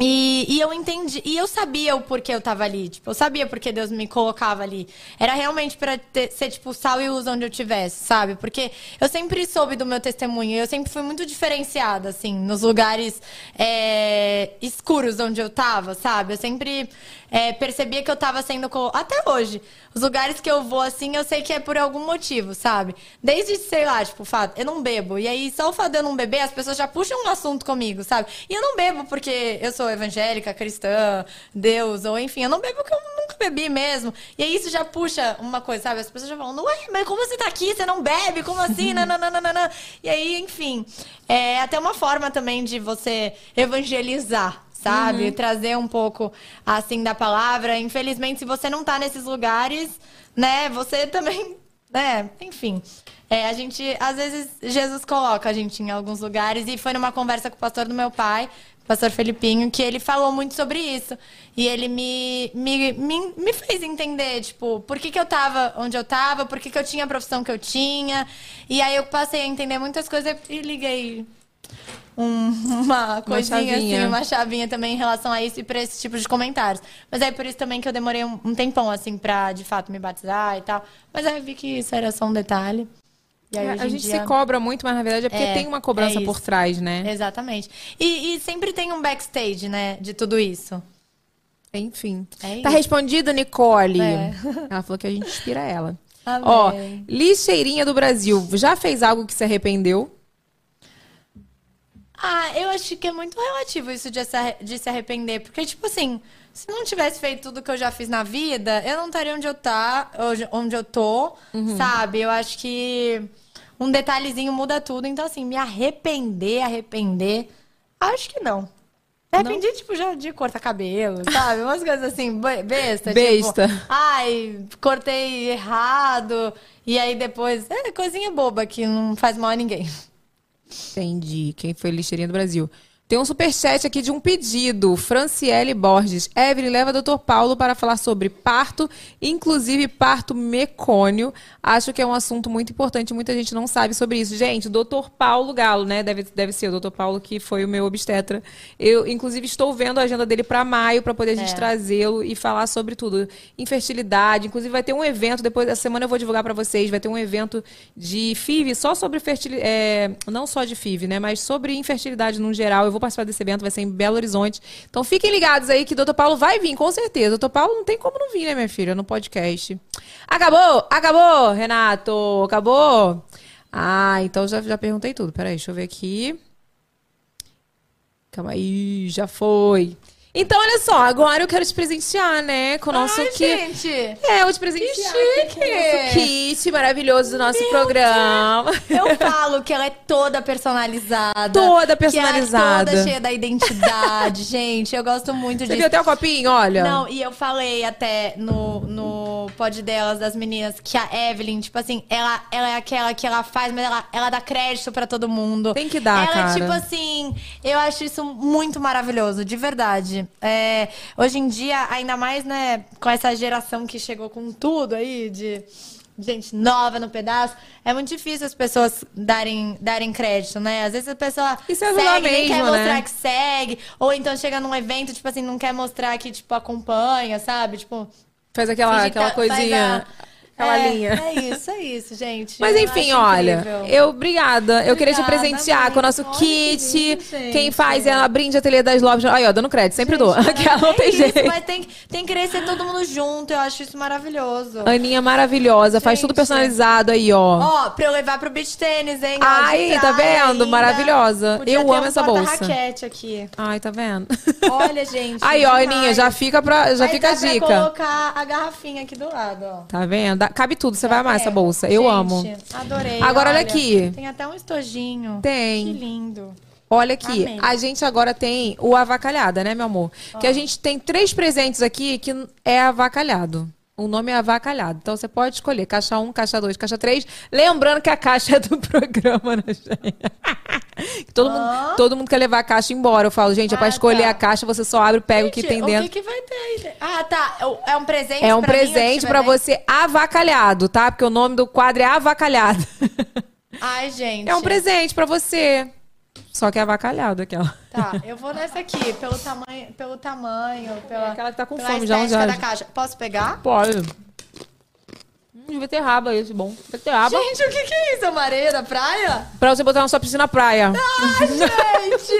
E, e eu entendi, e eu sabia o porquê eu tava ali, tipo, eu sabia porque Deus me colocava ali. Era realmente ter- ser, tipo, sal e luz onde eu tivesse, sabe? Porque eu sempre soube do meu testemunho, eu sempre fui muito diferenciada, assim, nos lugares é, escuros onde eu tava, sabe? Eu sempre é, percebia que eu tava sendo, até hoje, os lugares que eu vou, assim, eu sei que é por algum motivo, sabe? Desde, sei lá, tipo, o fato, eu não bebo, e aí só o fato de eu não beber, as pessoas já puxam um assunto comigo, sabe? E eu não bebo porque eu sou evangélica, cristã, Deus, ou enfim, eu não bebo porque eu nunca bebi mesmo. E aí isso já puxa uma coisa, sabe? As pessoas já falam, ué, mas como você tá aqui? Você não bebe? Como assim? *laughs* Nananana. E aí, enfim, é até uma forma também de você evangelizar. Sabe? Trazer um pouco assim da palavra. Infelizmente, se você não tá nesses lugares, né, você também, né, enfim. É, a gente, às vezes, Jesus coloca a gente em alguns lugares e foi numa conversa com o pastor do meu pai, pastor Felipinho, que ele falou muito sobre isso. E ele me, me, me, me fez entender, tipo, por que, que eu tava onde eu tava, por que, que eu tinha a profissão que eu tinha. E aí eu passei a entender muitas coisas e liguei um- uma coisinha chavinha. assim, uma chavinha também em relação a isso e pra esse tipo de comentários. Mas aí por isso também que eu demorei um, um tempão, assim, pra de fato me batizar e tal. Mas aí eu vi que isso era só um detalhe. Aí, É, a gente dia- se cobra muito, mas na verdade é porque É, tem uma cobrança é por trás, né? Exatamente. E, e sempre tem um backstage, né, de tudo isso. Enfim. É tá isso. respondido, Nicole. É. Ela falou que a gente inspira ela. Amém. Ó, lixeirinha do Brasil. Já fez algo que se arrependeu? Ah, eu acho que é muito relativo isso de se, de se arrepender. Porque, tipo assim, se não tivesse feito tudo que eu já fiz na vida, eu não estaria onde eu tá, onde eu tô, Uhum. sabe? Eu acho que um detalhezinho muda tudo. Então, assim, me arrepender, arrepender, acho que não. Arrependi, tipo, já de cortar cabelo, sabe? Umas coisas assim, be- besta. Besta. Tipo, ai, cortei errado. E aí depois, é coisinha boba que não faz mal a ninguém. Entendi. Quem foi lixeirinha do Brasil? Tem um superchat aqui de um pedido. Franciele Borges. Evelyn leva Dr. Paulo para falar sobre parto, inclusive parto mecônio. Acho que é um assunto muito importante, muita gente não sabe sobre isso. Gente, o Dr. Paulo Galo, né? Deve, deve ser o Dr. Paulo que foi o meu obstetra. Eu, inclusive, estou vendo a agenda dele para maio para poder a gente É. trazê-lo e falar sobre tudo. Infertilidade. Inclusive, vai ter um evento, depois da semana eu vou divulgar para vocês. Vai ter um evento de FIV só sobre fertilidade. não só de FIV, né? Mas sobre infertilidade no geral. Eu vou participar desse evento, vai ser em Belo Horizonte. Então fiquem ligados aí que o Dr. Paulo vai vir, com certeza. Dr. Paulo não tem como não vir, né, minha filha, no podcast. Acabou? Acabou, Renato? Acabou? Ah, então já, já perguntei tudo. Peraí, deixa eu ver aqui. Calma aí, já foi. Então, olha só, agora eu quero te presentear, né? Com o nosso Ai, kit. gente! É, eu te presentear. Que aqui com o kit maravilhoso do nosso programa. Eu *laughs* falo que ela é toda personalizada. Toda ela personalizada. é toda cheia da identidade, *laughs* gente. Eu gosto muito Você disso. viu até o copinho? Olha. Não, e eu falei até no, no pod delas, das meninas, que a Evelyn, tipo assim, ela, ela é aquela que ela faz, mas ela, ela dá crédito pra todo mundo. Tem que dar, ela, cara. tipo assim, eu acho isso muito maravilhoso, de verdade. É, hoje em dia, ainda mais, né, com essa geração que chegou com tudo aí, de gente nova no pedaço, é muito difícil as pessoas darem, darem crédito, né? Às vezes a pessoa Isso é segue, nem quer mesmo, né? mostrar que segue, ou então chega num evento, tipo assim, não quer mostrar que, tipo, acompanha, sabe? Tipo, Faz aquela, aquela que faz coisinha. a- Aquela é, linha. É isso, é isso, gente. Mas Eu enfim, acho olha, incrível. eu obrigada. Eu queria te presentear com o nosso Olha que kit. lindo, gente. Quem faz é a Brinde Ateliê das Lobbies. Aí, ó, dando crédito, sempre dou. Gente, *laughs* Aquela não é tem isso, jeito. Mas tem, tem que crescer todo mundo junto, eu acho isso maravilhoso. Aninha maravilhosa, faz tudo Gente. personalizado aí, ó. Ó, pra eu levar pro beach tênis, hein? ó, Ai, tá vendo? ainda. Maravilhosa. Podia Eu amo essa bolsa. porta-raquete aqui. Ai, tá vendo? Olha, *laughs* gente. Aí, ó, demais. Aninha, já fica, pra, já Mas fica a dá pra dica. colocar a garrafinha aqui do lado, ó. Tá vendo? Dá- Cabe tudo, você vai amar essa É. bolsa. Eu Gente, amo. Adorei. Agora, olha aqui. Tem até um estojinho. Tem. Que lindo. Olha aqui, Amei. a gente agora tem o avacalhada, né, meu amor? Que a gente tem três presentes aqui que é avacalhado. O nome é avacalhado. Então você pode escolher caixa 1, caixa 2, caixa 3. Lembrando que a caixa é do *laughs* programa, né, gente? todo, mundo, todo mundo quer levar a caixa embora. Eu falo, gente, é pra Ah, escolher tá. a caixa, você só abre, pega o que Gente, tem dentro. O que, que vai ter aí? Ah, tá. É um presente É um pra presente tiver você avacalhado, tá? Porque o nome do quadro é avacalhado. Ai, gente. *laughs* é um presente pra você. Só que é avacalhado aquela. Tá, eu vou nessa aqui, pelo tamanho, pelo tamanho, pela, aquela que tá com fome já, já- da caixa. Posso pegar? Pode. Hum, raba esse, bom. Devia ter raba. Gente, o que, que é isso? É uma areia da praia? Pra você botar na sua piscina praia. Gente!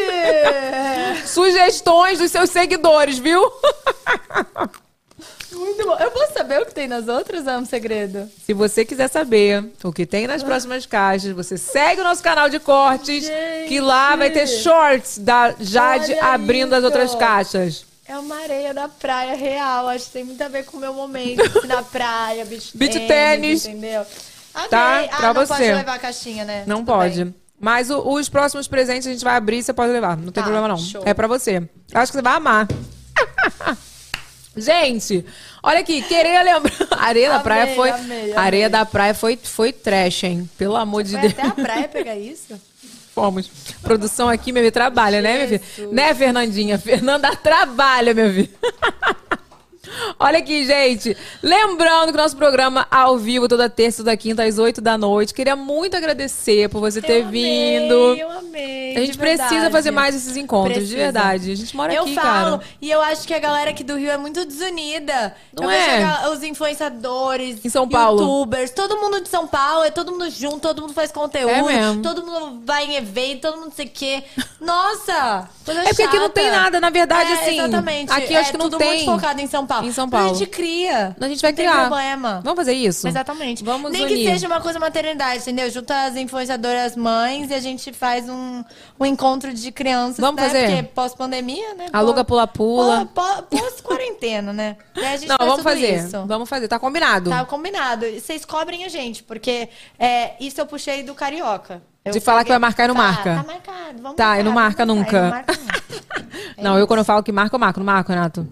*laughs* Sugestões dos seus seguidores, viu? *laughs* Muito bom. Eu posso saber o que tem nas outras ou é um segredo? Se você quiser saber o que tem nas próximas caixas, você segue o nosso canal de cortes, que lá vai ter shorts da Jade Olha abrindo as isso. outras caixas. É uma areia da praia real. Acho que tem muito a ver com o meu momento *laughs* assim, na praia, beach, Beach tênis, tênis. entendeu? Amei. Tá? Ah, Pra não você. pode levar a caixinha, né? Não Tudo pode. bem. Mas o- os próximos presentes a gente vai abrir você pode levar. Não tem Tá, problema não. show. É pra você. Acho que você vai amar. *laughs* Gente, olha aqui, queria lembrar. *laughs* Areia da Amei, praia foi. amei, a areia amei. da praia foi, foi trash, hein? Pelo amor de Foi Deus. até a praia pegar isso? Fomos. Produção aqui, minha filha, trabalha, né, minha filha? Né, Fernandinha? Fernanda trabalha, minha filha. *laughs* Olha aqui, gente. Lembrando que nosso programa ao vivo toda terça e toda quinta às 8 da noite. Queria muito agradecer por você ter Eu amei, vindo. Eu amei. A gente de precisa fazer mais esses encontros, de Precisa. verdade. A gente mora eu aqui, falo, cara. e eu acho que a galera aqui do Rio é muito desunida. Não eu é? os influenciadores, Em São Paulo. youtubers, todo mundo de São Paulo, é todo mundo junto, todo mundo faz conteúdo, É mesmo. todo mundo vai em evento, todo mundo não sei o quê. Nossa! É porque aqui não chata. tem nada, na verdade, É, assim, Exatamente. aqui eu acho é que não tudo tem. muito focado em São Paulo. Em São Paulo. A gente cria. A gente vai não tem criar. problema. Vamos fazer isso? Exatamente. Vamos Nem unir. que seja uma coisa maternidade, entendeu? Junta as influenciadoras mães e a gente faz um, um encontro de crianças. Vamos né? fazer? Porque pós-pandemia, né? Aluga pula-pula. Pós- pós- Pós-quarentena, né? *laughs* A gente Não, faz vamos fazer. Isso. Vamos fazer. Tá combinado. Tá combinado. Vocês cobrem a gente, porque é, isso eu puxei do Carioca. Eu De falar que vai marcar e não Tá, marca. Tá marcado. Vamos Tá, e não marca nunca. marcar, não marca. Não, eu quando eu falo que marco, eu marco. Não marco, Renato?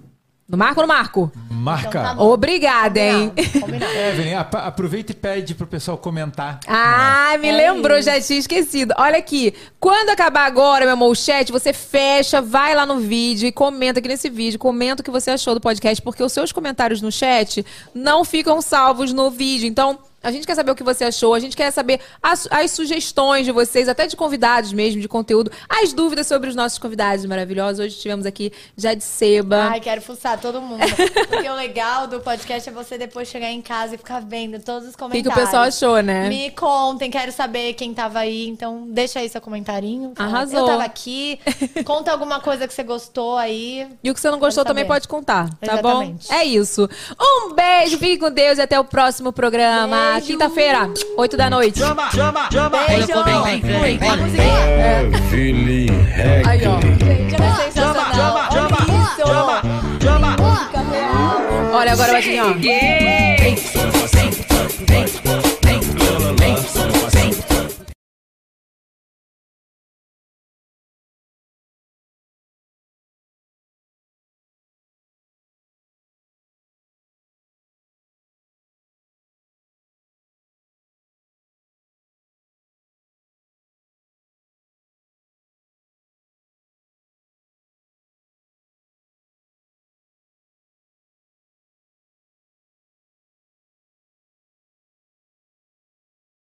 Não marco ou não marco? Marca. Então tá bom. Obrigada, hein? Combinado, combinado. *laughs* Evelyn, ap- aproveita e pede pro pessoal comentar. Ah, me É lembrou, isso. já tinha esquecido. Olha aqui, quando acabar agora, meu amor, o chat, você fecha, vai lá no vídeo e comenta aqui nesse vídeo, comenta o que você achou do podcast, porque os seus comentários no chat não ficam salvos no vídeo. Então, a gente quer saber o que você achou, a gente quer saber as, as sugestões de vocês, até de convidados mesmo, de conteúdo, as dúvidas sobre os nossos convidados maravilhosos. Hoje tivemos aqui Jade Seba. Ai, quero fuçar todo mundo. Porque o legal do podcast é você depois chegar em casa e ficar vendo todos os o que, comentários. que o pessoal achou, né? Me contem, quero saber quem tava aí. Então, deixa aí seu comentarinho. Fala, Arrasou. Eu tava aqui. Conta alguma coisa que você gostou aí. E o que você não gostou também pode contar, tá Exatamente. bom? É isso. Um beijo, fique com Deus e até o próximo programa. Quinta-feira, 8 da noite. Beijo! Fui. Tem a musiquinha? Evelyn Aí, ó. Gente, ela é sensacional. Olha isso! Música real. Olha agora, Batinho, ó.